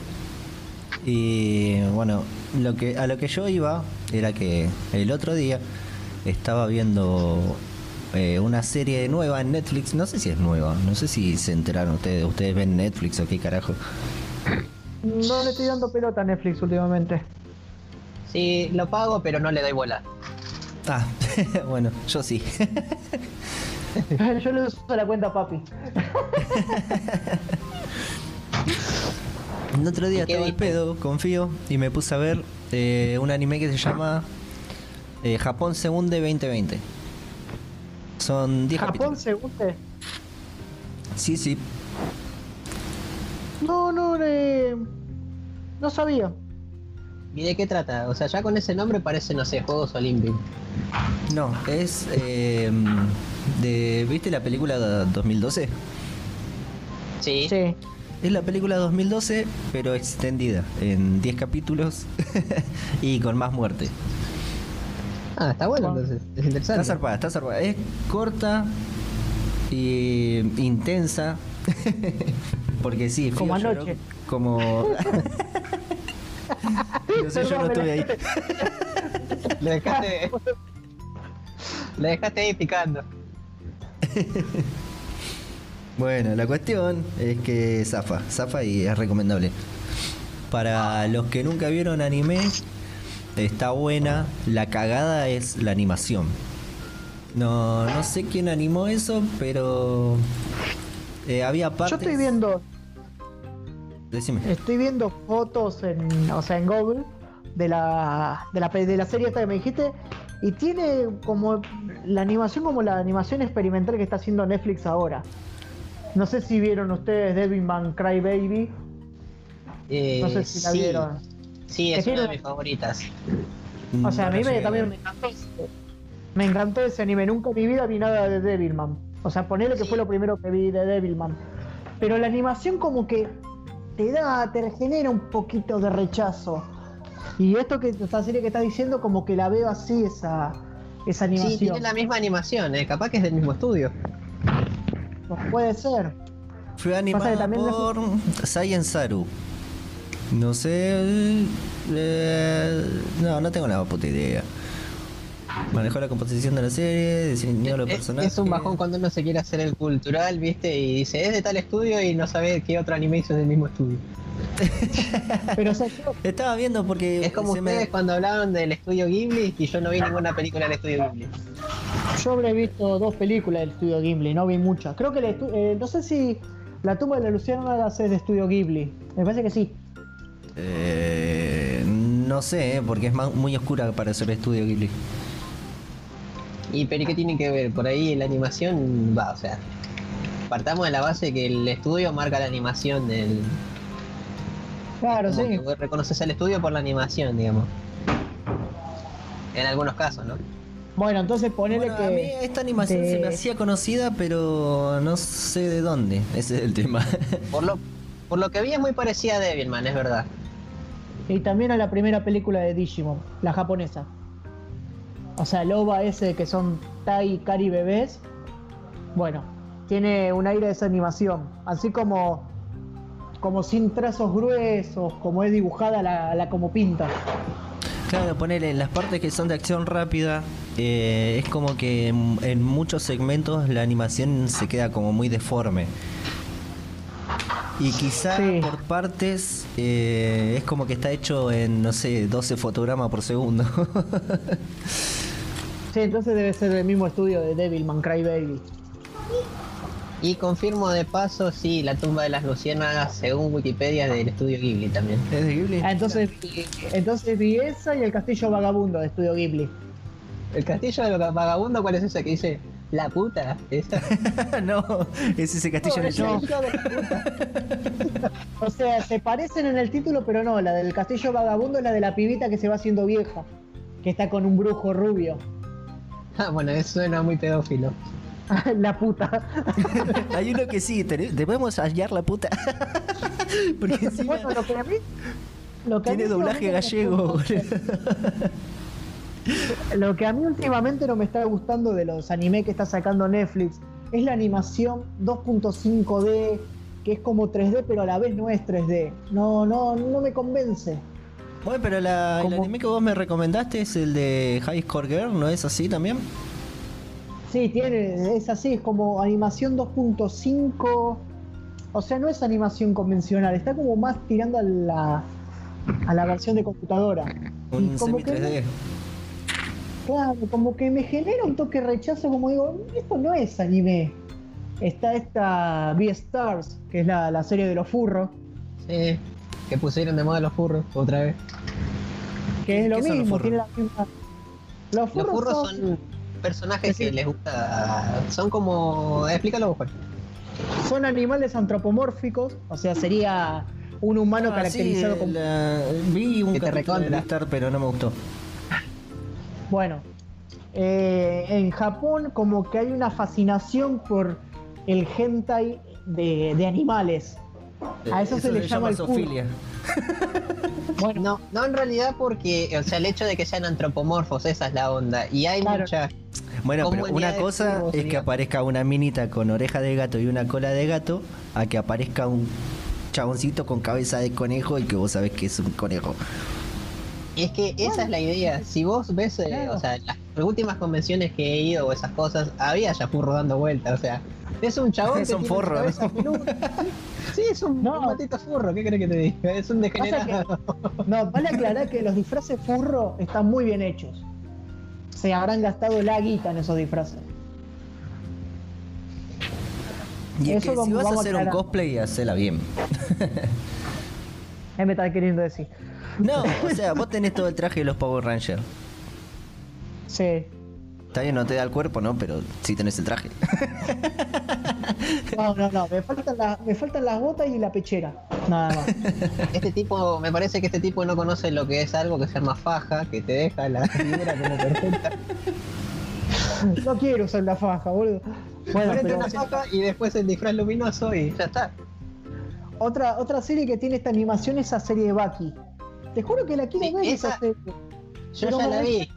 Y bueno, lo que a lo que yo iba era que el otro día estaba viendo eh, una serie nueva en Netflix, no sé si es nueva, no sé si se enteraron ustedes, ustedes ven Netflix o qué carajo. No le estoy dando pelota a Netflix últimamente. Sí, lo pago, pero no le doy bola. Ah, [laughs] bueno, yo sí. [laughs] Yo le uso la cuenta a papi. El otro día ¿Y qué estaba al pedo, confío, y me puse a ver eh, un anime que se llama eh, Japón Segunde 2020. Son 10 Japón capítulos. te- Sí, sí. No, no, eh, no sabía. ¿Y de qué trata? O sea, ya con ese nombre parece, no sé, Juegos Olímpicos. No, es eh, de. ¿Viste la película 2012? Sí. Sí. Es la película 2012, pero extendida en 10 capítulos [laughs] y con más muerte. Ah, está bueno entonces. Es Está zarpada, está zarpada. Es corta y intensa. [laughs] Porque sí, Como lloró anoche. Como. [laughs] no sé, yo no estuve ahí. Le dejaste. Le dejaste ahí picando. Bueno, la cuestión es que zafa, zafa y es recomendable. Para los que nunca vieron anime, está buena. La cagada es la animación. No, no sé quién animó eso, pero eh, había Yo partes. estoy viendo, Decime. estoy viendo fotos en, o sea, en Google de la, de la de la serie esta que me dijiste y tiene como la animación como la animación experimental que está haciendo Netflix ahora. No sé si vieron ustedes Devilman Crybaby. Eh, No sé si la sí. vieron. Sí, Es una de mis favoritas. O sea, a mí me, también me encantó. ese- Me encantó ese anime. Nunca en mi vida vi nada de Devilman. O sea, ponele que Sí. fue lo primero que vi de Devilman. Pero la animación como que te da, te genera un poquito de rechazo. Y esto que esta serie que estás diciendo, como que la veo así, esa, esa Sí, animación. tiene la misma animación, eh. capaz que es del mismo estudio. Pues Puede ser. Fue animada por Saiyan Saru. No sé. eh, no, no tengo la puta idea. Manejó la composición de la serie, diseñó los Es, personajes. es un bajón cuando uno se quiere hacer el cultural, ¿viste? Y dice, es de tal estudio y no sabe qué otro anime hizo del mismo estudio. [laughs] Pero o sea, yo- Estaba viendo porque. Es como ustedes me... cuando hablaban del estudio Ghibli y yo no vi ninguna película del estudio Ghibli. yo habré visto dos películas del estudio Ghibli, no vi muchas. Creo que el estu- eh, no sé si La tumba de la luciérnagas es de estudio Ghibli. Me parece que sí. Eh, no sé, eh, porque es más- muy oscura para ser estudio Ghibli. ¿Y pero ¿y qué tiene que ver? Por ahí la animación va, o sea, partamos de la base que el estudio marca la animación del... Claro, como sí. que reconoces al estudio por la animación, digamos. En algunos casos, ¿no? Bueno, entonces ponele Bueno, a mí que. esta animación de- se me hacía conocida, pero no sé de dónde. Ese es el tema. [laughs] Por lo, por lo que vi es muy parecida a Devilman, es verdad. Y también a la primera película de Digimon, la japonesa. O sea, el OVA ese que son Tai y Kari bebés. Bueno, tiene un aire de esa animación. Así como. Como sin trazos gruesos, como es dibujada la, la como pinta. Claro, ponele, en las partes que son de acción rápida, eh, es como que en, en muchos segmentos la animación se queda como muy deforme. Y quizá Sí. por partes eh, es como que está hecho en, no sé, 12 fotogramas por segundo. Sí, entonces debe ser del mismo estudio de Devilman Crybaby. Y confirmo de paso, sí, la tumba de las luciérnagas, según Wikipedia, del estudio Ghibli también. ¿Es de Ghibli? Ah, entonces, entonces vi esa y el Castillo Vagabundo de Estudio Ghibli. ¿El castillo de los vagabundos cuál es ese que dice la puta? Esa. [laughs] no, es ese castillo No, de es Joe. el hijo de puta. O sea, se parecen en el título, pero no. La del Castillo Vagabundo es la de la pibita que se va haciendo vieja. Que está con un brujo rubio. Ah, bueno, eso suena muy pedófilo. [laughs] la puta. [laughs] Hay uno que sí, te- debemos hallar la puta. Porque encima Bueno, lo que a mí. Lo que a tiene mí doblaje no gallego. Lo que a mí últimamente no me está gustando de los anime que está sacando Netflix es la animación 2.5D, que es como 3D, pero a la vez no es 3D. No, no, no me convence. Bueno, pero la, el anime que vos me recomendaste es el de High Score Girl, ¿no es así también? Sí, tiene, es así, es como animación 2.5. O sea, no es animación convencional, está como más tirando a la, a la versión de computadora. Un semi que 3D. Claro, como que me genera un toque de rechazo, como digo, esto no es anime. Está esta V-Stars, que es la, la serie de los furros, Sí, que pusieron de moda los furros otra vez. que ¿Qué- es lo los mismo, furros? tiene la misma. Los Los furros, furros son, son personajes Sí. que les gusta. Son como. Explícalo Juan. son animales antropomórficos, o sea, sería un humano Ah, caracterizado sí, como. la- vi un Que te de recontra. Star, pero no me gustó. Bueno, eh, en Japón como que hay una fascinación por el hentai de, de animales. A eso, se le llama. [laughs] Bueno, No, no en realidad porque, o sea, el hecho de que sean antropomorfos, esa es la onda. Y hay Claro. mucha. Bueno, pero una cosa es que aparezca una minita con oreja de gato y una cola de gato, a que aparezca un chaboncito con cabeza de conejo y que vos sabés que es un conejo. Es que esa es la idea. Si vos ves, eh, Claro. o sea, las últimas convenciones que he ido o esas cosas, había ya furro dando vueltas. O sea, es un chabón Es que un tiene. [laughs] Sí, es un, No. un matito furro. ¿Qué crees que te diga? Es un degenerado. no, vale aclarar que los disfraces furro están muy bien hechos. Se habrán gastado la guita en esos disfraces. Y es Eso que si vamos- vas a hacer un cosplay, hacela bien. [laughs] ¿Qué me está queriendo decir? No, [laughs] o sea, vos tenés todo el traje de los Power Rangers. Sí. Está bien, no te da el cuerpo, ¿no? Pero sí tenés el traje. No, no, no. Me faltan, las- me faltan las botas y la pechera. Nada más. [laughs] Este tipo, me parece que este tipo no conoce lo que es algo que se llama faja, que te deja la figura como perfecta. [laughs] No quiero usar la faja, boludo. Bueno, pero una faja y después el disfraz luminoso y ya está. otra, otra serie que tiene esta animación es la serie de Bucky. Te juro que la quiero Sí, ver esa- serie. Yo ya la vi. rechaza-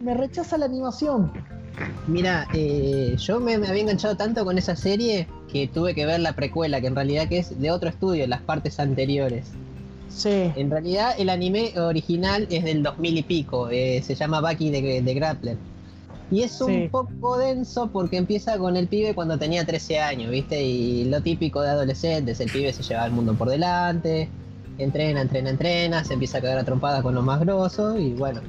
Me rechaza la animación. Mira, eh, yo me, me había enganchado tanto con esa serie que tuve que ver la precuela, que en realidad que es de otro estudio, las partes anteriores. Sí. En realidad el anime original es del 2000 y pico, eh, se llama Baki de, de Grappler. Y es un Sí. poco denso porque empieza con el pibe cuando tenía 13 años, ¿viste? Y lo típico de adolescentes, el pibe se lleva el mundo por delante, entrena, entrena, entrena, se empieza a quedar atrompada con los más grosos y bueno.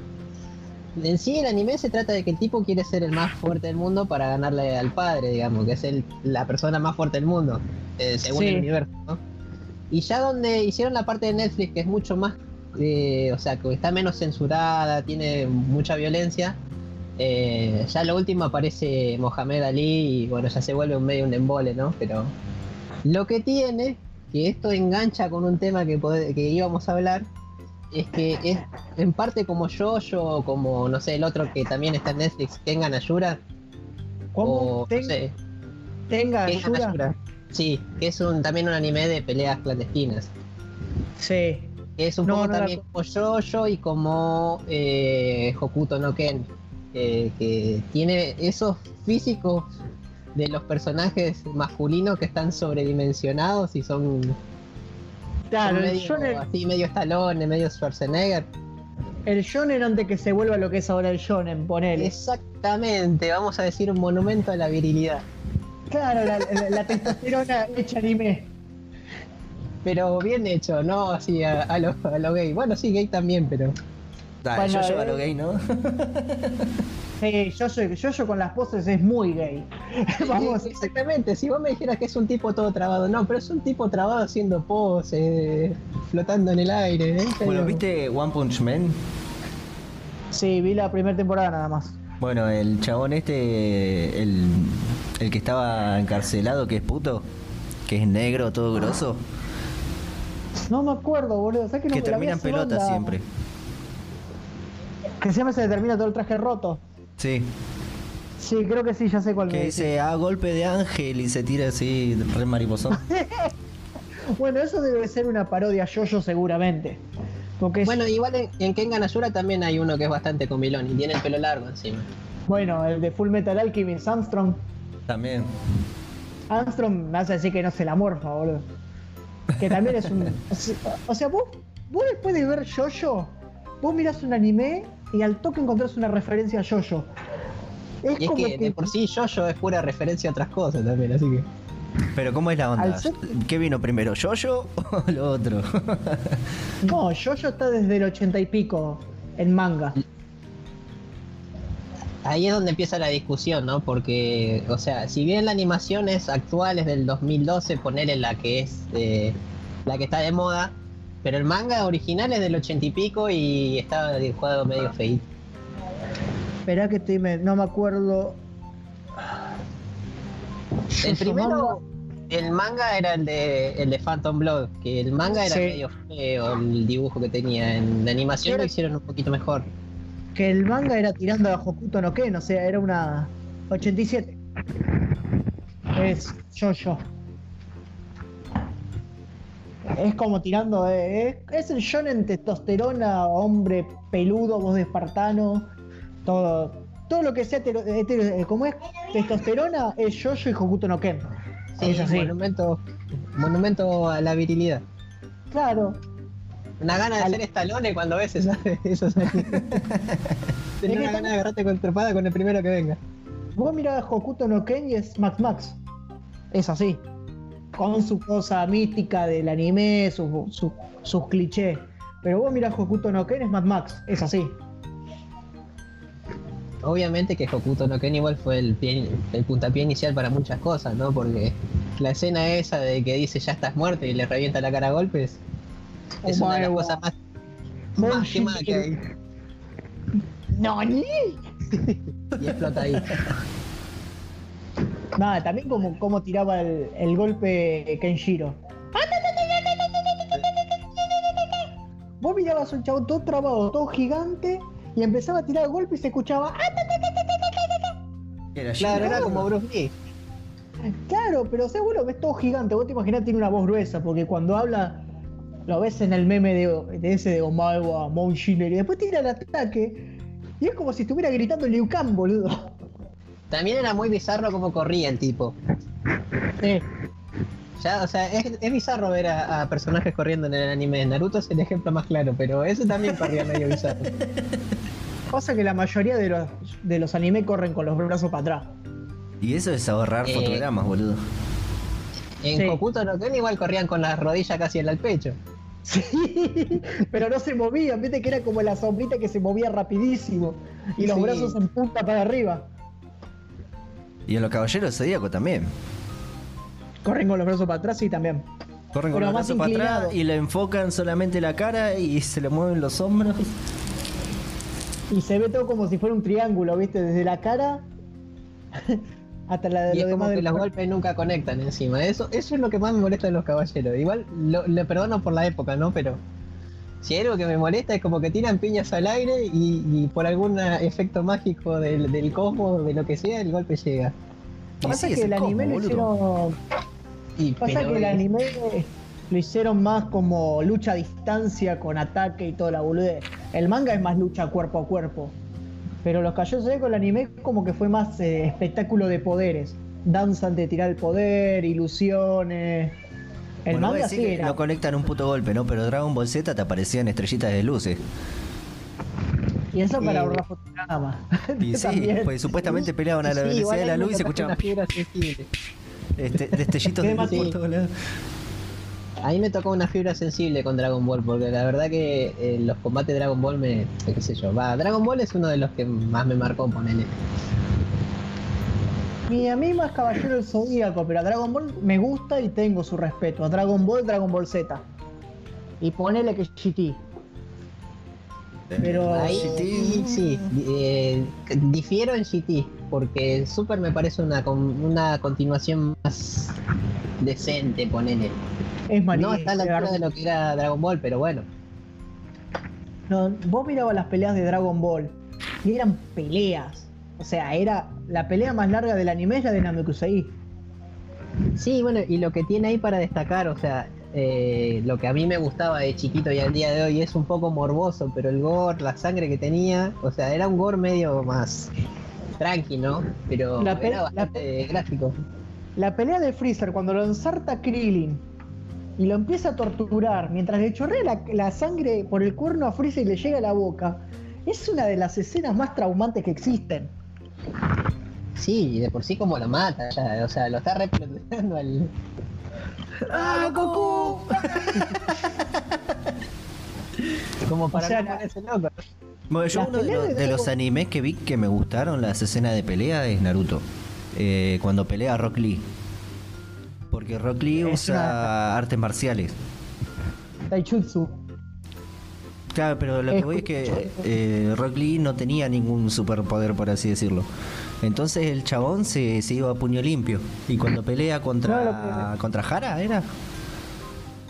En sí el anime se trata de que el tipo quiere ser el más fuerte del mundo para ganarle al padre, digamos, que es el, la persona más fuerte del mundo, eh, según Sí. el universo, ¿no? Y ya donde hicieron la parte de Netflix, que es mucho más, eh, o sea, que está menos censurada, tiene mucha violencia, eh, ya lo último aparece Mohamed Ali y bueno, ya se vuelve un medio un embole, ¿no? Pero lo que tiene, que esto engancha con un tema que, que íbamos a hablar, es que es en parte como yo, yo como, no sé, el otro que también está en Netflix, Kengan Ayura, ¿Cómo? o Ten- no sé, tenga ayuda. Sí, que es un, también un anime de peleas clandestinas. Sí. Que es un No, poco no también co- como Jojo y como eh, Hokuto no Ken. eh, que tiene esos físicos de los personajes masculinos que están sobredimensionados y son, son Claro, el shonen, así medio Stallone, medio Schwarzenegger. el shonen antes que se vuelva lo que es ahora el shonen, ponele. Exactamente, vamos a decir un monumento a la virilidad. Claro, la, la- la testosterona hecha anime. Pero bien hecho, no así a, a lo, a lo gay. Bueno, sí, gay también, pero. Dale, Bueno, yo llevo a eh. lo gay, ¿no? [laughs] Sí, yo soy, yo, yo con las poses es muy gay. [laughs] Vamos, Exactamente, si vos me dijeras que es un tipo todo trabado, no, pero es un tipo trabado haciendo poses, flotando en el aire. ¿eh? Bueno, ¿viste One Punch Man? sí, vi la primera temporada nada más. Bueno, el chabón este, el, el que estaba encarcelado, que es puto, que es negro, todo grosso, No me acuerdo, boludo. ¿Sabes que no que termina en pelota banda? siempre. Que siempre se le termina todo el traje roto. Sí, Sí, creo que sí, ya sé cuál que me dice, ah, golpe de ángel y se tira así, re mariposón. [laughs] Bueno, eso debe ser una parodia yo-yo seguramente. Porque es- Bueno, igual en, en Kengan Ashura también hay uno que es bastante comilón y tiene el pelo largo encima. bueno, el de Full Metal Alchemist, Armstrong. También. Armstrong me hace decir que no se la morfa, boludo. Que también es un. o [laughs] sea- O sea, vos, vos después de ver Jojo, vos mirás un anime y al toque encontrás una referencia a Jojo. Es Y es como que de por sí Jojo es pura referencia a otras cosas también, así que. Pero ¿cómo es la onda? Ser- ¿Qué vino primero, yo-yo o lo otro? [laughs] No, Jojo está desde el ochenta y pico en manga. Ahí es donde empieza la discusión, ¿no? Porque, o sea, si bien la animación es actual, es del 2012, ponerle la que es eh, la que está de moda, pero el manga original es del ochenta y pico y estaba dibujado medio feito. Esperá que estoy, me- no me acuerdo. El primero, el manga era el de el de Phantom Blood, que el manga era Sí. medio feo el dibujo que tenía. En la animación Era- lo hicieron un poquito mejor. Que el manga era tirando a Hokuto no Ken, o sea, era una 87. Es yo-yo. Es como tirando de. Es, es el shonen testosterona, hombre peludo, voz de espartano. Todo. Todo lo que sea hetero- hetero- como es testosterona es yo-yo y Hokuto no Ken. Sí, es así. monumento, monumento a la virilidad. Claro. Una gana de Al- ser estalones cuando ves esas, [laughs] esos Tenés una gana de agarrarte con trepada con el primero que venga. Vos mirás Hokuto no Ken y es Max Max. Es así. Con su cosa mística del anime, su- su- sus clichés. Pero vos mirás Hokuto no Ken es Mad Max. Es así. Obviamente que Hokuto no Ken igual fue el, pie- el puntapié inicial para muchas cosas, ¿no? Porque la escena esa de que dice ya estás muerto y le revienta la cara a golpes es una de las cosas más, más que hay. ¡Nani! [laughs] Y explota ahí. [laughs] Nada, también como, como tiraba el, el golpe Kenshiro. Vos mirabas un chavo todo trabado, todo gigante, y empezaba a tirar golpes y se escuchaba. Era Claro, era como Bruce Lee. Claro, pero o sea, vos lo ves todo gigante, vos te imaginás tiene una voz gruesa, porque cuando habla, lo ves en el meme de, de ese de Omaewa, Mount Schiller, y después tira el ataque, y es como si estuviera gritando Liu Kang, boludo. También era muy bizarro como corría el tipo. Sí. Ya, o sea, es, es bizarro ver a, a personajes corriendo en el anime. Naruto es el ejemplo más claro, pero ese también corría medio bizarro. [laughs] Pasa que la mayoría de los, de los anime corren con los brazos para atrás. Y eso es ahorrar Eh, fotogramas, boludo. En Sí. Hokuto no Ken igual corrían con las rodillas casi en el pecho. Sí, [laughs] pero no se movían, viste que era como la sombrita que se movía rapidísimo, y los Sí. brazos en punta para arriba. Y en los caballeros zodíacos también. Corren con los brazos para atrás, sí, también. Corren con los más brazos para atrás y le enfocan solamente la cara y se le mueven los hombros. Y se ve todo como si fuera un triángulo, ¿viste? Desde la cara [laughs] hasta la de Y lo es como demás que del los cuerpo. golpes nunca conectan encima. Eso, eso es lo que más me molesta de los caballeros. Igual lo, le perdono por la época, ¿no? Pero si hay algo que me molesta es como que tiran piñas al aire y, y por algún efecto mágico del, del cosmos, de lo que sea, el golpe llega. Pasa sí, es que el el anime cosmo, lo hicieron. Y, Pasa que el anime lo hicieron más como lucha a distancia, con ataque y toda la boludez. El manga es más lucha cuerpo a cuerpo. Pero los Caballeros con el anime como que fue más eh, espectáculo de poderes. Danzan de tirar el poder, ilusiones. El Bueno, manga decís sí que era. no conectan un puto golpe, ¿no? Pero Dragon Ball Z te aparecían estrellitas de luces. Y eso para ahorrar fotograma. [laughs] Y sí, pues supuestamente peleaban a la sí, velocidad de la luz y se escuchaban una fibra sensible. este, destellitos de [laughs] luz Sí. por todos lados. Ahí me tocó una fibra sensible con Dragon Ball, porque la verdad que eh, los combates de Dragon Ball me. qué sé yo. Va, Dragon Ball es uno de los que más me marcó, ponele. Y a mí más Caballero del Zodíaco, pero a Dragon Ball me gusta y tengo su respeto. A Dragon Ball, Dragon Ball Z. Y ponele que es GT. Pero- Ahí GT. sí, eh, difiero en GT, porque el Super me parece una, una continuación más decente, ponele. Es malísimo. No está a la altura de lo que era Dragon Ball, pero bueno. No, vos mirabas las peleas de Dragon Ball y eran peleas. O sea, era la pelea más larga del anime es la de Namekusei. Sí, bueno, y lo que tiene ahí para destacar, o sea, eh, lo que a mí me gustaba de chiquito y al día de hoy es un poco morboso, pero el gore, la sangre que tenía, o sea, era un gore medio más tranqui, ¿no? Pero La era la bastante gráfico. La pelea de Freezer cuando lo ensarta Krillin y lo empieza a torturar mientras le chorrea la, la sangre por el cuerno a Freezer y le llega a la boca. Es una de las escenas más traumantes que existen. Sí, y de por sí como lo mata, ya, o sea, lo está representando al... ¡Ah, Goku! [laughs] Como para O sea, no ponerse loco. Bueno, yo Las uno de, los- de animes que vi que me gustaron las escenas de pelea es Naruto. Eh, cuando pelea Rock Lee. Porque Rock Lee Es usa una- artes marciales. Taijutsu. Claro, pero lo que voy es que eh, Rock Lee no tenía ningún superpoder, por así decirlo. Entonces el chabón se, se iba a puño limpio. Y cuando pelea contra, contra Jara, ¿era?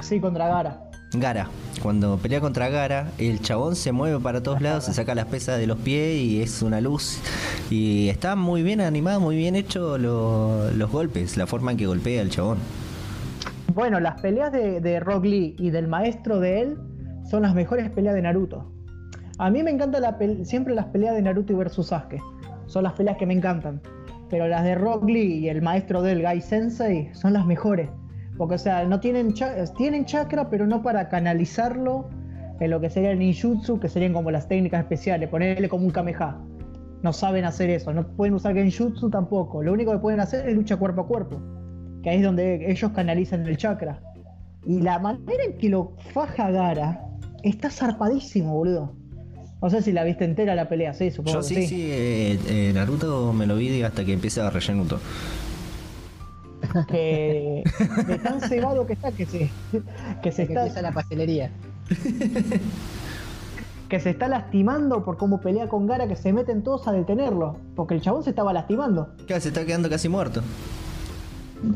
Sí, contra Gara. Gara. Cuando pelea contra Gara, el chabón se mueve para todos lados, se saca las pesas de los pies y es una luz. Y está muy bien animado, muy bien hecho lo- los golpes, la forma en que golpea el chabón. Bueno, las peleas de, de Rock Lee y del maestro de él son las mejores peleas de Naruto. A mí me encanta la pel- siempre las peleas de Naruto versus Sasuke. Son las peleas que me encantan. Pero las de Rock Lee y el maestro del Gai Sensei son las mejores. Porque, o sea, no tienen, tienen chakra, pero no para canalizarlo en lo que sería el ninjutsu, que serían como las técnicas especiales, ponerle como un kameha. No saben hacer eso, no pueden usar genjutsu tampoco. Lo único que pueden hacer es lucha cuerpo a cuerpo, que ahí es donde ellos canalizan el chakra. Y la manera en que lo faja Gara está zarpadísimo, boludo. No sé si la viste entera la pelea, sí, supongo Yo que sí, sí, eh, eh, Naruto me lo vi hasta que empieza a rellenuto. Que [laughs] de tan cebado que está que se, que se Que está empieza la pastelería. [laughs] que se está lastimando por cómo pelea con Gara, que se meten todos a detenerlo, porque el chabón se estaba lastimando. Claro, se está quedando casi muerto.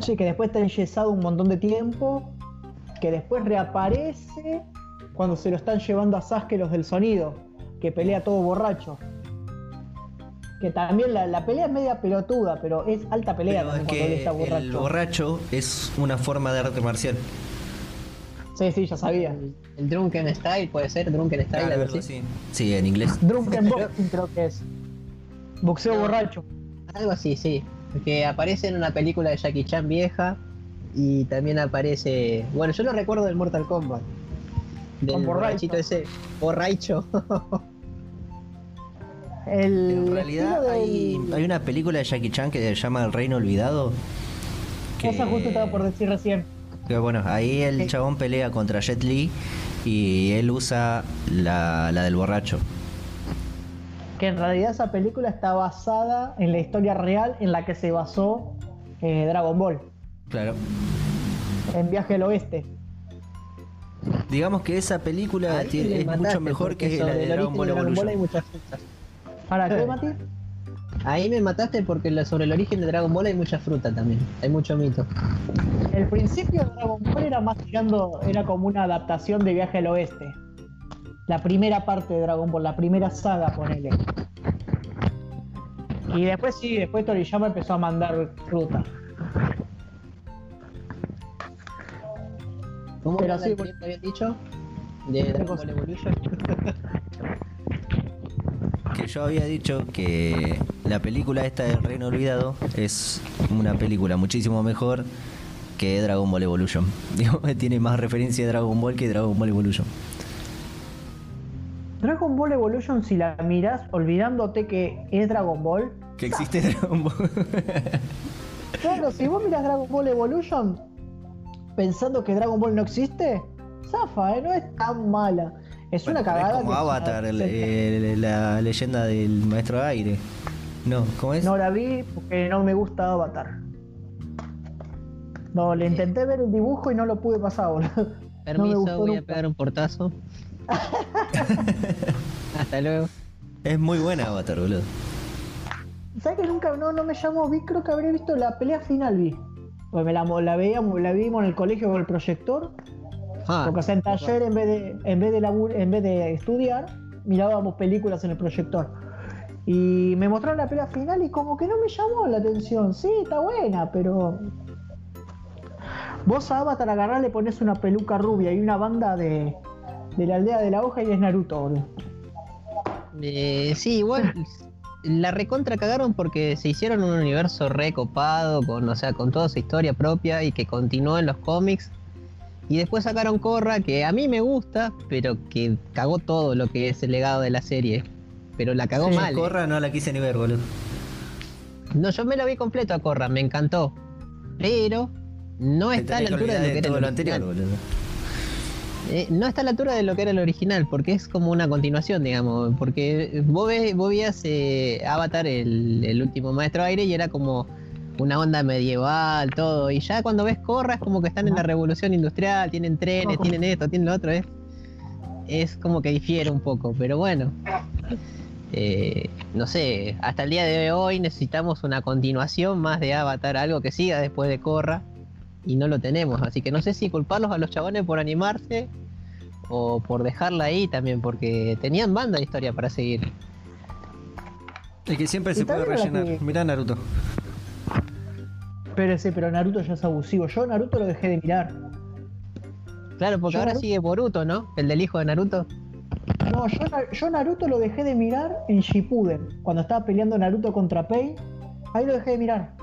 Sí, que después está enyesado un montón de tiempo, que después reaparece cuando se lo están llevando a Sasuke los del sonido, que pelea todo borracho. Que también la, la pelea es media pelotuda, pero es alta pelea Pero es también cuando él está borracho. el borracho es una forma de arte marcial. Sí, sí, ya sabía. El, el Drunken Style, puede ser, Drunken Style, Claro, algo algo así. así. Sí, en inglés. Drunken [laughs] Boxing creo que es. Boxeo No. borracho. Algo así, sí. Que aparece en una película de Jackie Chan vieja y también aparece. Bueno, yo lo recuerdo del Mortal Kombat. Del Con borrachito ese. Borracho. El En realidad hay, una película de Jackie Chan que se llama El Reino Olvidado. Que, Esa justo estaba por decir recién. que, bueno, ahí el Sí. chabón pelea contra Jet Li y él usa la, la del borracho. Que en realidad esa película está basada en la historia real en la que se basó eh, Dragon Ball, Claro. en Viaje al Oeste. Digamos que esa película Ahí tiene- le es mataste, mucho mejor que la de Dragon Ball hay Evolution. muchas frutas. ¿Para qué, [laughs] Mati? Ahí me mataste porque la- sobre el origen de Dragon Ball hay mucha fruta también. Hay mucho mito. El principio de Dragon Ball era más tirando, era como una adaptación de Viaje al Oeste. La primera parte de Dragon Ball, la primera saga, ponele. Y después sí, después Toriyama empezó a mandar fruta. ¿Cómo Pero era sí, por- que habían dicho? De Dragon? Ball Evolution. [laughs] Que yo había dicho que la película esta del Reino Olvidado es una película muchísimo mejor que Dragon Ball Evolution. [laughs] Digo, tiene más referencia de Dragon Ball que Dragon Ball Evolution. Dragon Ball Evolution, si la mirás olvidándote que es Dragon Ball, Que existe [laughs] Dragon Ball. Claro, si vos miras Dragon Ball Evolution pensando que Dragon Ball no existe, zafa, ¿eh? no es tan mala. Es Bueno, una cagada. Es como que- Avatar, el- se- el- la leyenda del maestro aire. No, ¿cómo es? No la vi porque no me gusta Avatar. No, le intenté ver el dibujo y no lo pude pasar, boludo. No me Permiso, gustó voy a pegar un portazo. [laughs] Hasta luego. Es muy buena Avatar, boludo. ¿Sabes que nunca no, no me llamó? Vi, creo que habría visto la pelea final, vi. Pues me la, la veíamos, la vimos en el colegio con el proyector. Ah, Porque en taller, en vez de, en vez de labur- en vez de estudiar, mirábamos películas en el proyector. Y me mostraron la pelea final y como que no me llamó la atención. Sí, está buena, pero. Vos a Avatar agarrás, le pones una peluca rubia y una banda de, de la aldea de la hoja y es Naruto, boludo. eh, sí, igual la recontra cagaron porque se hicieron un universo recopado, con, o sea, con toda su historia propia y que continuó en los cómics. Y después sacaron Korra, que a mí me gusta, pero que cagó todo lo que es el legado de la serie. Pero la cagó Sí, mal. eh. Corra no la quise ni ver, boludo. No, yo me la vi completo a Korra, me encantó. Pero no está a la altura de lo que era todo el lo anterior, original. boludo. Eh, no está a la altura de lo que era el original, porque es como una continuación, digamos. Porque vos, ves, vos veías eh, Avatar, el, el último maestro aire, y era como una onda medieval, todo. Y ya cuando ves Korra es como que están en la revolución industrial, tienen trenes, tienen esto, tienen lo otro. Es, es como que difiere un poco, pero bueno. eh, no sé, hasta el día de hoy necesitamos una continuación más de Avatar, algo que siga después de Korra, y no lo tenemos. Así que no sé si culparlos a los chabones por animarse o por dejarla ahí también, porque tenían banda de historia para seguir. Es que siempre se puede rellenar. que- Mirá Naruto. Pero sí, pero Naruto ya es abusivo. Yo Naruto lo dejé de mirar. Claro, porque Yo ahora Naruto- sigue Boruto, ¿no? El del hijo de Naruto. No, yo, yo Naruto lo dejé de mirar en Shippuden. Cuando estaba peleando Naruto contra Pain. Ahí lo dejé de mirar.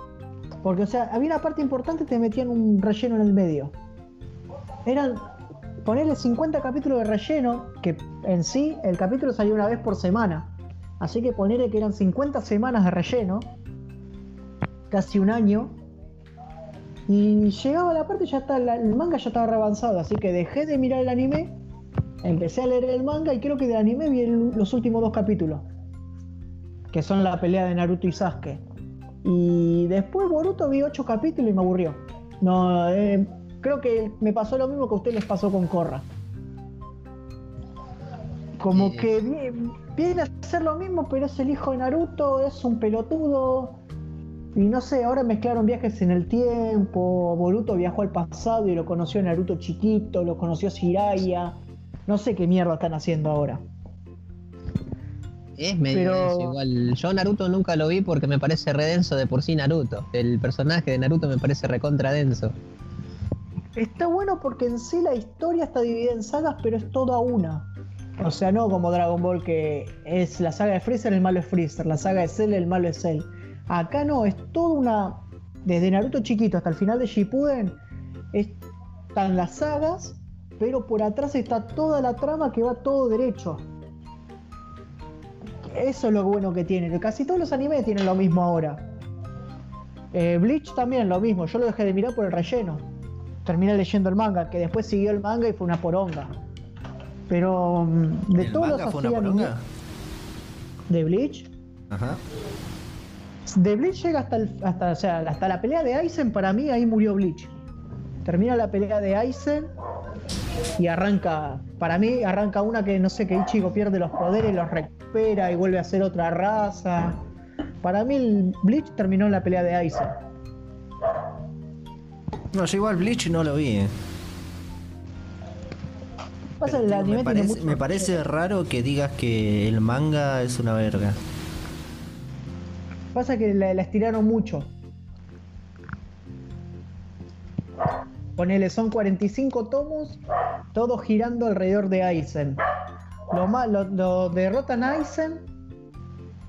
Porque, o sea, había una parte importante te metían un relleno en el medio. Eran, ponerle 50 capítulos de relleno, que en sí el capítulo salió una vez por semana. Así que ponerle que eran 50 semanas de relleno, casi un año. Y llegaba la parte, ya está, el manga ya estaba avanzado, así que dejé de mirar el anime, empecé a leer el manga y creo que del anime vi los últimos dos capítulos, que son la pelea de Naruto y Sasuke. Y después Boruto vi ocho capítulos y me aburrió. No, eh, creo que me pasó lo mismo que a ustedes les pasó con Korra. Como que vi- viene a hacer lo mismo, pero es el hijo de Naruto, es un pelotudo. Y no sé, ahora mezclaron viajes en el tiempo. Boruto viajó al pasado y lo conoció Naruto chiquito, lo conoció Jiraiya. No sé qué mierda están haciendo ahora. Es medio Pero- denso igual. Yo Naruto nunca lo vi porque me parece redenso de por sí Naruto. El personaje de Naruto me parece recontra denso. Está bueno porque en sí la historia está dividida en sagas, pero es toda una. O sea, no como Dragon Ball que es la saga de Freezer, el malo es Freezer, la saga de Cell, el malo es Cell. Acá no, es toda una... Desde Naruto chiquito hasta el final de Shippuden, están las sagas, pero por atrás está toda la trama que va todo derecho. Eso es lo bueno que tiene. Casi todos los animes tienen lo mismo ahora. Eh, Bleach también lo mismo, yo lo dejé de mirar por el relleno terminé leyendo el manga, que después siguió el manga y fue una poronga. Pero mm, de ¿El todos manga los fue una poronga? de Bleach, Ajá. de Bleach llega hasta, el- hasta, o sea, hasta la pelea de Aizen, para mí ahí murió Bleach. Termina la pelea de Aizen y arranca, para mí arranca una que no sé, que Ichigo pierde los poderes, los recupera y vuelve a ser otra raza. Para mí el Bleach terminó en la pelea de Aizen. No, yo igual Bleach no lo vi. eh. Pasa Pero, el tío, anime me, parece, mucho- me parece raro que digas que el manga es una verga. Pasa que la, la estiraron mucho. Ponele, son 45 tomos, todos girando alrededor de Aizen. Lo, lo, lo derrotan a Aizen,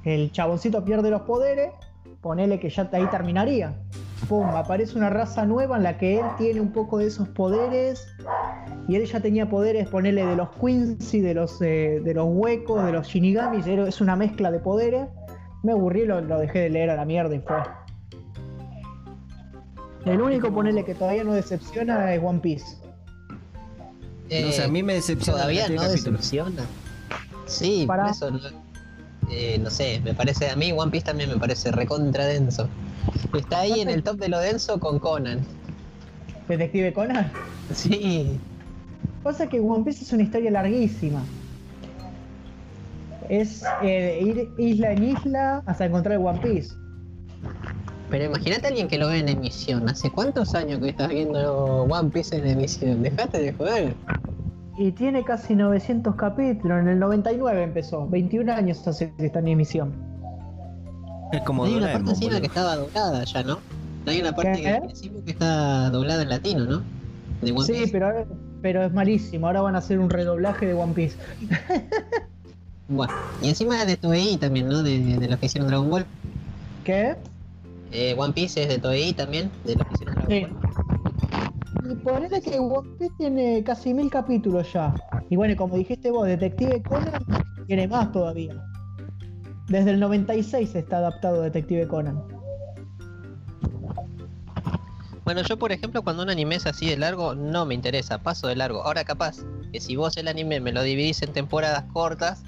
el chaboncito pierde los poderes, ponele que ya ahí terminaría. Pum, aparece una raza nueva en la que él tiene un poco de esos poderes. Y él ya tenía poderes, ponele de los Quincy, de los, eh, de los huecos, de los Shinigamis, es una mezcla de poderes. Me aburrí, lo, lo dejé de leer a la mierda y fue. El único ponele que todavía no decepciona es One Piece. no sé, a mí me decepciona. Eh, Todavía cantidad no decepciona. Sí, Para- por eso. no- eh, no sé, me parece. A mí One Piece también me parece recontra denso. Está ahí en el top de lo denso con Conan. Detective Conan. Sí. Pasa que One Piece es una historia larguísima. Es eh, ir isla en isla hasta encontrar el One Piece. Pero imagínate a alguien que lo ve en emisión. ¿Hace cuántos años que estás viendo One Piece en emisión? Dejate de joder. Y tiene casi 900 capítulos. En el 99 empezó. 21 años hace que está en emisión. Es como Hay una Doraemon, parte encima boludo. que estaba doblada ya, ¿no? Hay una parte ¿Qué? que decimos que está doblada en latino, ¿no? De One Sí, Piece. pero, ahora- pero es malísimo. Ahora van a hacer un redoblaje de One Piece. Bueno, y encima es de Toei también, ¿no? De, de los que hicieron Dragon Ball. ¿Qué? Eh, One Piece es de Toei también, de los que hicieron Dragon Sí. Ball. Y ponele que One Piece tiene casi mil capítulos ya. Y bueno, como dijiste vos, Detective Conan tiene más todavía. Desde el 96 está adaptado Detective Conan. Bueno, yo por ejemplo, cuando un anime es así de largo, no me interesa, paso de largo. Ahora capaz, que si vos el anime me lo dividís en temporadas cortas,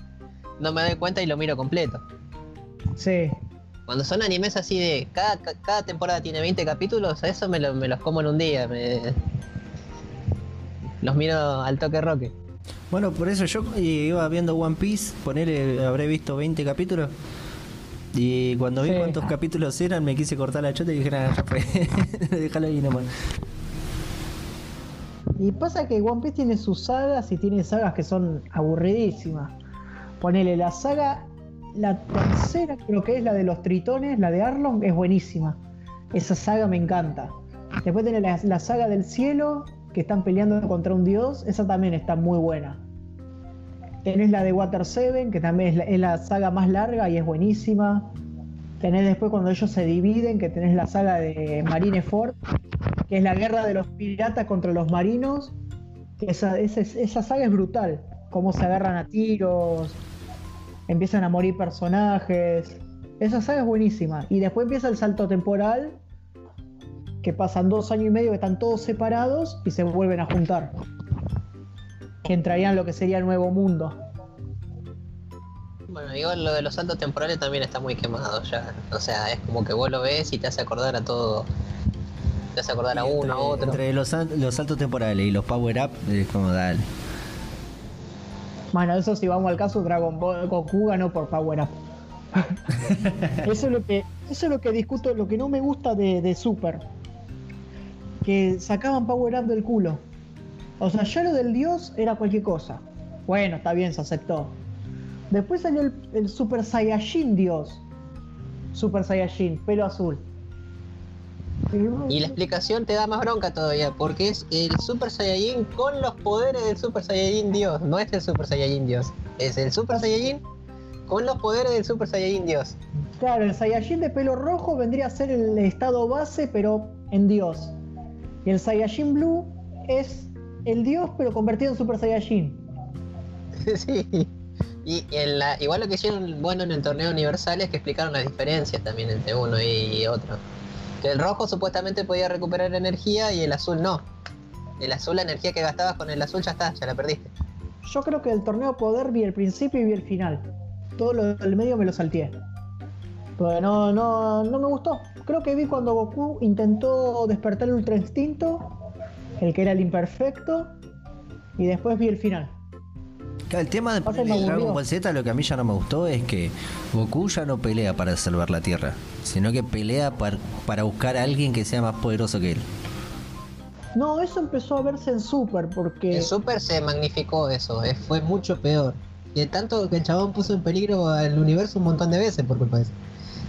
no me doy cuenta y lo miro completo. Sí. Cuando son animes así de cada, ca- cada temporada tiene 20 capítulos, a eso me, lo- me los como en un día. me- Los miro al toque roque. Bueno, por eso yo iba viendo One Piece, ponerle, habré visto 20 capítulos. Y cuando vi Sí. cuántos capítulos eran, me quise cortar la chota y dije, nada, ya fue. [laughs] Déjalo ahí nomás. Y pasa que One Piece tiene sus sagas y tiene sagas que son aburridísimas. Ponele la saga, la tercera creo que es la de los tritones, la de Arlong, es buenísima. Esa saga me encanta. Después tenés la, saga del cielo, que están peleando contra un dios, esa también está muy buena. Tenés la de Water 7, que también es la, es la saga más larga y es buenísima. Tenés después cuando ellos se dividen, que tenés la saga de Marineford, que es la guerra de los piratas contra los marinos. Esa, esa, esa saga es brutal. Cómo se agarran a tiros, empiezan a morir personajes. Esa saga es buenísima. Y después empieza el salto temporal, que pasan dos años y medio que están todos separados y se vuelven a juntar. Que entrarían en lo que sería el nuevo mundo. Bueno, igual lo de los saltos temporales también está muy quemado ya. O sea, es como que vos lo ves y te hace acordar a todo. Te hace acordar a uno, a otro. Entre los, los saltos temporales y los power up, es como dale. Bueno, eso si vamos al caso, Dragon Ball Goku ganó por Power Up. [laughs] eso es lo que, eso es lo que discuto, lo que no me gusta de, de Super. Que sacaban Power Up del culo. O sea, ya lo del dios era cualquier cosa. Bueno, está bien, se aceptó. Después salió el, el Super Saiyajin Dios. Super Saiyajin, pelo azul. Y la explicación te da más bronca todavía, porque es el Super Saiyajin con los poderes del Super Saiyajin Dios. No es el Super Saiyajin Dios, es el Super Saiyajin con los poderes del Super Saiyajin Dios. Claro, el Saiyajin de pelo rojo vendría a ser el estado base, pero en Dios. Y el Saiyajin Blue es el Dios, pero convertido en Super Saiyajin. [laughs] sí. Y en la, igual lo que hicieron bueno en el torneo universal es que explicaron las diferencias también entre uno y otro. Que el rojo supuestamente podía recuperar energía y el azul no. El azul, la energía que gastabas con el azul ya está, ya la perdiste. Yo creo que del torneo poder vi el principio y vi el final. Todo lo del medio me lo salteé. Porque no, no, no me gustó. Creo que vi cuando Goku intentó despertar el Ultra Instinto, el que era el imperfecto, y después vi el final. El tema de Dragon. Ball Z, lo que a mí ya no me gustó es que Goku ya no pelea para salvar la Tierra, sino que pelea par- para buscar a alguien que sea más poderoso que él. No, eso empezó a verse en Super, porque... En Super se magnificó eso, eh, fue mucho peor. Y de tanto que el chabón puso en peligro al universo un montón de veces por culpa de eso.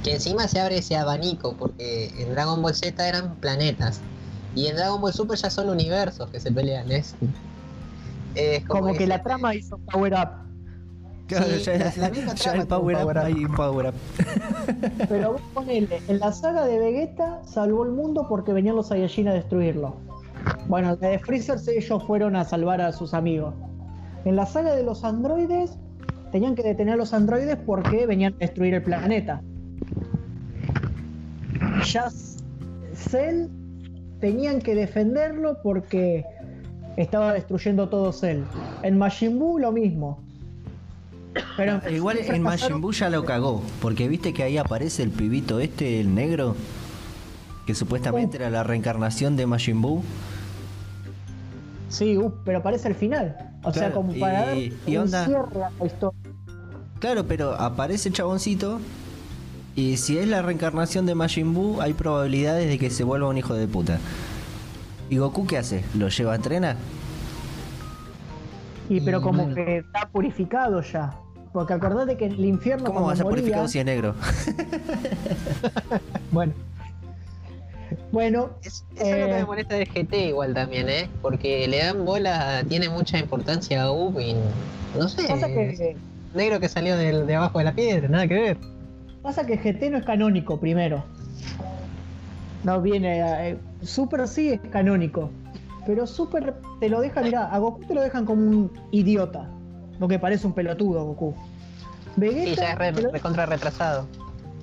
Que encima se abre ese abanico, porque en Dragon Ball Z eran planetas. Y en Dragon Ball Super ya son universos que se pelean. Es, es Como que la trama hizo Power Up. Claro, Sí, ya, la- la misma ya trama el power tiene up, power up. hay un power up. Pero vos ponele, en la saga de Vegeta salvó el mundo porque venían los Saiyajin a destruirlo. Bueno, de Freezer ellos fueron a salvar a sus amigos. En la saga de los androides tenían que detener a los androides porque venían a destruir el planeta. Ya Cell tenían que defenderlo porque estaba destruyendo todo Cell. En Majin Buu lo mismo. Pero Igual Freezer en pasaron- Majin Buu ya lo cagó, porque viste que ahí aparece el pibito este, el negro, que supuestamente era la reencarnación de Majin Buu. Sí, uh, pero parece el final. O sea, como para dar y- y un onda- cierre a la historia. Claro, pero aparece el chaboncito y si es la reencarnación de Majin Buu, hay probabilidades de que se vuelva un hijo de puta. ¿Y Goku qué hace? ¿Lo lleva a entrenar? Y pero como bueno. que está purificado ya. Porque acordate que en el infierno ¿Cómo cuando va a ser moría- purificado si es negro? [laughs] [laughs] Bueno. Bueno, Es- eso es que Eh. me molesta de GT igual también, ¿eh? Porque le dan bola, tiene mucha importancia a y no sé, pasa que, negro que salió del- de abajo de la piedra, nada que ver. pasa que GT no es canónico primero. No viene. eh, Super sí es canónico. Pero Super te lo deja, mirá, a Goku te lo dejan como un idiota. Porque parece un pelotudo Goku. Vegeta, Sí, ya es re, te lo- recontra retrasado.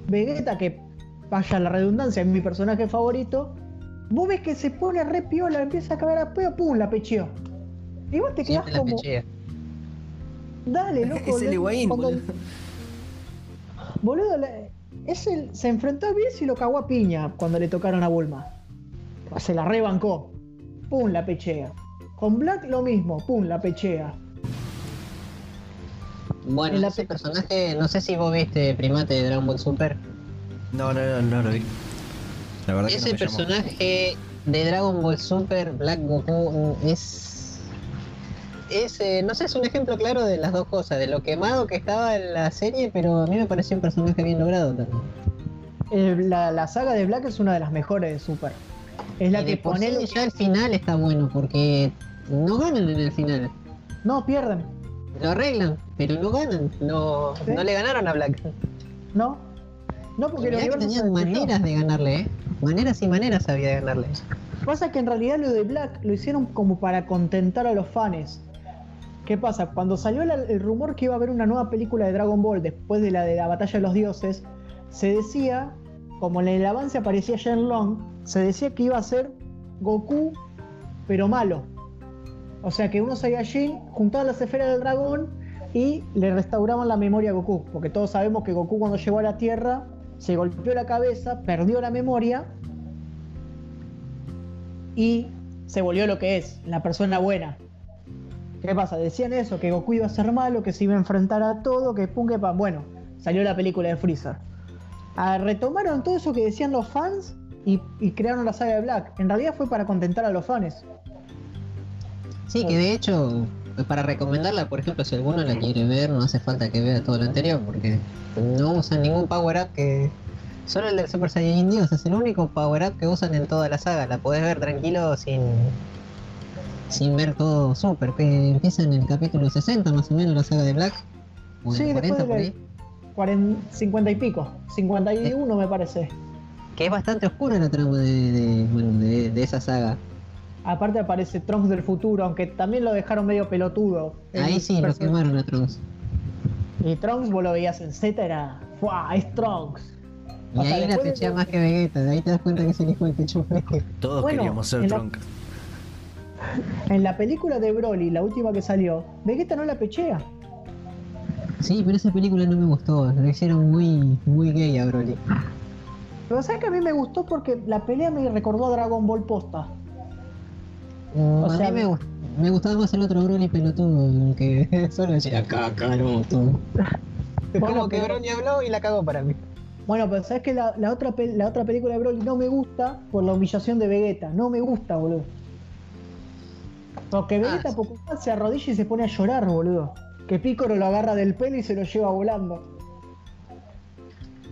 Vegeta, que vaya la redundancia, es mi personaje favorito. Vos ves que se pone re piola, empieza a cagar a peo, pum, la pecheó. Y vos te quedás como, pechea. dale, [laughs] loco. es el le- Higuaín, cuando- boludo. Boludo, la- es el, se enfrentó a Bills y lo cagó a piña cuando le tocaron a Bulma. Se la rebancó. Pum, la pechea. Con Black lo mismo, pum, la pechea. Bueno, En la ese pe- personaje, no sé si vos viste Primate de Dragon Ball Super. No, no, no, no lo vi. La verdad Ese que no me llamó. personaje de Dragon Ball Super, Black Goku, es. Es, eh, no sé, es un ejemplo claro de las dos cosas, de lo quemado que estaba en la serie, pero a mí me pareció un personaje bien logrado también. Eh, la, la saga de Black es una de las mejores de Super. Es la y que de por pone. sí ya el final está bueno, porque no ganan en el final. No, pierden. Lo arreglan, pero no ganan. No, ¿Sí? no le ganaron a Black. No. No, porque Mirá que tenían maneras de ganarle, ¿eh? Maneras y maneras había de ganarle. Pasa que en realidad lo de Black lo hicieron como para contentar a los fans. ¿Qué pasa? Cuando salió la- el rumor que iba a haber una nueva película de Dragon Ball después de la de la Batalla de los Dioses, se decía, como en el avance aparecía Shenlong, se decía que iba a ser Goku, pero malo. O sea que unos Saiyajin juntaban las esferas del dragón y le restauraban la memoria a Goku. Porque todos sabemos que Goku cuando llegó a la Tierra se golpeó la cabeza, perdió la memoria y se volvió lo que es, la persona buena. ¿Qué pasa? Decían eso, que Goku iba a ser malo, que se iba a enfrentar a todo, que pum, que pam. Bueno, salió la película de Freezer. Ah, retomaron todo eso que decían los fans y, y crearon la saga de Black. En realidad fue para contentar a los fans. Sí, que de hecho, para recomendarla, por ejemplo, si alguno la quiere ver, no hace falta que vea todo lo anterior, porque no usan ningún power up que. Solo el del Super Saiyajin Dios es el único power up que usan en toda la saga. La podés ver tranquilo sin. sin ver todo Super, que empieza en el capítulo 60 más o menos la saga de Black. O en Sí, el después 40 por ahí. 40, 50 y pico. 51 me parece. Que es bastante oscura la trama de, de- bueno, de, de esa saga. Aparte aparece Trunks del futuro, aunque también lo dejaron medio pelotudo. Ahí sí, lo quemaron a Trunks. Y Trunks vos lo veías en Z, era. ¡Fua! Es Trunks. Y O ahí la después de- techea más que Vegeta, de ahí te das cuenta que es el hijo del pecho fresco. [laughs] Todos Bueno, queríamos ser la- Trunks. [laughs] En la película de Broly, la última que salió, Vegeta no la pechea. Sí, pero esa película no me gustó, lo hicieron muy, muy gay a Broly. Pero sabes que a mí me gustó porque la pelea me recordó a Dragon Ball posta. Mm, O a sea, mí me, gust- me gustaba más el otro Broly pelotudo, el que [laughs] solo decía Kakaroto. [laughs] Es Bueno, como que Broly habló y la cagó para mí. Bueno, pero sabes que la, la otra, pel- la otra película de Broly no me gusta por la humillación de Vegeta. No me gusta, boludo. Porque Vegeta sí. poco más se arrodilla y se pone a llorar, boludo. Que Piccolo lo agarra del pelo y se lo lleva volando.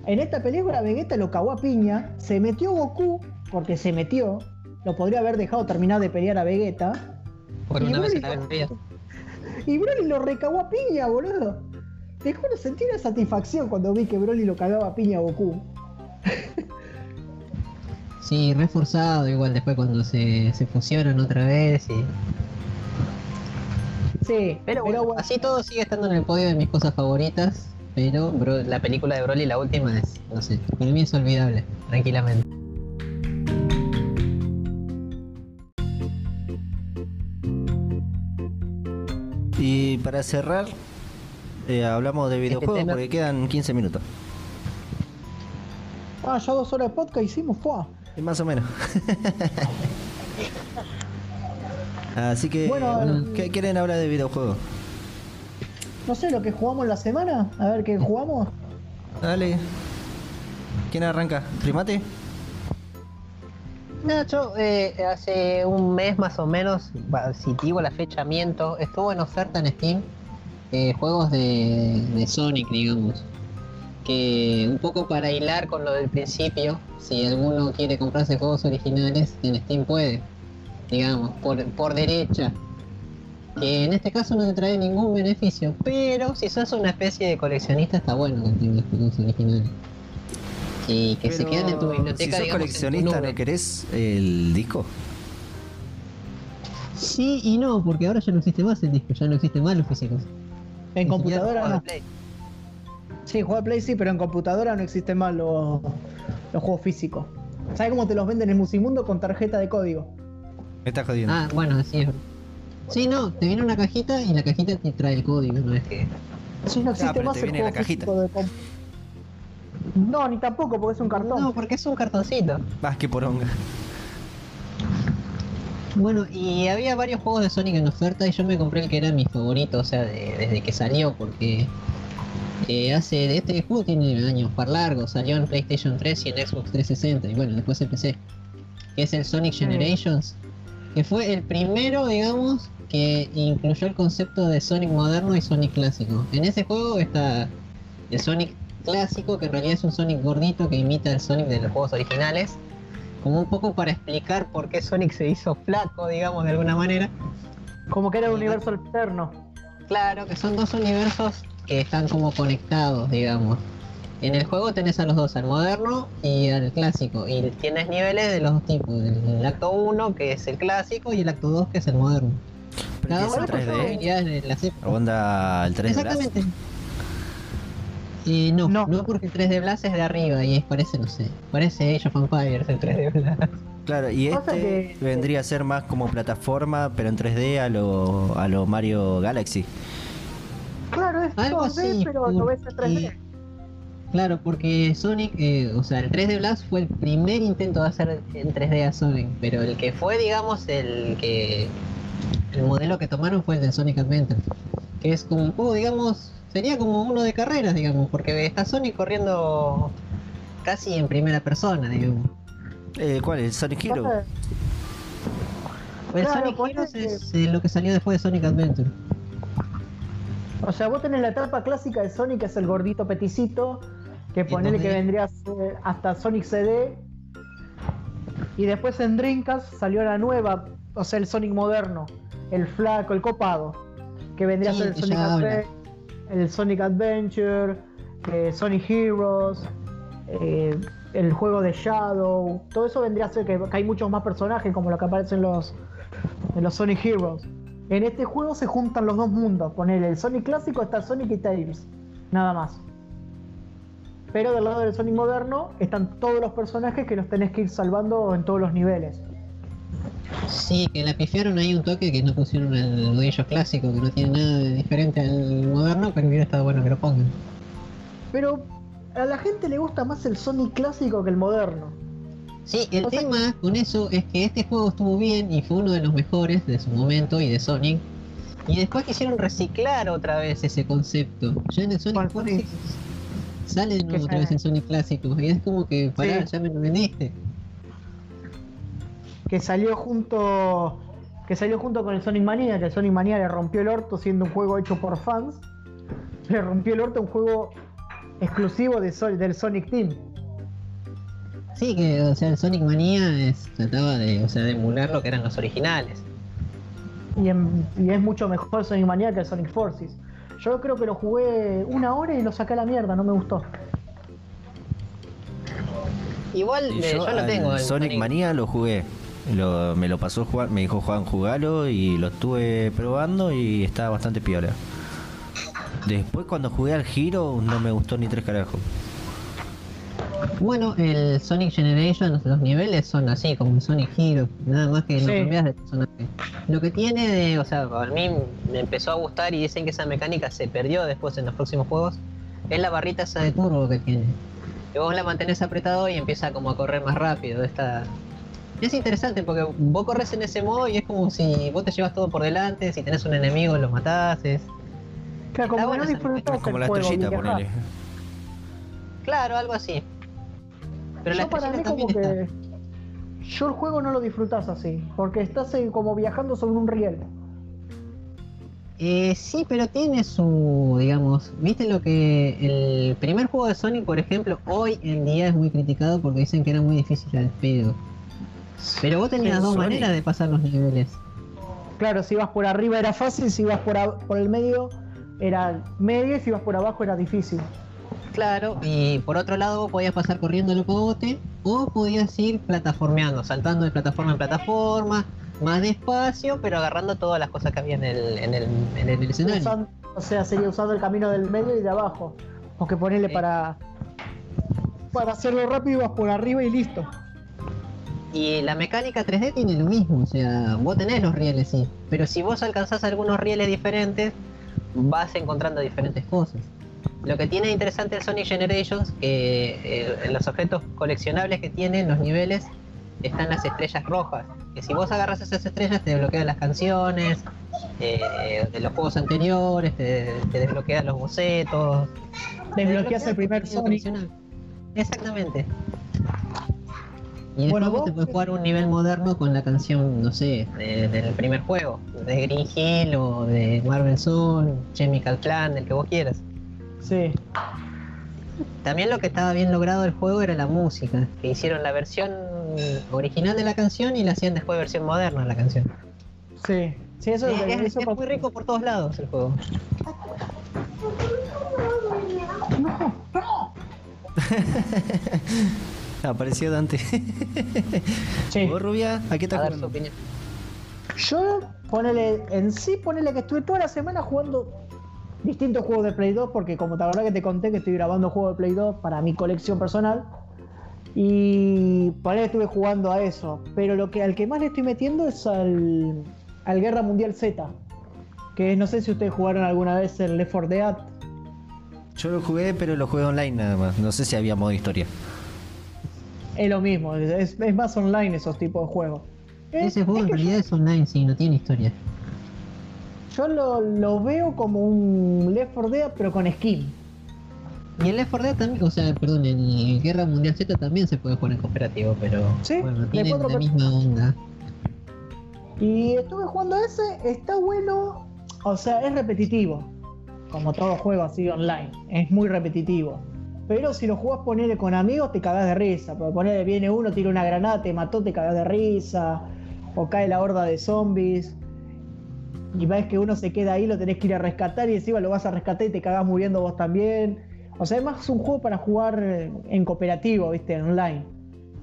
En esta película Vegeta lo cagó a piña, se metió Goku, porque se metió, lo podría haber dejado terminar de pelear a Vegeta, Por Y una vez Broly- en la vida. [laughs] y Broly lo recagó a piña, boludo. Te juro, sentí una satisfacción cuando vi que Broly lo cagaba a piña a Goku. Sí, reforzado igual después cuando se, se fusionan otra vez y... Sí, Pero bueno, así todo sigue estando en el podio de mis cosas favoritas, pero Bro- la película de Broly, la última, es, no sé, para mí es olvidable, tranquilamente. Y para cerrar, eh, hablamos de videojuegos tema- porque quedan 15 minutos. Ah, ya dos horas de podcast hicimos, fue. Más o menos. [laughs] Así que, Bueno, bueno, ¿qué quieren hablar de videojuegos? No sé, lo que jugamos la semana, a ver qué jugamos. Dale. ¿Quién arranca? ¿Primate? No, yo eh, hace un mes más o menos, si te digo la fecha miento, estuvo en oferta en Steam eh, juegos de, de Sonic, digamos. Que un poco para hilar con lo del principio, si alguno quiere comprarse juegos originales, en Steam puede, digamos, por, por derecha. Que en este caso no te trae ningún beneficio, pero si sos una especie de coleccionista está bueno que tengas juegos originales. Y que se Pero queden en tu biblioteca. Si sos digamos, coleccionista. ¿no querés el disco? Sí y no, porque ahora ya no existe más el disco, ya no existen más los físicos. En Ni computadora no. Play. Sí, juega Play sí, pero en computadora no existen más los, los juegos físicos. ¿Sabes cómo te los venden en Musimundo con tarjeta de código? Me estás jodiendo. Ah, bueno, así es. Sí, no, te viene una cajita y la cajita te trae el código, no es que. Sí, no existe más te el viene la cajita. de No, ni tampoco, porque es un cartón. No, porque es un cartoncito. Vas que poronga. Bueno, y había varios juegos de Sonic en oferta y yo me compré el que era mi favorito, o sea, desde que salió, porque eh, hace este juego tiene años par largo, salió en PlayStation 3 y en Xbox 360 y bueno, después empecé. Que es el Sonic Generations, que fue el primero, digamos, que incluyó el concepto de Sonic moderno y Sonic clásico. En ese juego está el Sonic clásico, que en realidad es un Sonic gordito que imita el Sonic de los juegos originales, como un poco para explicar por qué Sonic se hizo flaco, digamos, de alguna manera. Como que era un universo alterno. Claro, que son dos universos que están como conectados, digamos. En el juego tenés a los dos, al moderno y al clásico, y tienes niveles de los dos tipos, el, acto 1 que es el clásico y el acto 2 que es el moderno. Cada uno 3D? ¿Onda el 3D Exactamente. Eh, no, no, no, porque el 3D Blast es de arriba y es, parece, no sé, parece Age of Empires el 3D Blast. Claro, y este vendría a ser más como plataforma, pero en 3D a lo, a lo Mario Galaxy. Claro, es 2D, pero lo ves en 3D. Claro, porque Sonic, eh, o sea, el 3D Blast fue el primer intento de hacer en 3D a Sonic, pero el que fue, digamos, el que. El modelo que tomaron fue el de Sonic Adventure, que es como un juego, digamos, sería como uno de carreras, digamos, porque está Sonic corriendo casi en primera persona, digamos. Eh, ¿Cuál? ¿El Sonic Hero? El Sonic Hero es eh, lo que salió después de Sonic Adventure. O sea, vos tenés la etapa clásica de Sonic, que es el gordito peticito, que ponele que vendría hasta Sonic CD. Y después en Dreamcast salió la nueva, o sea, el Sonic moderno, el flaco, el copado, que vendría a ser el Sonic, el Sonic Adventure, eh, Sonic Heroes, eh, el juego de Shadow. Todo eso vendría a ser que, hay muchos más personajes, como lo que aparecen los, en los Sonic Heroes. En este juego se juntan los dos mundos. Poner el Sonic clásico está Sonic y Tails. Nada más. Pero del lado del Sonic moderno están todos los personajes que los tenés que ir salvando en todos los niveles. Sí, que la pifiaron ahí un toque que no pusieron el rodillo clásico, que no tiene nada de diferente al moderno, pero hubiera estado bueno que lo pongan. Pero a la gente le gusta más el Sonic clásico que el moderno. Sí, el tema con eso es que este juego estuvo bien y fue uno de los mejores de su momento y de Sonic. Y después quisieron reciclar otra vez ese concepto. Ya en el Sonic sale otra vez en Sonic clásico. Y es como que, pará, ya me lo vendiste. Que salió junto. Que salió junto con el Sonic Mania, que el Sonic Mania le rompió el orto siendo un juego hecho por fans. Le rompió el orto un juego exclusivo de del Sonic Team. Sí, que o sea, el Sonic Mania es, trataba de, o sea, de emular lo que eran los originales. Y, es mucho mejor Sonic Mania que el Sonic Forces. Yo creo que lo jugué una hora y lo saqué a la mierda, no me gustó. Igual eh, yo, lo tengo. El Sonic, Mania lo jugué. me lo pasó jugar, me dijo Juan jugalo y lo estuve probando y estaba bastante piola. Después cuando jugué al Giro no me gustó ni tres carajos. Bueno, el Sonic Generation, los niveles son así, como el Sonic Hero, nada más que no cambias de personaje. Lo que tiene de, o sea, a mí me empezó a gustar y dicen que esa mecánica se perdió después en los próximos juegos, es la barrita esa de turbo que tiene. Que vos la mantenés apretado y empieza como a correr más rápido. Esta... Es interesante porque vos corres en ese modo y es como si vos te llevas todo por delante, si tenés un enemigo lo matás, es... Claro, como, no como la estrellita, ponele. Claro, algo así. Pero yo para mí como que yo el juego no lo disfrutas así, porque estás eh, como viajando sobre un riel. Eh, sí, pero tiene su, digamos, viste lo que el primer juego de Sonic, por ejemplo, hoy en día es muy criticado porque dicen que era muy difícil al pedo. Pero vos tenías dos maneras de pasar los niveles. Claro, si ibas por arriba era fácil, si ibas por, por el medio era medio y si ibas por abajo era difícil. Claro, y por otro lado vos podías pasar corriendo el pogote o podías ir plataformeando, saltando de plataforma en plataforma, más despacio, pero agarrando todas las cosas que había en el, en el, en el escenario. o sea, sería usando el camino del medio y de abajo. O que ponerle para, para hacerlo rápido vas por arriba y listo. Y la mecánica 3D tiene lo mismo, o sea, vos tenés los rieles, sí, pero si vos alcanzás algunos rieles diferentes, vas encontrando diferentes cosas. Lo que tiene interesante el Sonic Generations, que eh, en los objetos coleccionables que tienen, los niveles, están las estrellas rojas. Que si vos agarras esas estrellas te desbloquean las canciones eh, de los juegos anteriores, te, te desbloquean los bocetos. Desbloqueas el primer Sonic. Exactamente. Y Bueno, después vos- te puedes jugar un nivel moderno con la canción, no sé, de- del primer juego, de Green Hill o de Marvel Zone, Chemical Clan, el que vos quieras. Sí. También lo que estaba bien logrado del juego era la música, que hicieron la versión original de la canción y la hacían después versión moderna de la canción. Sí. Sí, eso, Es, es- eso es muy rico por todos lados el juego. [laughs] Apareció Dante. Sí. ¿Vos, Rubia? ¿A qué estás jugando? opinión. Yo, ponele, en sí, ponele que estuve toda la semana jugando distintos juegos de Play 2, porque como te acordás que te conté que estoy grabando juegos de Play 2 para mi colección personal. Y ponele que estuve jugando a eso. Pero lo que al que más le estoy metiendo es al, al Guerra Mundial Z. Que no sé si ustedes jugaron alguna vez el Left 4 Dead. Yo lo jugué, pero lo jugué online nada más. No sé si había modo historia. Es lo mismo, es, es más online esos tipos de juegos. Es- Ese juego es en realidad es online, sí, no tiene historia. Yo lo, lo veo como un Left 4 Dead, pero con skin. Y el Left 4 Dead también, o sea, perdón, en Guerra Mundial Z también se puede jugar en cooperativo, pero Sí, bueno, cuatro la per- misma onda. Y estuve jugando a ese, está bueno, o sea, es repetitivo. Como todo juego así online, es muy repetitivo. Pero si lo jugás ponerle con amigos, te cagás de risa. Porque ponerle viene uno, tira una granada, te mató, te cagás de risa. O cae la horda de zombies. Y ves que uno se queda ahí, lo tenés que ir a rescatar y encima lo vas a rescatar y te cagás muriendo vos también. O sea, es más un juego para jugar en cooperativo, viste, en online.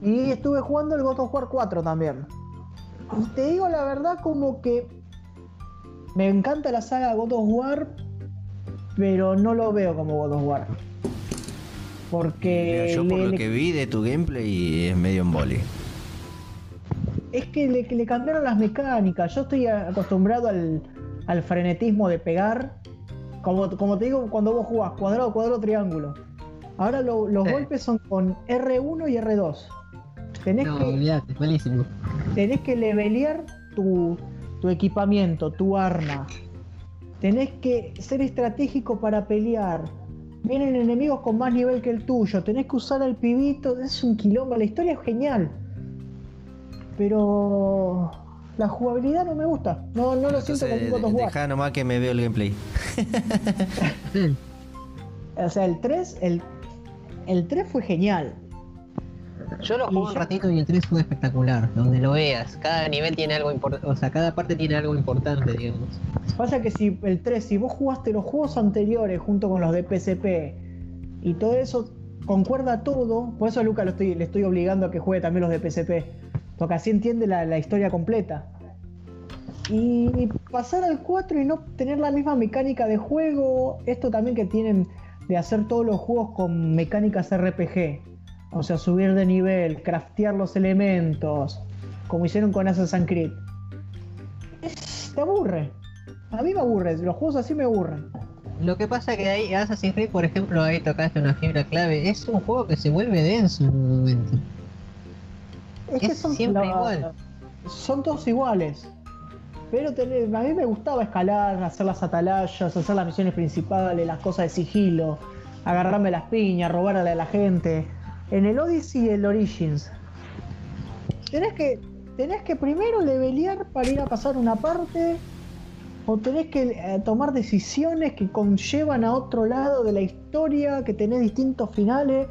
Y estuve jugando el God of War 4 también. Y te digo la verdad como que me encanta la saga God of War, pero no lo veo como God of War. Porque Mira, yo por le- lo que vi de tu gameplay es medio embole. Es que le, le cambiaron las mecánicas. Yo estoy acostumbrado al, al frenetismo de pegar. Como, como te digo, cuando vos jugás cuadrado, cuadrado, triángulo. Ahora lo- los Sí. golpes son con R1 y R2. Tenés No, que, olvídate, es malísimo. tenés que levelear tu, tu equipamiento, tu arma. Tenés que ser estratégico para pelear. Vienen enemigos con más nivel que el tuyo. Tenés que usar al pibito. Es un quilombo. La historia es genial. Pero la jugabilidad no me gusta. No, no lo siento como un God of War. deja nomás que me veo el gameplay. [laughs] O sea, el 3, el, el 3 fue genial. Yo lo jugué un ratito y el 3 fue espectacular, donde lo veas. Cada nivel tiene algo importante, o sea, cada parte tiene algo importante, digamos. Pasa que si el 3, si vos jugaste los juegos anteriores junto con los de PSP y todo eso, concuerda todo. Por eso a Luca lo estoy, le estoy obligando a que juegue también los de PSP. Porque así entiende la, historia completa. Y pasar al 4 y no tener la misma mecánica de juego. Esto también que tienen de hacer todos los juegos con mecánicas RPG. O sea, subir de nivel, craftear los elementos. Como hicieron con Assassin's Creed. Te aburre. A mí me aburre, los juegos así me aburren. Lo que pasa que ahí Assassin's Creed, por ejemplo, ahí tocaste una fibra clave. Es un juego que se vuelve denso en un momento. Es que son siempre igual. Son todos iguales. Pero a mí me gustaba escalar, hacer las atalayas, hacer las misiones principales, las cosas de sigilo, agarrarme las piñas, robarle a la gente. En el Odyssey y el Origins, tenés que, tenés que primero levelear para ir a pasar una parte, o tenés que eh, tomar decisiones que conllevan a otro lado de la historia, que tenés distintos finales.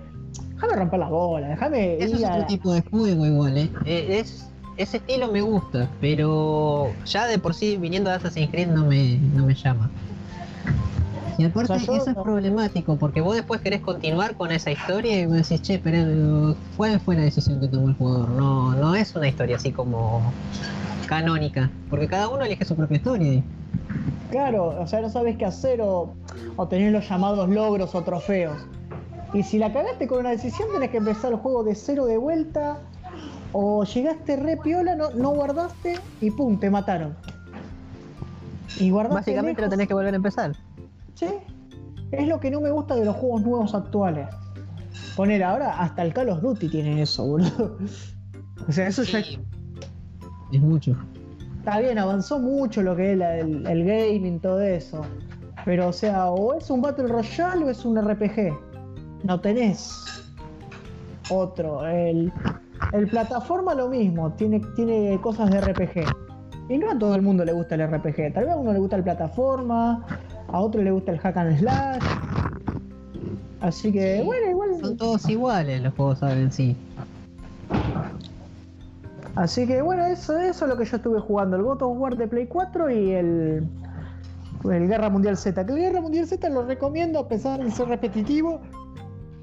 Déjame romper las bolas, déjame Eso es a- otro tipo de juego igual, ¿eh? Eh, es, ese estilo me gusta, pero ya de por sí viniendo de Assassin's Creed no me, no me llama. Y aparte O sea, yo eso es problemático, porque vos después querés continuar con esa historia y vos decís, che, pero ¿cuál fue la decisión que tomó el jugador? No, no es una historia así como canónica, porque cada uno elige su propia historia. Claro, o sea, no sabes qué hacer o, o tenés los llamados logros o trofeos. Y si la cagaste con una decisión, tenés que empezar el juego de cero de vuelta. O llegaste re piola, no, no guardaste y pum, te mataron. Y guardaste Básicamente lo tenés que volver a empezar. Sí. Es lo que no me gusta de los juegos nuevos actuales. Poner ahora, hasta el Call of Duty tiene eso, boludo. O sea, eso ya Sí. Es mucho. está bien, avanzó mucho lo que es la- el, el gaming, todo eso. Pero, o sea, o es un Battle Royale o es un RPG. No tenés otro. El, el plataforma lo mismo, tiene, tiene cosas de RPG. Y no a todo el mundo le gusta el RPG. Tal vez a uno le gusta el plataforma, a otro le gusta el hack and slash. Así que, Sí, bueno, igual. Son todos iguales los juegos ahora en sí. Así que bueno, eso, eso es lo que yo estuve jugando. El God of War de Play 4 y el, el Guerra Mundial Z. Que el Guerra Mundial Z lo recomiendo a pesar de ser repetitivo.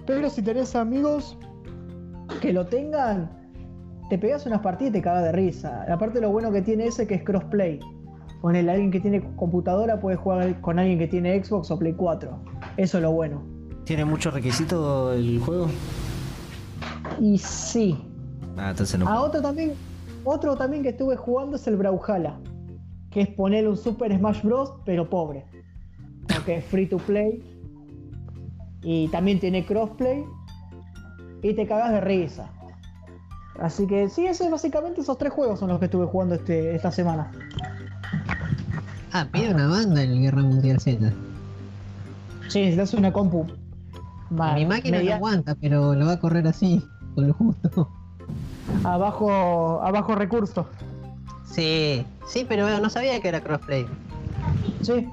Pero si tenés amigos que lo tengan, te pegas unas partidas y te cagas de risa. Aparte lo bueno que tiene ese que es crossplay. Con el alguien que tiene computadora puede jugar con alguien que tiene Xbox o Play 4. Eso es lo bueno. ¿Tiene muchos requisitos el juego? Y sí, Ah, entonces no. A otro también, otro también que estuve jugando es el Brawlhalla, que es poner un Super Smash Bros. pero pobre. Porque es free to play. Y también tiene crossplay. Y te cagas de risa. Así que sí, ese, básicamente esos tres juegos son los que estuve jugando este, esta semana. Ah, pide una banda en Guerra Mundial Z. Sí, necesitas una compu. Mi máquina media- no aguanta, pero lo va a correr así, con lo justo. abajo, abajo recursos. Sí, sí, pero no sabía que era crossplay. Sí,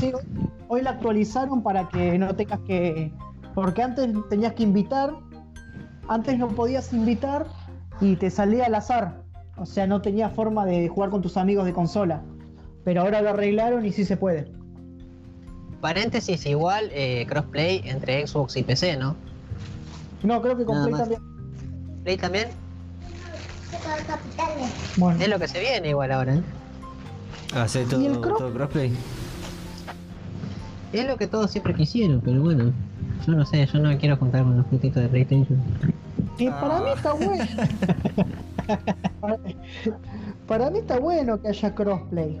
sí, hoy- hoy la actualizaron para que no tengas que. Porque antes tenías que invitar, antes no podías invitar y te salía al azar. O sea, no tenía forma de jugar con tus amigos de consola. Pero ahora lo arreglaron y sí se puede. Paréntesis, igual eh, crossplay entre Xbox y PC, ¿no? No, creo que con Nada Play más. también. Play también Bueno, es lo que se viene igual ahora, ¿eh? ¿Hace ¿Y el todo, cross? todo crossplay? Es lo que todos siempre quisieron, pero bueno, yo no sé, yo no me quiero juntar con los putitos de PlayStation. que para mí está bueno. para, para mí está bueno que haya crossplay.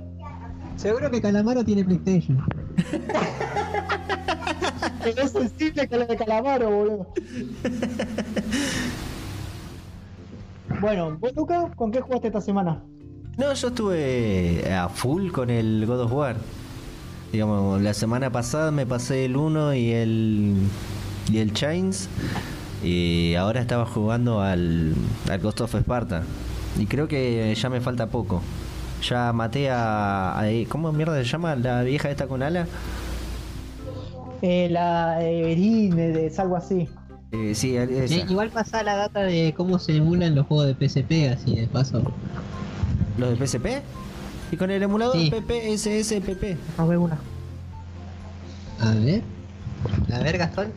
Seguro que Calamaro tiene PlayStation. Pero es sensible que la de Calamaro, boludo. Bueno, ¿vos, Luca, con qué jugaste esta semana? No, yo estuve a full con el God of War. Digamos, la semana pasada me pasé el 1 y el y el Chains y ahora estaba jugando al, al Ghost of Sparta. Y creo que ya me falta poco. Ya maté a, a- ¿cómo mierda se llama la vieja esta con ala? Eh, la Erin, es algo así. Eh, sí, esa. Eh, igual pasa la data de cómo se emulan los juegos de PSP, así de paso. los de PSP y con el emulador Sí. PPSSPP. A ver una. A ver. A ver, Gastón.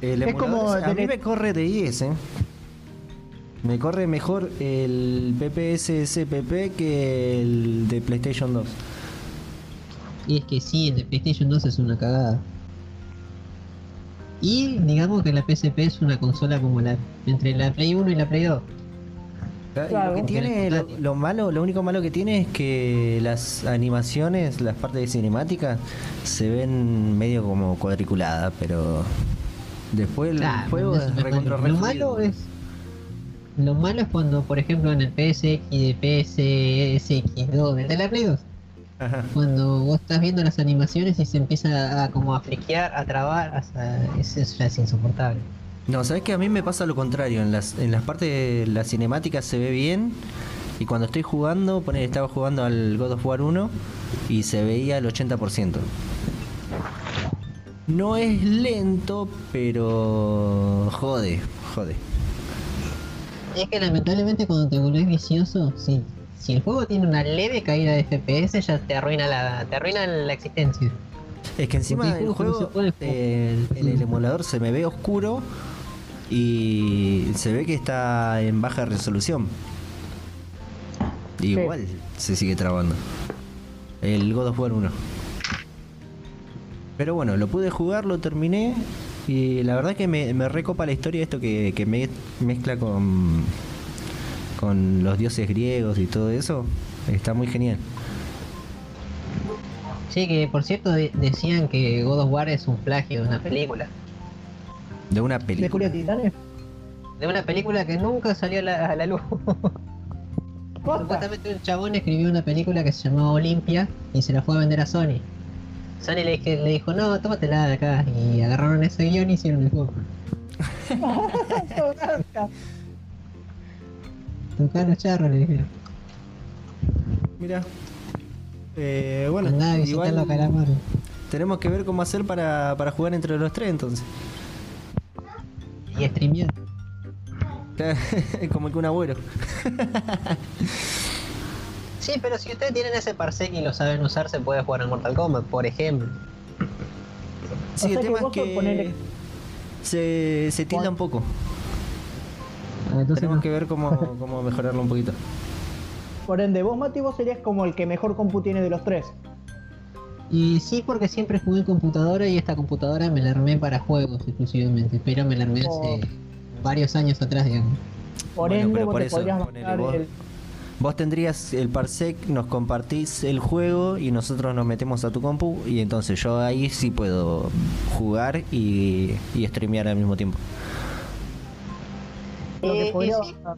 El Es como a mí me corre de IS, ¿eh? Me corre mejor el PPSSPP que el de PlayStation 2. Y es que sí, el de PlayStation 2 es una cagada. Y digamos que la PSP es una consola como la entre la Play 1 y la Play 2. Claro. Lo que tiene, lo, lo malo, lo único malo que tiene es que las animaciones, las partes de cinemática, se ven medio como cuadriculadas, pero después el Claro, juego es recontra. Lo malo es. Lo malo es cuando, por ejemplo, en el PSX de PSX2, el de la Play 2, Ajá. cuando vos estás viendo las animaciones y se empieza a como a friquear, a trabar, hasta eso ya es insoportable. No, sabes que a mí me pasa lo contrario. En las, en las partes de la cinemática se ve bien. Y cuando estoy jugando, poner, estaba jugando al God of War 1 y se veía el 80%. No es lento, pero jode, jode. Es que lamentablemente cuando te volvés vicioso, si, si el juego tiene una leve caída de FPS ya te arruina la, te arruina la existencia. Es que encima el juego, eh, el emulador se me ve oscuro y se ve que está en baja resolución. Igual se sigue trabando. El God of War 1. Pero bueno, lo pude jugar, lo terminé y la verdad que me, me recopa la historia esto que, que me mezcla con, con los dioses griegos y todo eso. Está muy genial. Sí, que por cierto de- decían que God of War es un plagio de una película. De una ¿De película. De Titanes? de una película que nunca salió a la, a la luz. [laughs] Supuestamente un chabón escribió una película que se llamaba Olimpia y se la fue a vender a Sony. Sony le, dije- le dijo, no, tómatela de acá. Y agarraron ese guion y hicieron el juego. [laughs] Tocar los charros, le dijeron. Mira. Eh, bueno, igual tenemos que ver cómo hacer para, para jugar entre los tres entonces. Y streamear. [laughs] como que un abuelo. Sí, pero si ustedes tienen ese parsec y lo saben usar, se puede jugar en Mortal Kombat, por ejemplo. Sí, O sea el que tema es que se, se tilda un poco. Ah, Entonces, Tenemos que ver cómo, [laughs] cómo mejorarlo un poquito. Por ende, vos, Mati, vos serías como el que mejor compu tiene de los tres. Y sí, porque siempre jugué en computadora y esta computadora me la armé para juegos exclusivamente, pero me la armé Oh. hace varios años atrás, digamos. Por Bueno, ende, pero vos por te eso, podrías ponele bajar vos. el. Vos tendrías el parsec, nos compartís el juego y nosotros nos metemos a tu compu y entonces yo ahí sí puedo jugar y, y streamear al mismo tiempo. Lo que Eh, podría sí. bajar,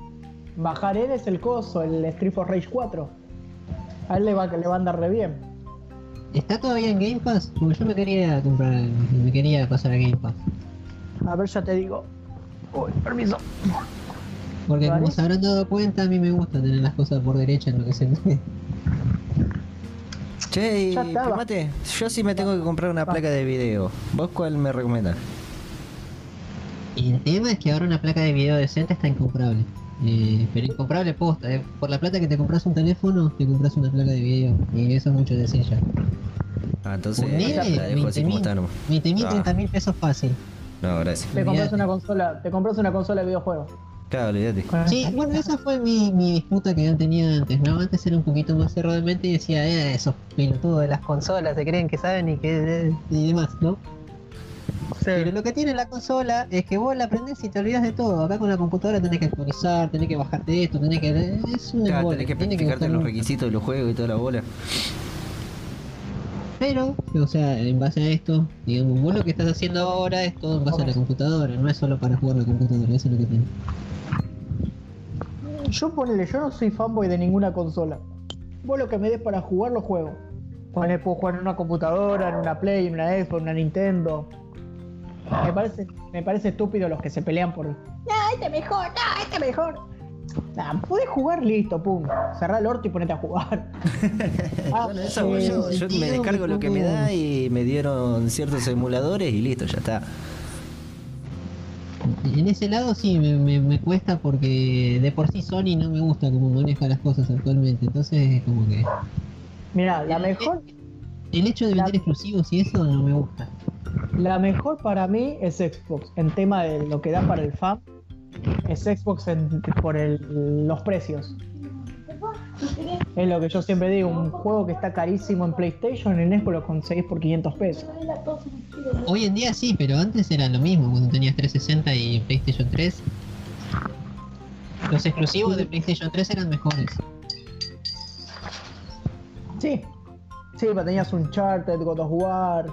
bajar él es el coso, el Street for Rage 4. A él le va, le va a andar re bien. ¿Está todavía en Game Pass? Porque yo me quería comprar, me quería pasar a Game Pass. A ver, ya te digo. Uy, permiso. Porque como se habrán dado cuenta, a mí me gusta tener las cosas por derecha en lo que se me... Che, y Ya estaba. primate, yo sí me tengo que comprar una placa de video. ¿Vos cuál me recomendás? El tema es que ahora una placa de video decente está incomprable. Eh, pero incomprable posta, eh. por la plata que te compras un teléfono, te compras una placa de video. Y eso es mucho decir ya. Ah, entonces Ponele la dejo así 20.000, como está nomás. 20.000, Ah. 30.000 pesos fácil. No, gracias. Te compras una consola, te compras una consola de videojuegos. Claro, olvídate. Sí, bueno, esa fue mi, mi disputa que yo tenía antes, ¿no? Antes era un poquito más cerrado de mente y decía, eh, esos pelotudos de las consolas se creen que saben y que... y demás, ¿no? Pero lo que tiene la consola es que vos la aprendés y te olvidas de todo. Acá con la computadora tenés que actualizar, tenés que bajarte esto, tenés que... Es un Claro, tenés que buscar los requisitos de los juegos y toda la bola. Pero, o sea, en base a esto, digamos, vos lo que estás haciendo ahora es todo en base a la computadora, no es solo para jugar la computadora, eso es lo que tiene. Yo ponele, yo no soy fanboy de ninguna consola. Vos lo que me des para jugar lo juego. Ponele, puedo jugar en una computadora, en una Play, en una Xbox, en una Nintendo. Me parece, me parece estúpido los que se pelean por. No, este mejor, no, este mejor. Nah, podés jugar listo, pum. Cerrá el orto y ponete a jugar. [laughs] Ah, bueno, eso, eh, yo, yo me descargo lo que me da y me dieron ciertos emuladores y listo, ya está. En ese lado sí me, me- me cuesta porque de por sí Sony no me gusta cómo maneja las cosas actualmente, entonces es como que Mira, la mejor, el hecho de La- vender exclusivos y eso no me gusta. la mejor para mí es Xbox. En tema de lo que da para el fan, es Xbox en- por el- los precios. Es lo que yo siempre digo, un juego que está carísimo en PlayStation, en Xbox lo conseguís por 500 pesos. Hoy en día sí, pero antes era lo mismo cuando tenías 360 y PlayStation 3. Los exclusivos de PlayStation 3 eran mejores. Sí, sí, pero tenías un Charted, God of War.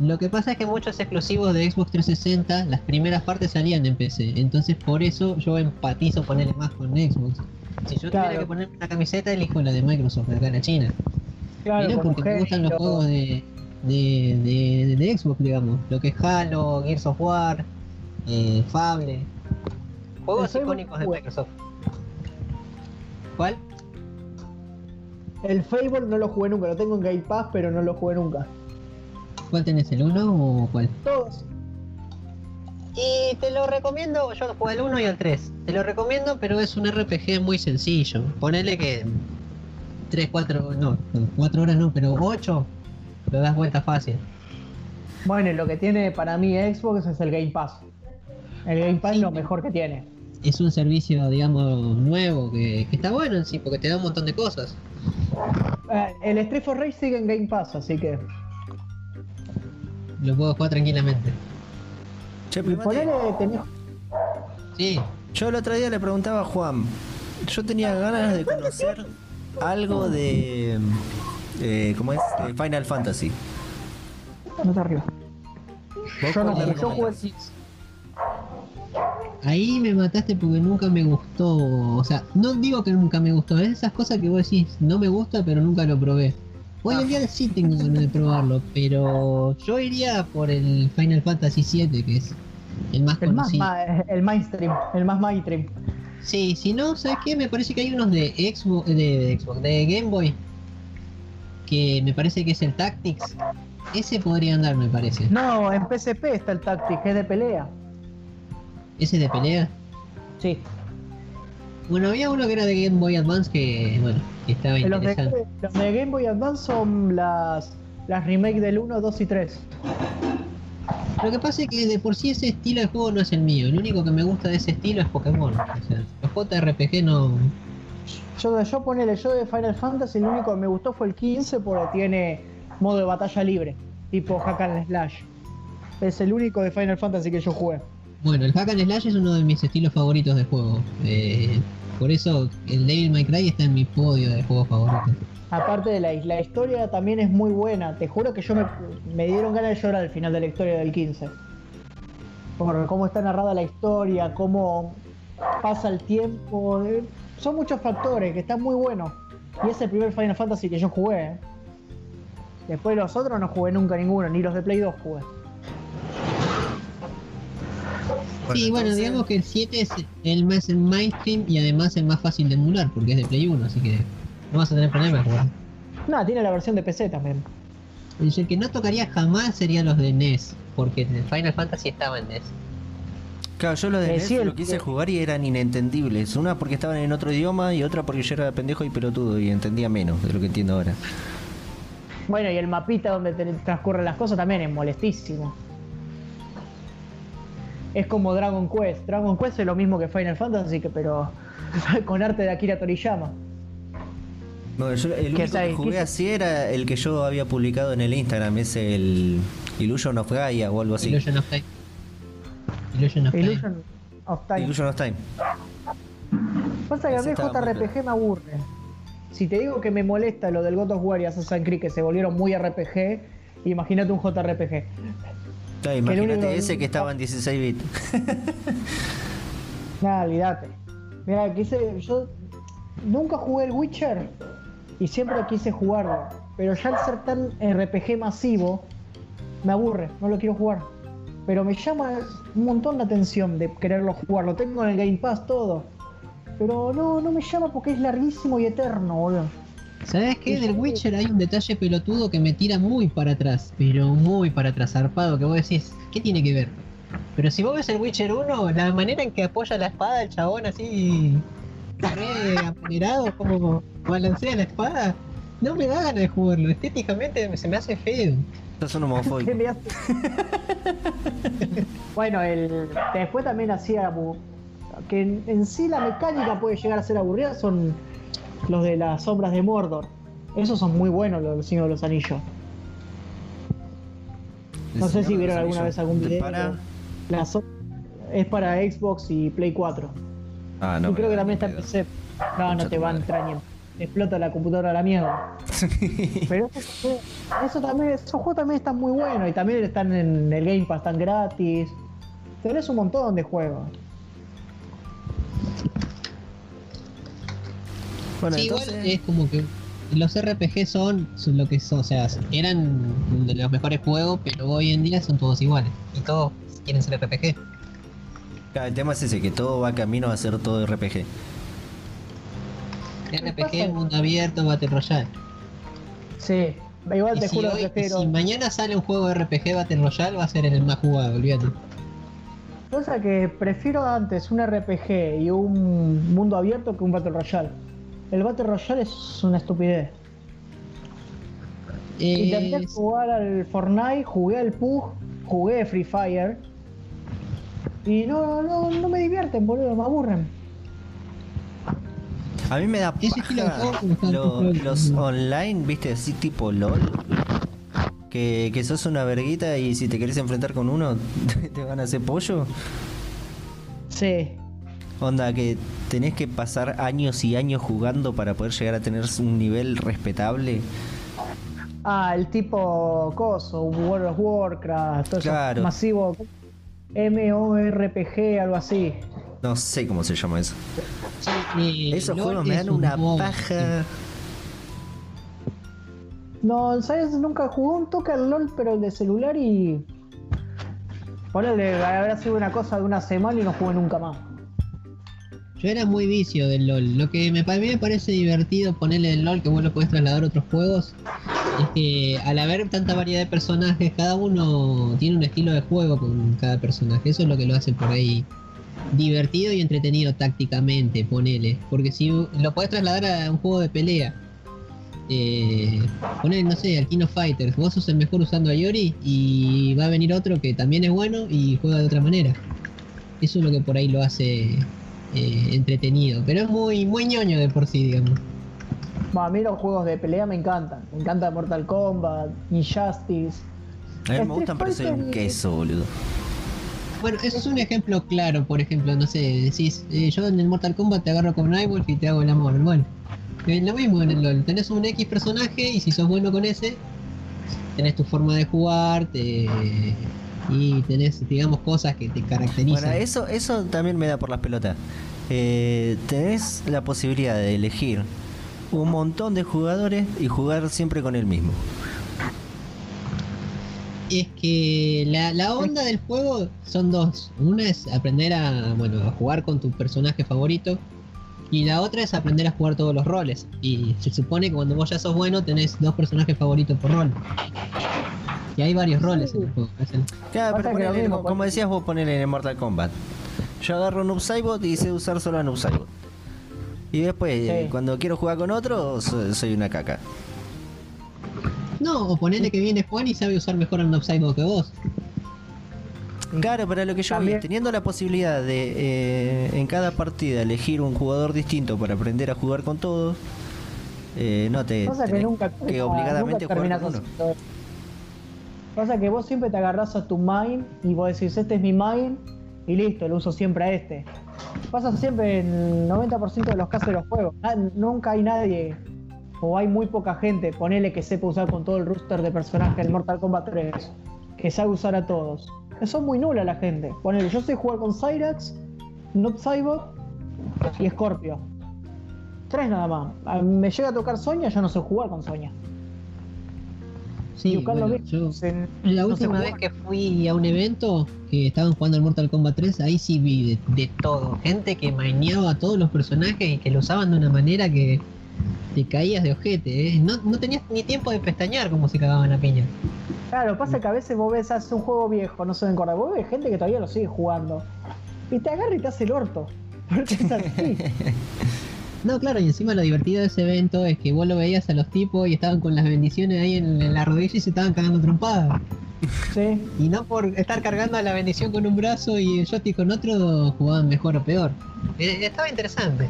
Lo que pasa es que muchos exclusivos de Xbox 360, las primeras partes salían en PC, entonces por eso yo empatizo ponerle más con Xbox. Si yo tuviera que ponerme una camiseta, elijo la de Microsoft, de acá en la China. Claro, Mirá, porque me gustan los juegos de, de, de, de Xbox, digamos. Lo que es Halo, Gears of War, eh, Fable. Juegos El icónicos de. Microsoft. ¿Cuál? El Fable no lo jugué nunca, lo tengo en Game Pass, pero no lo jugué nunca. ¿Cuál tenés, el 1 o cuál? Todos. Y te lo recomiendo, yo jugué el 1 y el 3. Te lo recomiendo, pero es un RPG muy sencillo. Ponele que 3, 4, no, 4 horas no, pero 8 lo das vuelta fácil. Bueno, y lo que tiene para mí Xbox es el Game Pass. El Game Pass Sí. es lo mejor que tiene. Es un servicio, digamos, nuevo que, que está bueno en sí, porque te da un montón de cosas. Eh, el Street for Rage sigue en Game Pass, así que. Lo puedo jugar tranquilamente. Che, Y primate, ponele, tenés- Sí, yo el otro día le preguntaba a Juan, yo tenía ganas de conocer algo de... eh, ¿Cómo es? De Final Fantasy. No te arriba. ¿Vos Yo no me jugué, yo jugué-? Ahí me mataste porque nunca me gustó. O sea, no digo que nunca me gustó. Es esas cosas que vos decís, no me gusta, pero nunca lo probé. Hoy en día sí tengo ganas de probarlo, pero yo iría por el Final Fantasy VII, que es el más El, más, conocido. ma- el mainstream, el más mainstream. Sí, si no, ¿sabes qué? Me parece que hay unos de Xbox, de, de Xbox, de Game Boy, que me parece que es el Tactics. Ese podría andar, me parece. No, en PSP está el Tactic, es de pelea. Ese de pelea. Sí. Bueno, había uno que era de Game Boy Advance que, bueno, que estaba Los de, interesante. los de Game Boy Advance son las, las remakes del 1, 2 y 3. Lo que pasa es que de por sí ese estilo de juego no es el mío. El único que me gusta de ese estilo es Pokémon. O sea, los JRPG no. Yo, yo ponele, yo de Final Fantasy, el único que me gustó fue el 15 porque tiene modo de batalla libre, tipo Hack and Slash. Es el único de Final Fantasy que yo jugué. Bueno, el Hack and Slash es uno de mis estilos favoritos de juego. Eh, por eso el Devil May Cry está en mi podio de juegos favoritos. Aparte de la, historia también es muy buena. Te juro que yo me, me dieron ganas de llorar al final de la historia del 15. Por cómo está narrada la historia, cómo pasa el tiempo. eh, Son muchos factores que están muy buenos. Y es el primer Final Fantasy que yo jugué. eh. Después los otros no jugué nunca ninguno, ni los de Play 2 jugué. Sí, bueno, entonces- digamos que el 7 es el más el mainstream y además el más fácil de emular porque es de Play 1, así que no vas a tener problemas. Nada, tiene la versión de PC también. El que no tocaría jamás serían los de NES, porque Final Fantasy estaba en NES. Claro, yo lo de Eh, NES lo quise que- jugar y eran inentendibles. Una porque estaban en otro idioma y otra porque yo era pendejo y pelotudo y entendía menos de lo que entiendo ahora. Bueno, y el mapita donde te transcurren las cosas también es molestísimo. Es como Dragon Quest. Dragon Quest es lo mismo que Final Fantasy, que, pero [laughs] con arte de Akira Toriyama. No, yo, el único que jugué ¿Qué- así era el que yo había publicado en el Instagram, es el Illusion of Gaia o algo así. Illusion of Time. Illusion of Time. Illusion of Time. Illusion of Time. Pasa que a mí JRPG me aburre. Si te digo que me molesta lo del God of War y Assassin's Creed que se volvieron muy RPG, imagínate un JRPG. Claro, imagínate único- ese que estaba en 16 bits. [laughs] Nada, olvídate. Mira, quise, yo nunca jugué el Witcher y siempre quise jugarlo. Pero ya al ser tan RPG masivo, me aburre, no lo quiero jugar. Pero me llama un montón la atención de quererlo jugar. Lo tengo en el Game Pass todo. Pero no, no me llama porque es larguísimo y eterno, boludo. ¿Sabes qué? Del. Witcher hay un detalle pelotudo que me tira muy para atrás, pero muy para atrás, zarpado, que vos decís, ¿qué tiene que ver? Pero si vos ves el Witcher 1, la manera en que apoya la espada el chabón así, re acelerado, como balancea la espada, no me da ganas de jugarlo, estéticamente se me hace feo. Sos un [laughs] ¿Qué homofóbico. bueno, el, después también hacía que en, en sí la mecánica puede llegar a ser aburrida son los de las sombras de Mordor. Esos son muy buenos los del Señor de los Anillos. No sé si vieron alguna vez algún video. Para... La so- es para Xbox y Play 4. Ah, no. y creo que también está en. PC. No, no te van extrañando. Te explota la computadora a la mierda. [laughs] Pero eso, eso también, esos juegos también están muy buenos y también están en el Game Pass, están gratis. Tenés un montón de juegos. Bueno, sí, entonces... igual es como que los RPG son, son lo que son, o sea, eran de los mejores juegos, pero hoy en día son todos iguales. Y todos quieren ser RPG. Claro, el tema es ese, que todo va camino a ser todo RPG. RPG, mundo abierto, Battle Royale. Sí, igual Y te si, juro hoy- que prefiero. si mañana sale un juego de RPG Battle Royale va a ser el más jugado, olvídate. Cosa que prefiero antes un RPG y un mundo abierto que un Battle Royale. El Battle Royale es una estupidez. Intenté Eh, jugar al Fortnite, jugué al PUG, jugué Free Fire. Y no, no, no me divierten, boludo, me aburren. A mí me da Ese estilo de paja juego me gusta lo- mucho. los online, viste, así tipo LOL. Que, que sos una verguita y si te querés enfrentar con uno, [laughs] te van a hacer pollo. Sí. Onda, que tenés que pasar años y años jugando para poder llegar a tener un nivel respetable. Ah, el tipo coso, World of Warcraft, todo Claro. eso masivo. MORPG, algo así. No sé cómo se llama eso. Sí, Esos LOL juegos me dan un una paja. No, ¿sabes? Nunca jugué un toque al LOL, pero el de celular y. Ponele, habrá sido una cosa de una semana y no jugué nunca más. Yo era muy vicio del LOL. Lo que me, a mí me parece divertido ponerle el LOL, que vos lo podés trasladar a otros juegos, es que al haber tanta variedad de personajes, cada uno tiene un estilo de juego con cada personaje. Eso es lo que lo hace por ahí divertido y entretenido tácticamente, ponele. Porque si lo podés trasladar a un juego de pelea, eh, ponele, no sé, al King of Fighters, vos sos el mejor usando a Yori y va a venir otro que también es bueno y juega de otra manera. Eso es lo que por ahí lo hace eh, entretenido, pero es muy, muy ñoño de por sí, digamos. Bah, a mí los juegos de pelea me encantan. Me encanta Mortal Kombat, Injustice. A mí me gustan, pero soy un queso, boludo. Bueno, eso es un ejemplo claro, por ejemplo, no sé, decís, eh, yo en el Mortal Kombat te agarro con Nightwolf y te hago el amor. Bueno, es lo mismo en el LoL, tenés un X personaje y si sos bueno con ese, tenés tu forma de jugar, te... y tenés, digamos, cosas que te caracterizan. Bueno, eso, eso también me da por las pelotas. Eh, tenés la posibilidad de elegir un montón de jugadores y jugar siempre con el mismo. es que la, la onda del juego son dos. Una es aprender a, bueno, a jugar con tu personaje favorito. Y la otra es aprender a jugar todos los roles. Y se supone que cuando vos ya sos bueno tenés dos personajes favoritos por rol. Hay varios roles en el juego. Claro, pero ponele, mismo, como, como ponele- decías vos, ponerle en el Mortal Kombat. Yo agarro un Noob Saibot y sé usar solo a Noob Saibot. Y después, eh, Sí. cuando quiero jugar con otro, so- soy una caca. No, o ponele que viene Juan y sabe usar mejor al Upside que vos. Claro, pero a lo que yo voy, teniendo la posibilidad de eh, en cada partida elegir un jugador distinto para aprender a jugar con todos, eh, no te que tenés nunca, que obligadamente nunca jugar con uno. Pasa que vos siempre te agarrás a tu main y vos decís, este es mi main y listo, lo uso siempre a este. Pasa siempre en el 90% de los casos de los juegos. Nunca hay nadie o hay muy poca gente, ponele que sepa usar con todo el rooster de personajes del Mortal Kombat 3, que sabe usar a todos. Son muy nula la gente. Ponele, yo sé jugar con Cyrax, Noob Saibot y Scorpio. Tres nada más. A- Me llega a tocar Sonya, ya no sé jugar con Sonya. Sí, bueno, yo- La no sé última vez que fui a un evento que estaban jugando al Mortal Kombat 3, ahí sí vi de, de todo. Gente que maineaba a todos los personajes y que lo usaban de una manera que te caías de ojete. ¿eh? No, no tenías ni tiempo de pestañear como se cagaban a piña. Claro, pasa que a veces vos ves, hace un juego viejo, no se me acuerda, vos ves gente que todavía lo sigue jugando. Y te agarra y te hace el orto. [laughs] Porque es así. [laughs] No, claro, y encima lo divertido de ese evento es que vos lo veías a los tipos y estaban con las bendiciones ahí en, en la rodilla y se estaban cagando trompadas. sí. Y no por estar cargando a la bendición con un brazo y el joystick con otro, jugaban mejor o peor. Eh, estaba interesante.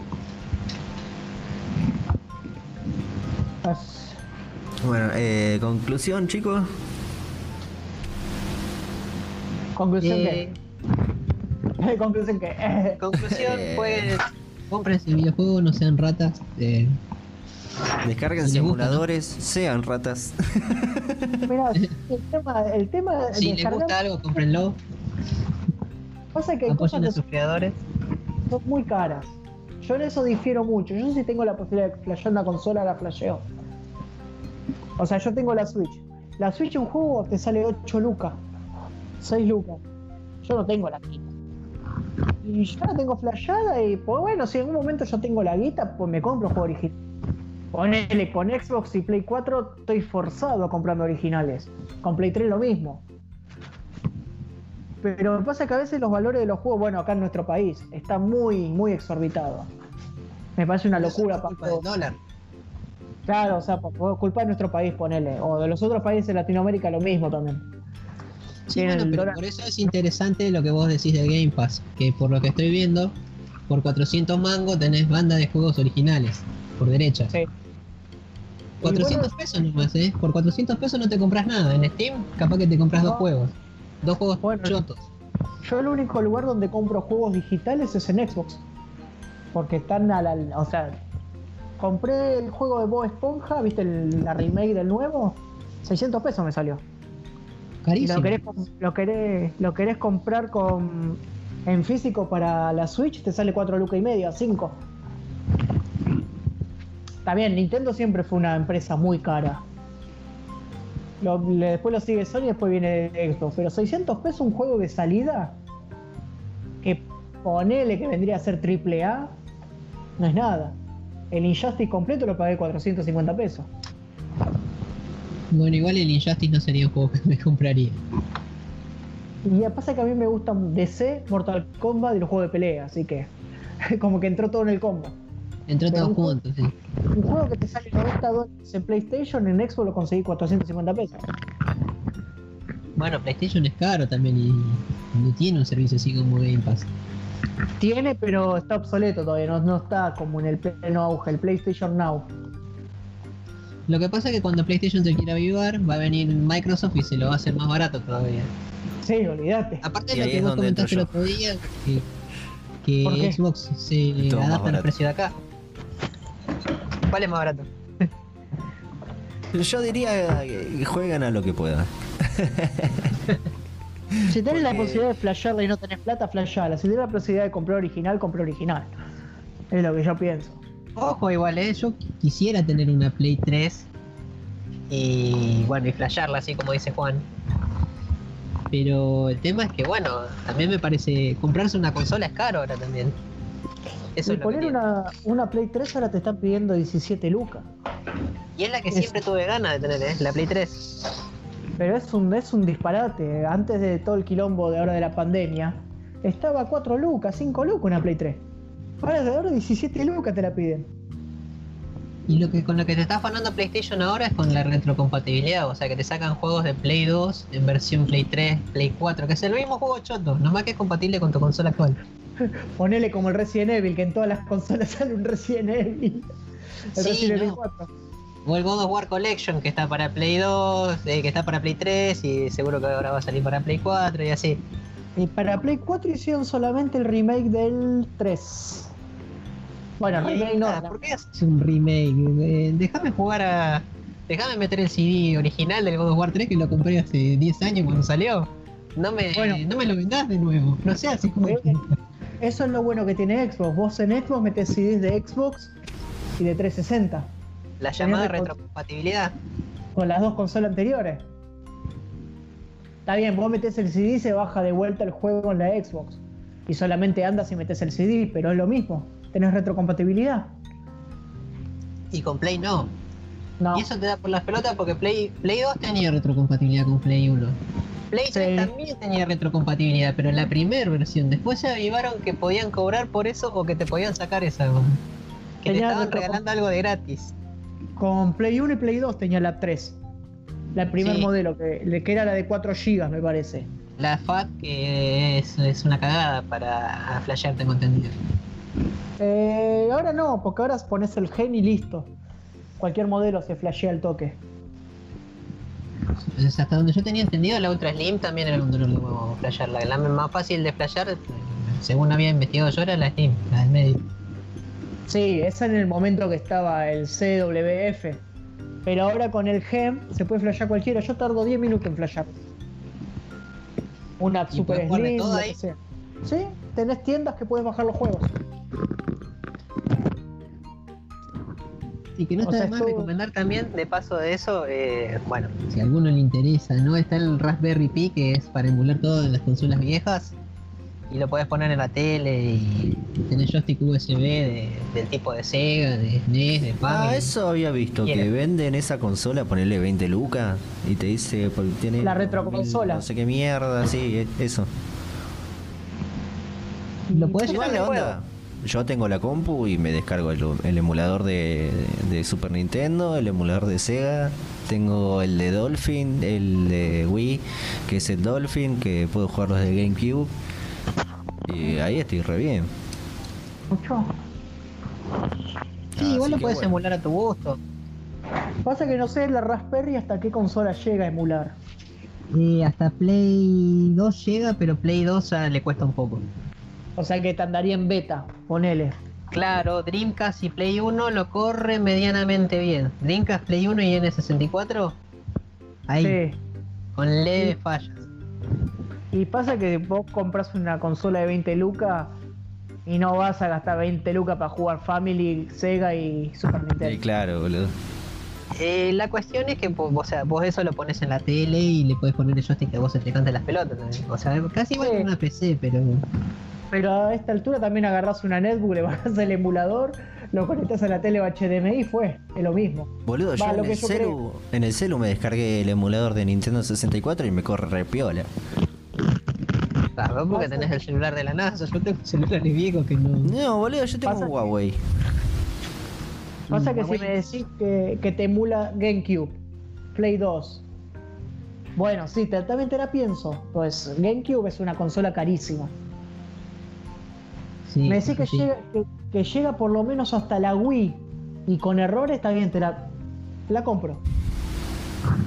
Bueno, eh, conclusión, chicos. Conclusión Eh, que. [laughs] Conclusión que. Conclusión, [laughs] Eh. pues compren el videojuego, no sean ratas. eh, Descarguen Si les gusta, simuladores, sean ratas. [laughs] Mirá, [laughs] el tema, el tema de si les gusta algo, cómprenlo. pasa que hay cosas Apoyen a que sus creadores. son muy caras. Yo en eso difiero mucho. Yo si tengo la posibilidad de flashear una consola, la flasheo. O sea, yo tengo la Switch. La Switch un juego te sale 8 lucas. 6 lucas. Yo no tengo la guita. Y yo la tengo flashada y pues bueno, si en algún momento yo tengo la guita, pues me compro un juego original. Ponele, con Xbox y Play 4 estoy forzado a comprarme originales. Con Play 3 lo mismo. Pero me pasa que a veces los valores de los juegos, bueno, acá en nuestro país, está muy, muy exorbitado. Me parece una locura. Es culpa del dólar. Claro, o sea, por culpa de nuestro país, ponele. O de los otros países de Latinoamérica lo mismo también. Sí, bueno, pero por eso es interesante lo que vos decís del Game Pass. Que por lo que estoy viendo, por 400 mangos tenés banda de juegos originales. Por derecha. Sí. 400 pesos nomás, ¿eh? Por 400 pesos no te compras nada. En Steam, capaz que te compras dos juegos. Dos juegos Bueno. chotos. Yo el único lugar donde compro juegos digitales es en Xbox. Porque están a la. O sea, compré el juego de Bob Esponja, ¿viste el- la remake del nuevo? 600 pesos me salió. Carísimo. lo querés, lo querés, lo querés comprar con en físico para la Switch, te sale 4 lucas y media, 5. Está bien, Nintendo siempre fue una empresa muy cara. Lo- le- después lo sigue Sony y después viene Xbox. Pero 600 pesos un juego de salida que ponele que vendría a ser triple A, no es nada. El Injustice completo lo pagué 450 pesos. Bueno, igual el Injustice no sería un juego que me compraría. Y pasa que a mí me gustan DC, Mortal Kombat y los juegos de pelea, así que [laughs] como que entró todo en el combo. Entró juego- juntos, sí. Un juego que te sale 90 dólares en PlayStation, en Xbox lo conseguí 450 pesos. Bueno, PlayStation es caro también y no tiene un servicio así como Game Pass. Tiene, pero está obsoleto todavía, no, no está como en el pleno auge, el PlayStation Now. Lo que pasa es que cuando PlayStation se quiera avivar, va a venir Microsoft y se lo va a hacer más barato todavía. Sí, olvídate. Aparte de lo que vos comentaste el otro día, que. Xbox se adapta al precio de acá. ¿Cuál es más barato? Yo diría que juegan a lo que puedan. [laughs] Si tenés la posibilidad de flashearla y no tenés plata, flashala. Si tenés la posibilidad de comprar original, compra original. Es lo que yo pienso. Ojo, igual, ¿eh? yo qu- quisiera tener una Play 3 y bueno, y flashearla así como dice Juan. Pero el tema es que, bueno, también me parece comprarse una consola es caro ahora también. Eso y es poner una, una Play 3 ahora te están pidiendo 17 lucas. Y es la que es- siempre tuve ganas de tener, ¿eh? La Play 3. Pero es un, es un disparate. Antes de todo el quilombo de ahora de la pandemia, estaba a 4 lucas, 5 lucas una Play 3. Ahora de ahora 17 lucas te la piden. Y lo que con lo que te está afanando PlayStation ahora es con la retrocompatibilidad, o sea que te sacan juegos de Play 2 en versión Play 3, Play 4, que es el mismo juego choto, nomás que es compatible con tu consola actual. [laughs] Ponele como el Resident Evil, que en todas las consolas [laughs] sale un Resident Evil. El Sí, Resident Evil no. 4. O el God of War Collection, que está para Play 2, eh, que está para Play 3 y seguro que ahora va a salir para Play 4 y así. Y para Play 4 hicieron solamente el remake del 3. Bueno, Y, remake no. nada, ¿Por qué haces un remake? Eh, déjame jugar a... Déjame meter el CD original del God of War 3 que lo compré hace 10 años cuando salió. No me, Bueno. no me lo vendás de nuevo. No sé, así como... Eso es lo bueno que tiene Xbox. Vos en Xbox metés CDs de Xbox y de 360. La llamada retrocompatibilidad. Con las dos consolas anteriores. Está bien, vos metés el CD y se baja de vuelta el juego en la Xbox. Y solamente andas si metés el CD, pero es lo mismo. Tenés retrocompatibilidad. Y con Play no. No. Y eso te da por las pelotas porque Play, Play 2 tenía retrocompatibilidad con Play 1. Play 3 Sí. también tenía retrocompatibilidad, pero en la primera versión. Después se avivaron que podían cobrar por eso o que te podían sacar esa. Que te Tenía estaban retrocom- regalando algo de gratis. Con Play 1 y Play 2 tenía la 3. La primer Sí. modelo, que, que era la de 4 GB, me parece. La FAT que es, es una cagada para flashear, tengo entendido. Eh, ahora no, porque ahora pones el gen y listo. Cualquier modelo se flashea al toque. Es hasta donde yo tenía entendido, la Ultra Slim también era un dolor de huevo flashearla. La más fácil de flashear, según había investigado yo, era la Slim, la del medio. Sí, esa en el momento que estaba el CWF. Pero ahora con el GEM se puede flashear cualquiera. Yo tardo 10 minutos en flashear. Una ¿Y Super Slim, lo ahí? que sea. Sí, tenés tiendas que puedes bajar los juegos. Y que no O está sea, de más recomendar también, de paso de eso, eh, bueno, si a alguno le interesa, ¿no? Está el Raspberry Pi, que es para emular todas las consolas viejas, y lo puedes poner en la tele y tenés joystick USB de- del tipo de Sega, de SNES, de Ah, Family. eso había visto, que venden esa consola, ponerle 20 lucas y te dice, porque tiene... La retroconsola. No sé qué mierda, sí, e- eso. Lo podés Igual llevar la de onda. Yo tengo la compu y me descargo el, el emulador de, de Super Nintendo, el emulador de Sega, tengo el de Dolphin, el de Wii, que es el Dolphin, que puedo jugar los de GameCube. Y ahí estoy re bien. Mucho. Sí, igual Así lo que puedes bueno. emular a tu gusto. Pasa que no sé la Raspberry hasta qué consola llega a emular. Eh, hasta Play 2 llega, pero Play 2 ya le cuesta un poco. O sea que te andaría en beta, ponele. Claro, Dreamcast y Play 1 lo corre medianamente bien. Dreamcast, Play 1 y N64, ahí, Sí. con leves fallas. Y pasa que vos compras una consola de 20 lucas y no vas a gastar 20 lucas para jugar Family, Sega y Super Sí, Nintendo. claro, boludo. Eh, la cuestión es que vos, o sea, vos eso lo pones en la tele y le podés poner el joystick que vos te cante las pelotas. ¿no? O sea, casi igual Sí. que una PC, pero. Pero a esta altura también agarrás una netbook, le bajás el emulador, lo conectás a la tele o HDMI y fue, es lo mismo. Boludo, yo en que el, yo celu, en el celu me descargué el emulador de Nintendo 64 y me corre re piola. Ah, vos porque Pasa- tenés el celular de la NASA, yo tengo celulares viejos que no. No, boludo, yo tengo Pasa un que- Huawei. Pasa que Mm, si me decís que, que te emula GameCube, Play 2. Bueno, sí, también te la pienso. Pues GameCube es una consola carísima. Sí, me decís que, sí. llega, que, que llega por lo menos hasta la Wii y con errores está bien, te la, la compro.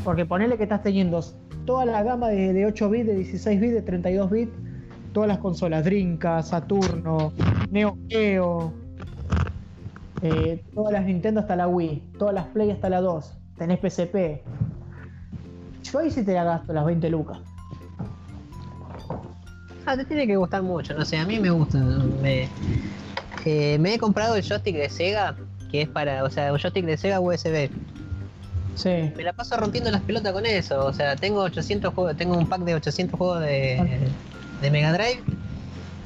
Porque ponele que estás teniendo toda la gama de, de 8 bits, de 16 bits, de 32 bits, todas las consolas, Dreamcast, Saturno, Neo Geo, eh, todas las Nintendo hasta la Wii, todas las Play hasta la 2, tenés PSP. Yo ahí sí te la gasto las 20 lucas. Ah, te tiene que gustar mucho, no sé, a mí me gusta. Me, eh, me he comprado el joystick de Sega, que es para, o sea, un joystick de Sega USB. Sí. Me la paso rompiendo las pelotas con eso, o sea, tengo 800 juegos, tengo un pack de 800 juegos de, de Mega Drive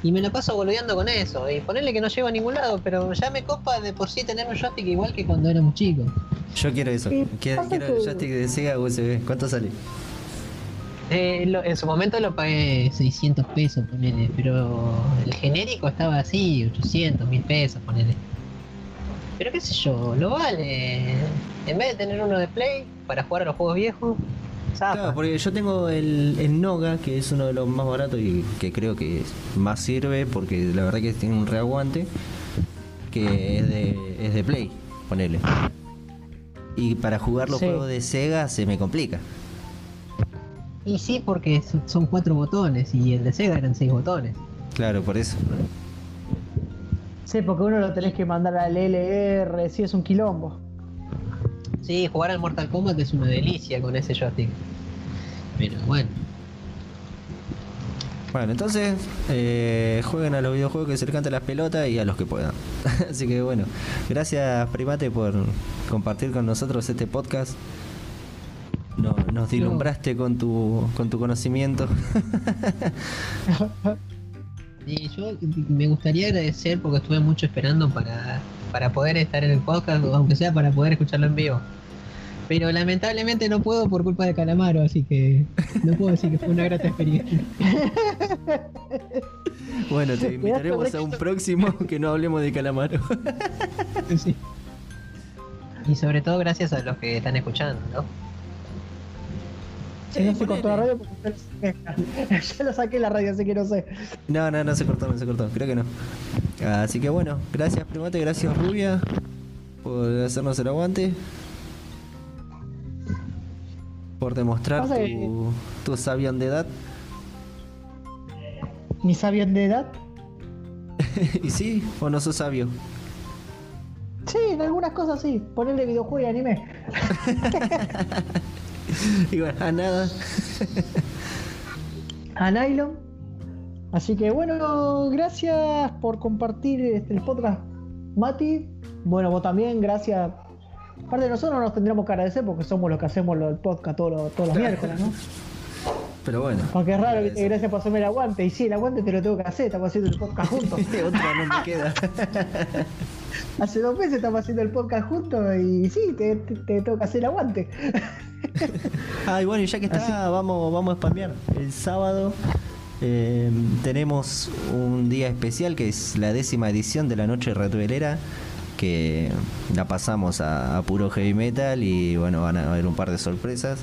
y me la paso boludeando con eso. Y ponerle que no llego a ningún lado, pero ya me copa de por sí tener un joystick igual que cuando éramos chicos. Yo quiero eso. Quiero, quiero el joystick de Sega USB. ¿Cuánto sale? Eh, lo- en su momento lo pagué 600 pesos, ponele, pero el genérico estaba así, 800, 1000 pesos, ponele. Pero qué sé yo, lo vale. En vez de tener uno de Play para jugar a los juegos viejos, zafa. Claro, porque yo tengo el, el Noga, que es uno de los más baratos y que creo que más sirve porque la verdad que tiene un reaguante, que es de, es de Play, ponele. Y para jugar los Sí. juegos de Sega se me complica. Y sí, porque son- cuatro botones y el de Sega eran seis botones. Claro, por eso. Sí, porque uno lo tenés que mandar al LR, sí es un quilombo. Sí, jugar al Mortal Kombat es una delicia con ese joystick. Pero bueno, Bueno, entonces eh, jueguen a los videojuegos que se les cante las pelotas y a los que puedan. [laughs] Así que bueno, gracias Primate por compartir con nosotros este podcast. No, nos dilumbraste con tu con tu conocimiento. [laughs] y yo me gustaría agradecer porque estuve mucho esperando para, para poder estar en el podcast, aunque sea para poder escucharlo en vivo. Pero lamentablemente no puedo por culpa de Calamaro, así que no puedo decir que fue una grata experiencia. [laughs] Bueno, te invitaremos a un próximo que no hablemos de calamaro. [laughs] Sí. Y sobre todo gracias a los que están escuchando, ¿no? Si no se cortó la radio, porque [laughs] ya lo saqué. La radio, así que no sé. No, no, no se cortó, no se cortó, creo que no. Así que bueno, gracias Primate, gracias Rubia por hacernos el aguante. Por demostrar tu, tu edad. Ni sabían de edad. [laughs] ¿Y sí? ¿O no sos sabio? Sí, en algunas cosas sí. Ponerle videojuego y anime. [laughs] [laughs] Y bueno, a nada. [laughs] A Nylon. Así que bueno, gracias por compartir este, el podcast, Mati. Bueno, vos también, gracias. Aparte de nosotros nos tendremos que agradecer porque somos los que hacemos el podcast todos los, todos [laughs] los miércoles, ¿no? Pero bueno. Porque es raro que te gracias por hacerme el aguante. Y sí, el aguante te lo tengo que hacer, estamos haciendo el podcast juntos. [laughs] Otra no me queda. [laughs] Hace dos meses estamos haciendo el podcast juntos y sí, te, te, te tengo que hacer el aguante. [laughs] Ah, y bueno, y ya que está, vamos, vamos a spamear. El sábado eh, tenemos un día especial que es la décima edición de la Noche Ratuelera, que la pasamos a, a puro heavy metal y bueno, van a haber un par de sorpresas.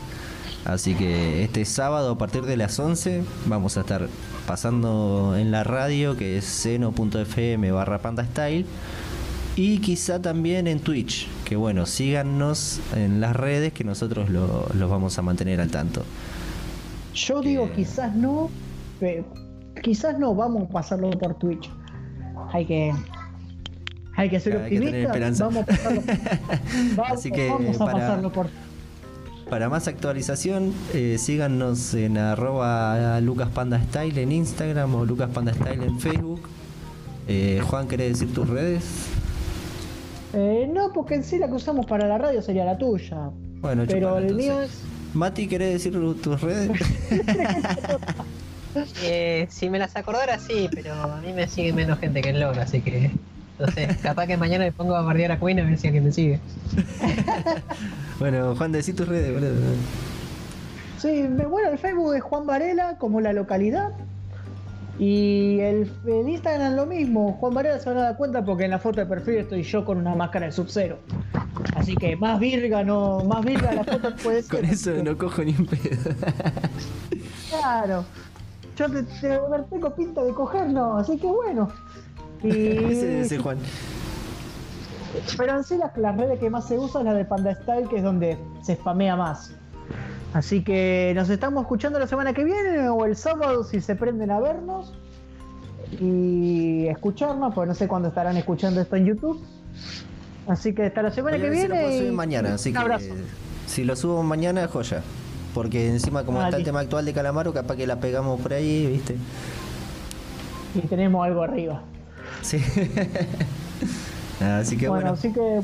Así que este sábado a partir de las 11 vamos a estar pasando en la radio que es seno.fm barra panda style y quizá también en Twitch, que bueno, síganos en las redes que nosotros lo- los vamos a mantener al tanto. Yo digo quizás no, pero quizás no vamos a pasarlo por Twitch. Hay que hay que ser que. Vamos a pasarlo, [laughs] vamos, Así que vamos a para- pasarlo por Para más actualización, eh, síganos en arroba lucaspandastyle en Instagram o lucaspandastyle en Facebook. Eh, Juan, ¿querés decir tus redes? Eh, no, porque en sí la que usamos para la radio sería la tuya. Bueno, Pero chupala, el mío es. Mati, ¿querés decir tus redes? [laughs] Eh, si me las acordara, sí, pero a mí me sigue menos gente que el LOL, así que. Sé, capaz que mañana me pongo a bardear a Queen a ver si alguien me sigue. [laughs] bueno, Juan, decí tus redes, boludo. Sí, me- bueno, el Facebook es Juan Varela, como la localidad. Y el, el Instagram lo mismo. Juan Varela se van a dar cuenta porque en la foto de perfil estoy yo con una máscara de Sub-Zero. Así que más virga no, más virga la foto puede [laughs] ser. Con eso no cojo ni un pedo. [laughs] Claro. Yo te, te- a ver, tengo pinta de coger, no, así que bueno. Ese, Y, ese Juan. pero en sí las, las redes que más se usan es la de Panda Style, que es donde se spamea más. Así que nos estamos escuchando la semana que viene o el sábado si se prenden a vernos y escucharnos, pues no sé cuándo estarán escuchando esto en YouTube. Así que hasta la semana que Mañana sí lo viene. subir y mañana, así un que abrazo. si lo subo mañana, joya. Porque encima como Ah, está el tema actual de Calamaro, capaz que la pegamos por ahí, ¿viste? Y tenemos algo arriba. Sí. [laughs] así que bueno, bueno. así que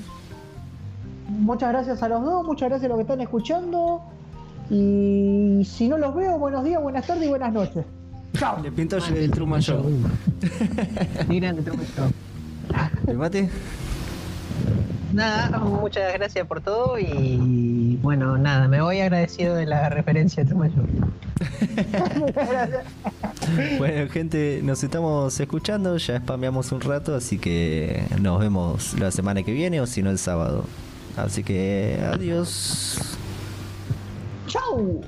muchas gracias a los dos, muchas gracias a los que están escuchando. Y si no los veo, buenos días, buenas tardes y buenas noches. Chao. Le pinto yo el Truman Show. Ni grande, Truman Show. ¿El mate? Nada, muchas gracias por todo y bueno, nada, me voy agradecido de la referencia de. Gracias. [laughs] Bueno, gente, nos estamos escuchando, ya spameamos un rato, así que nos vemos la semana que viene o si no el sábado. Así que adiós. Chao.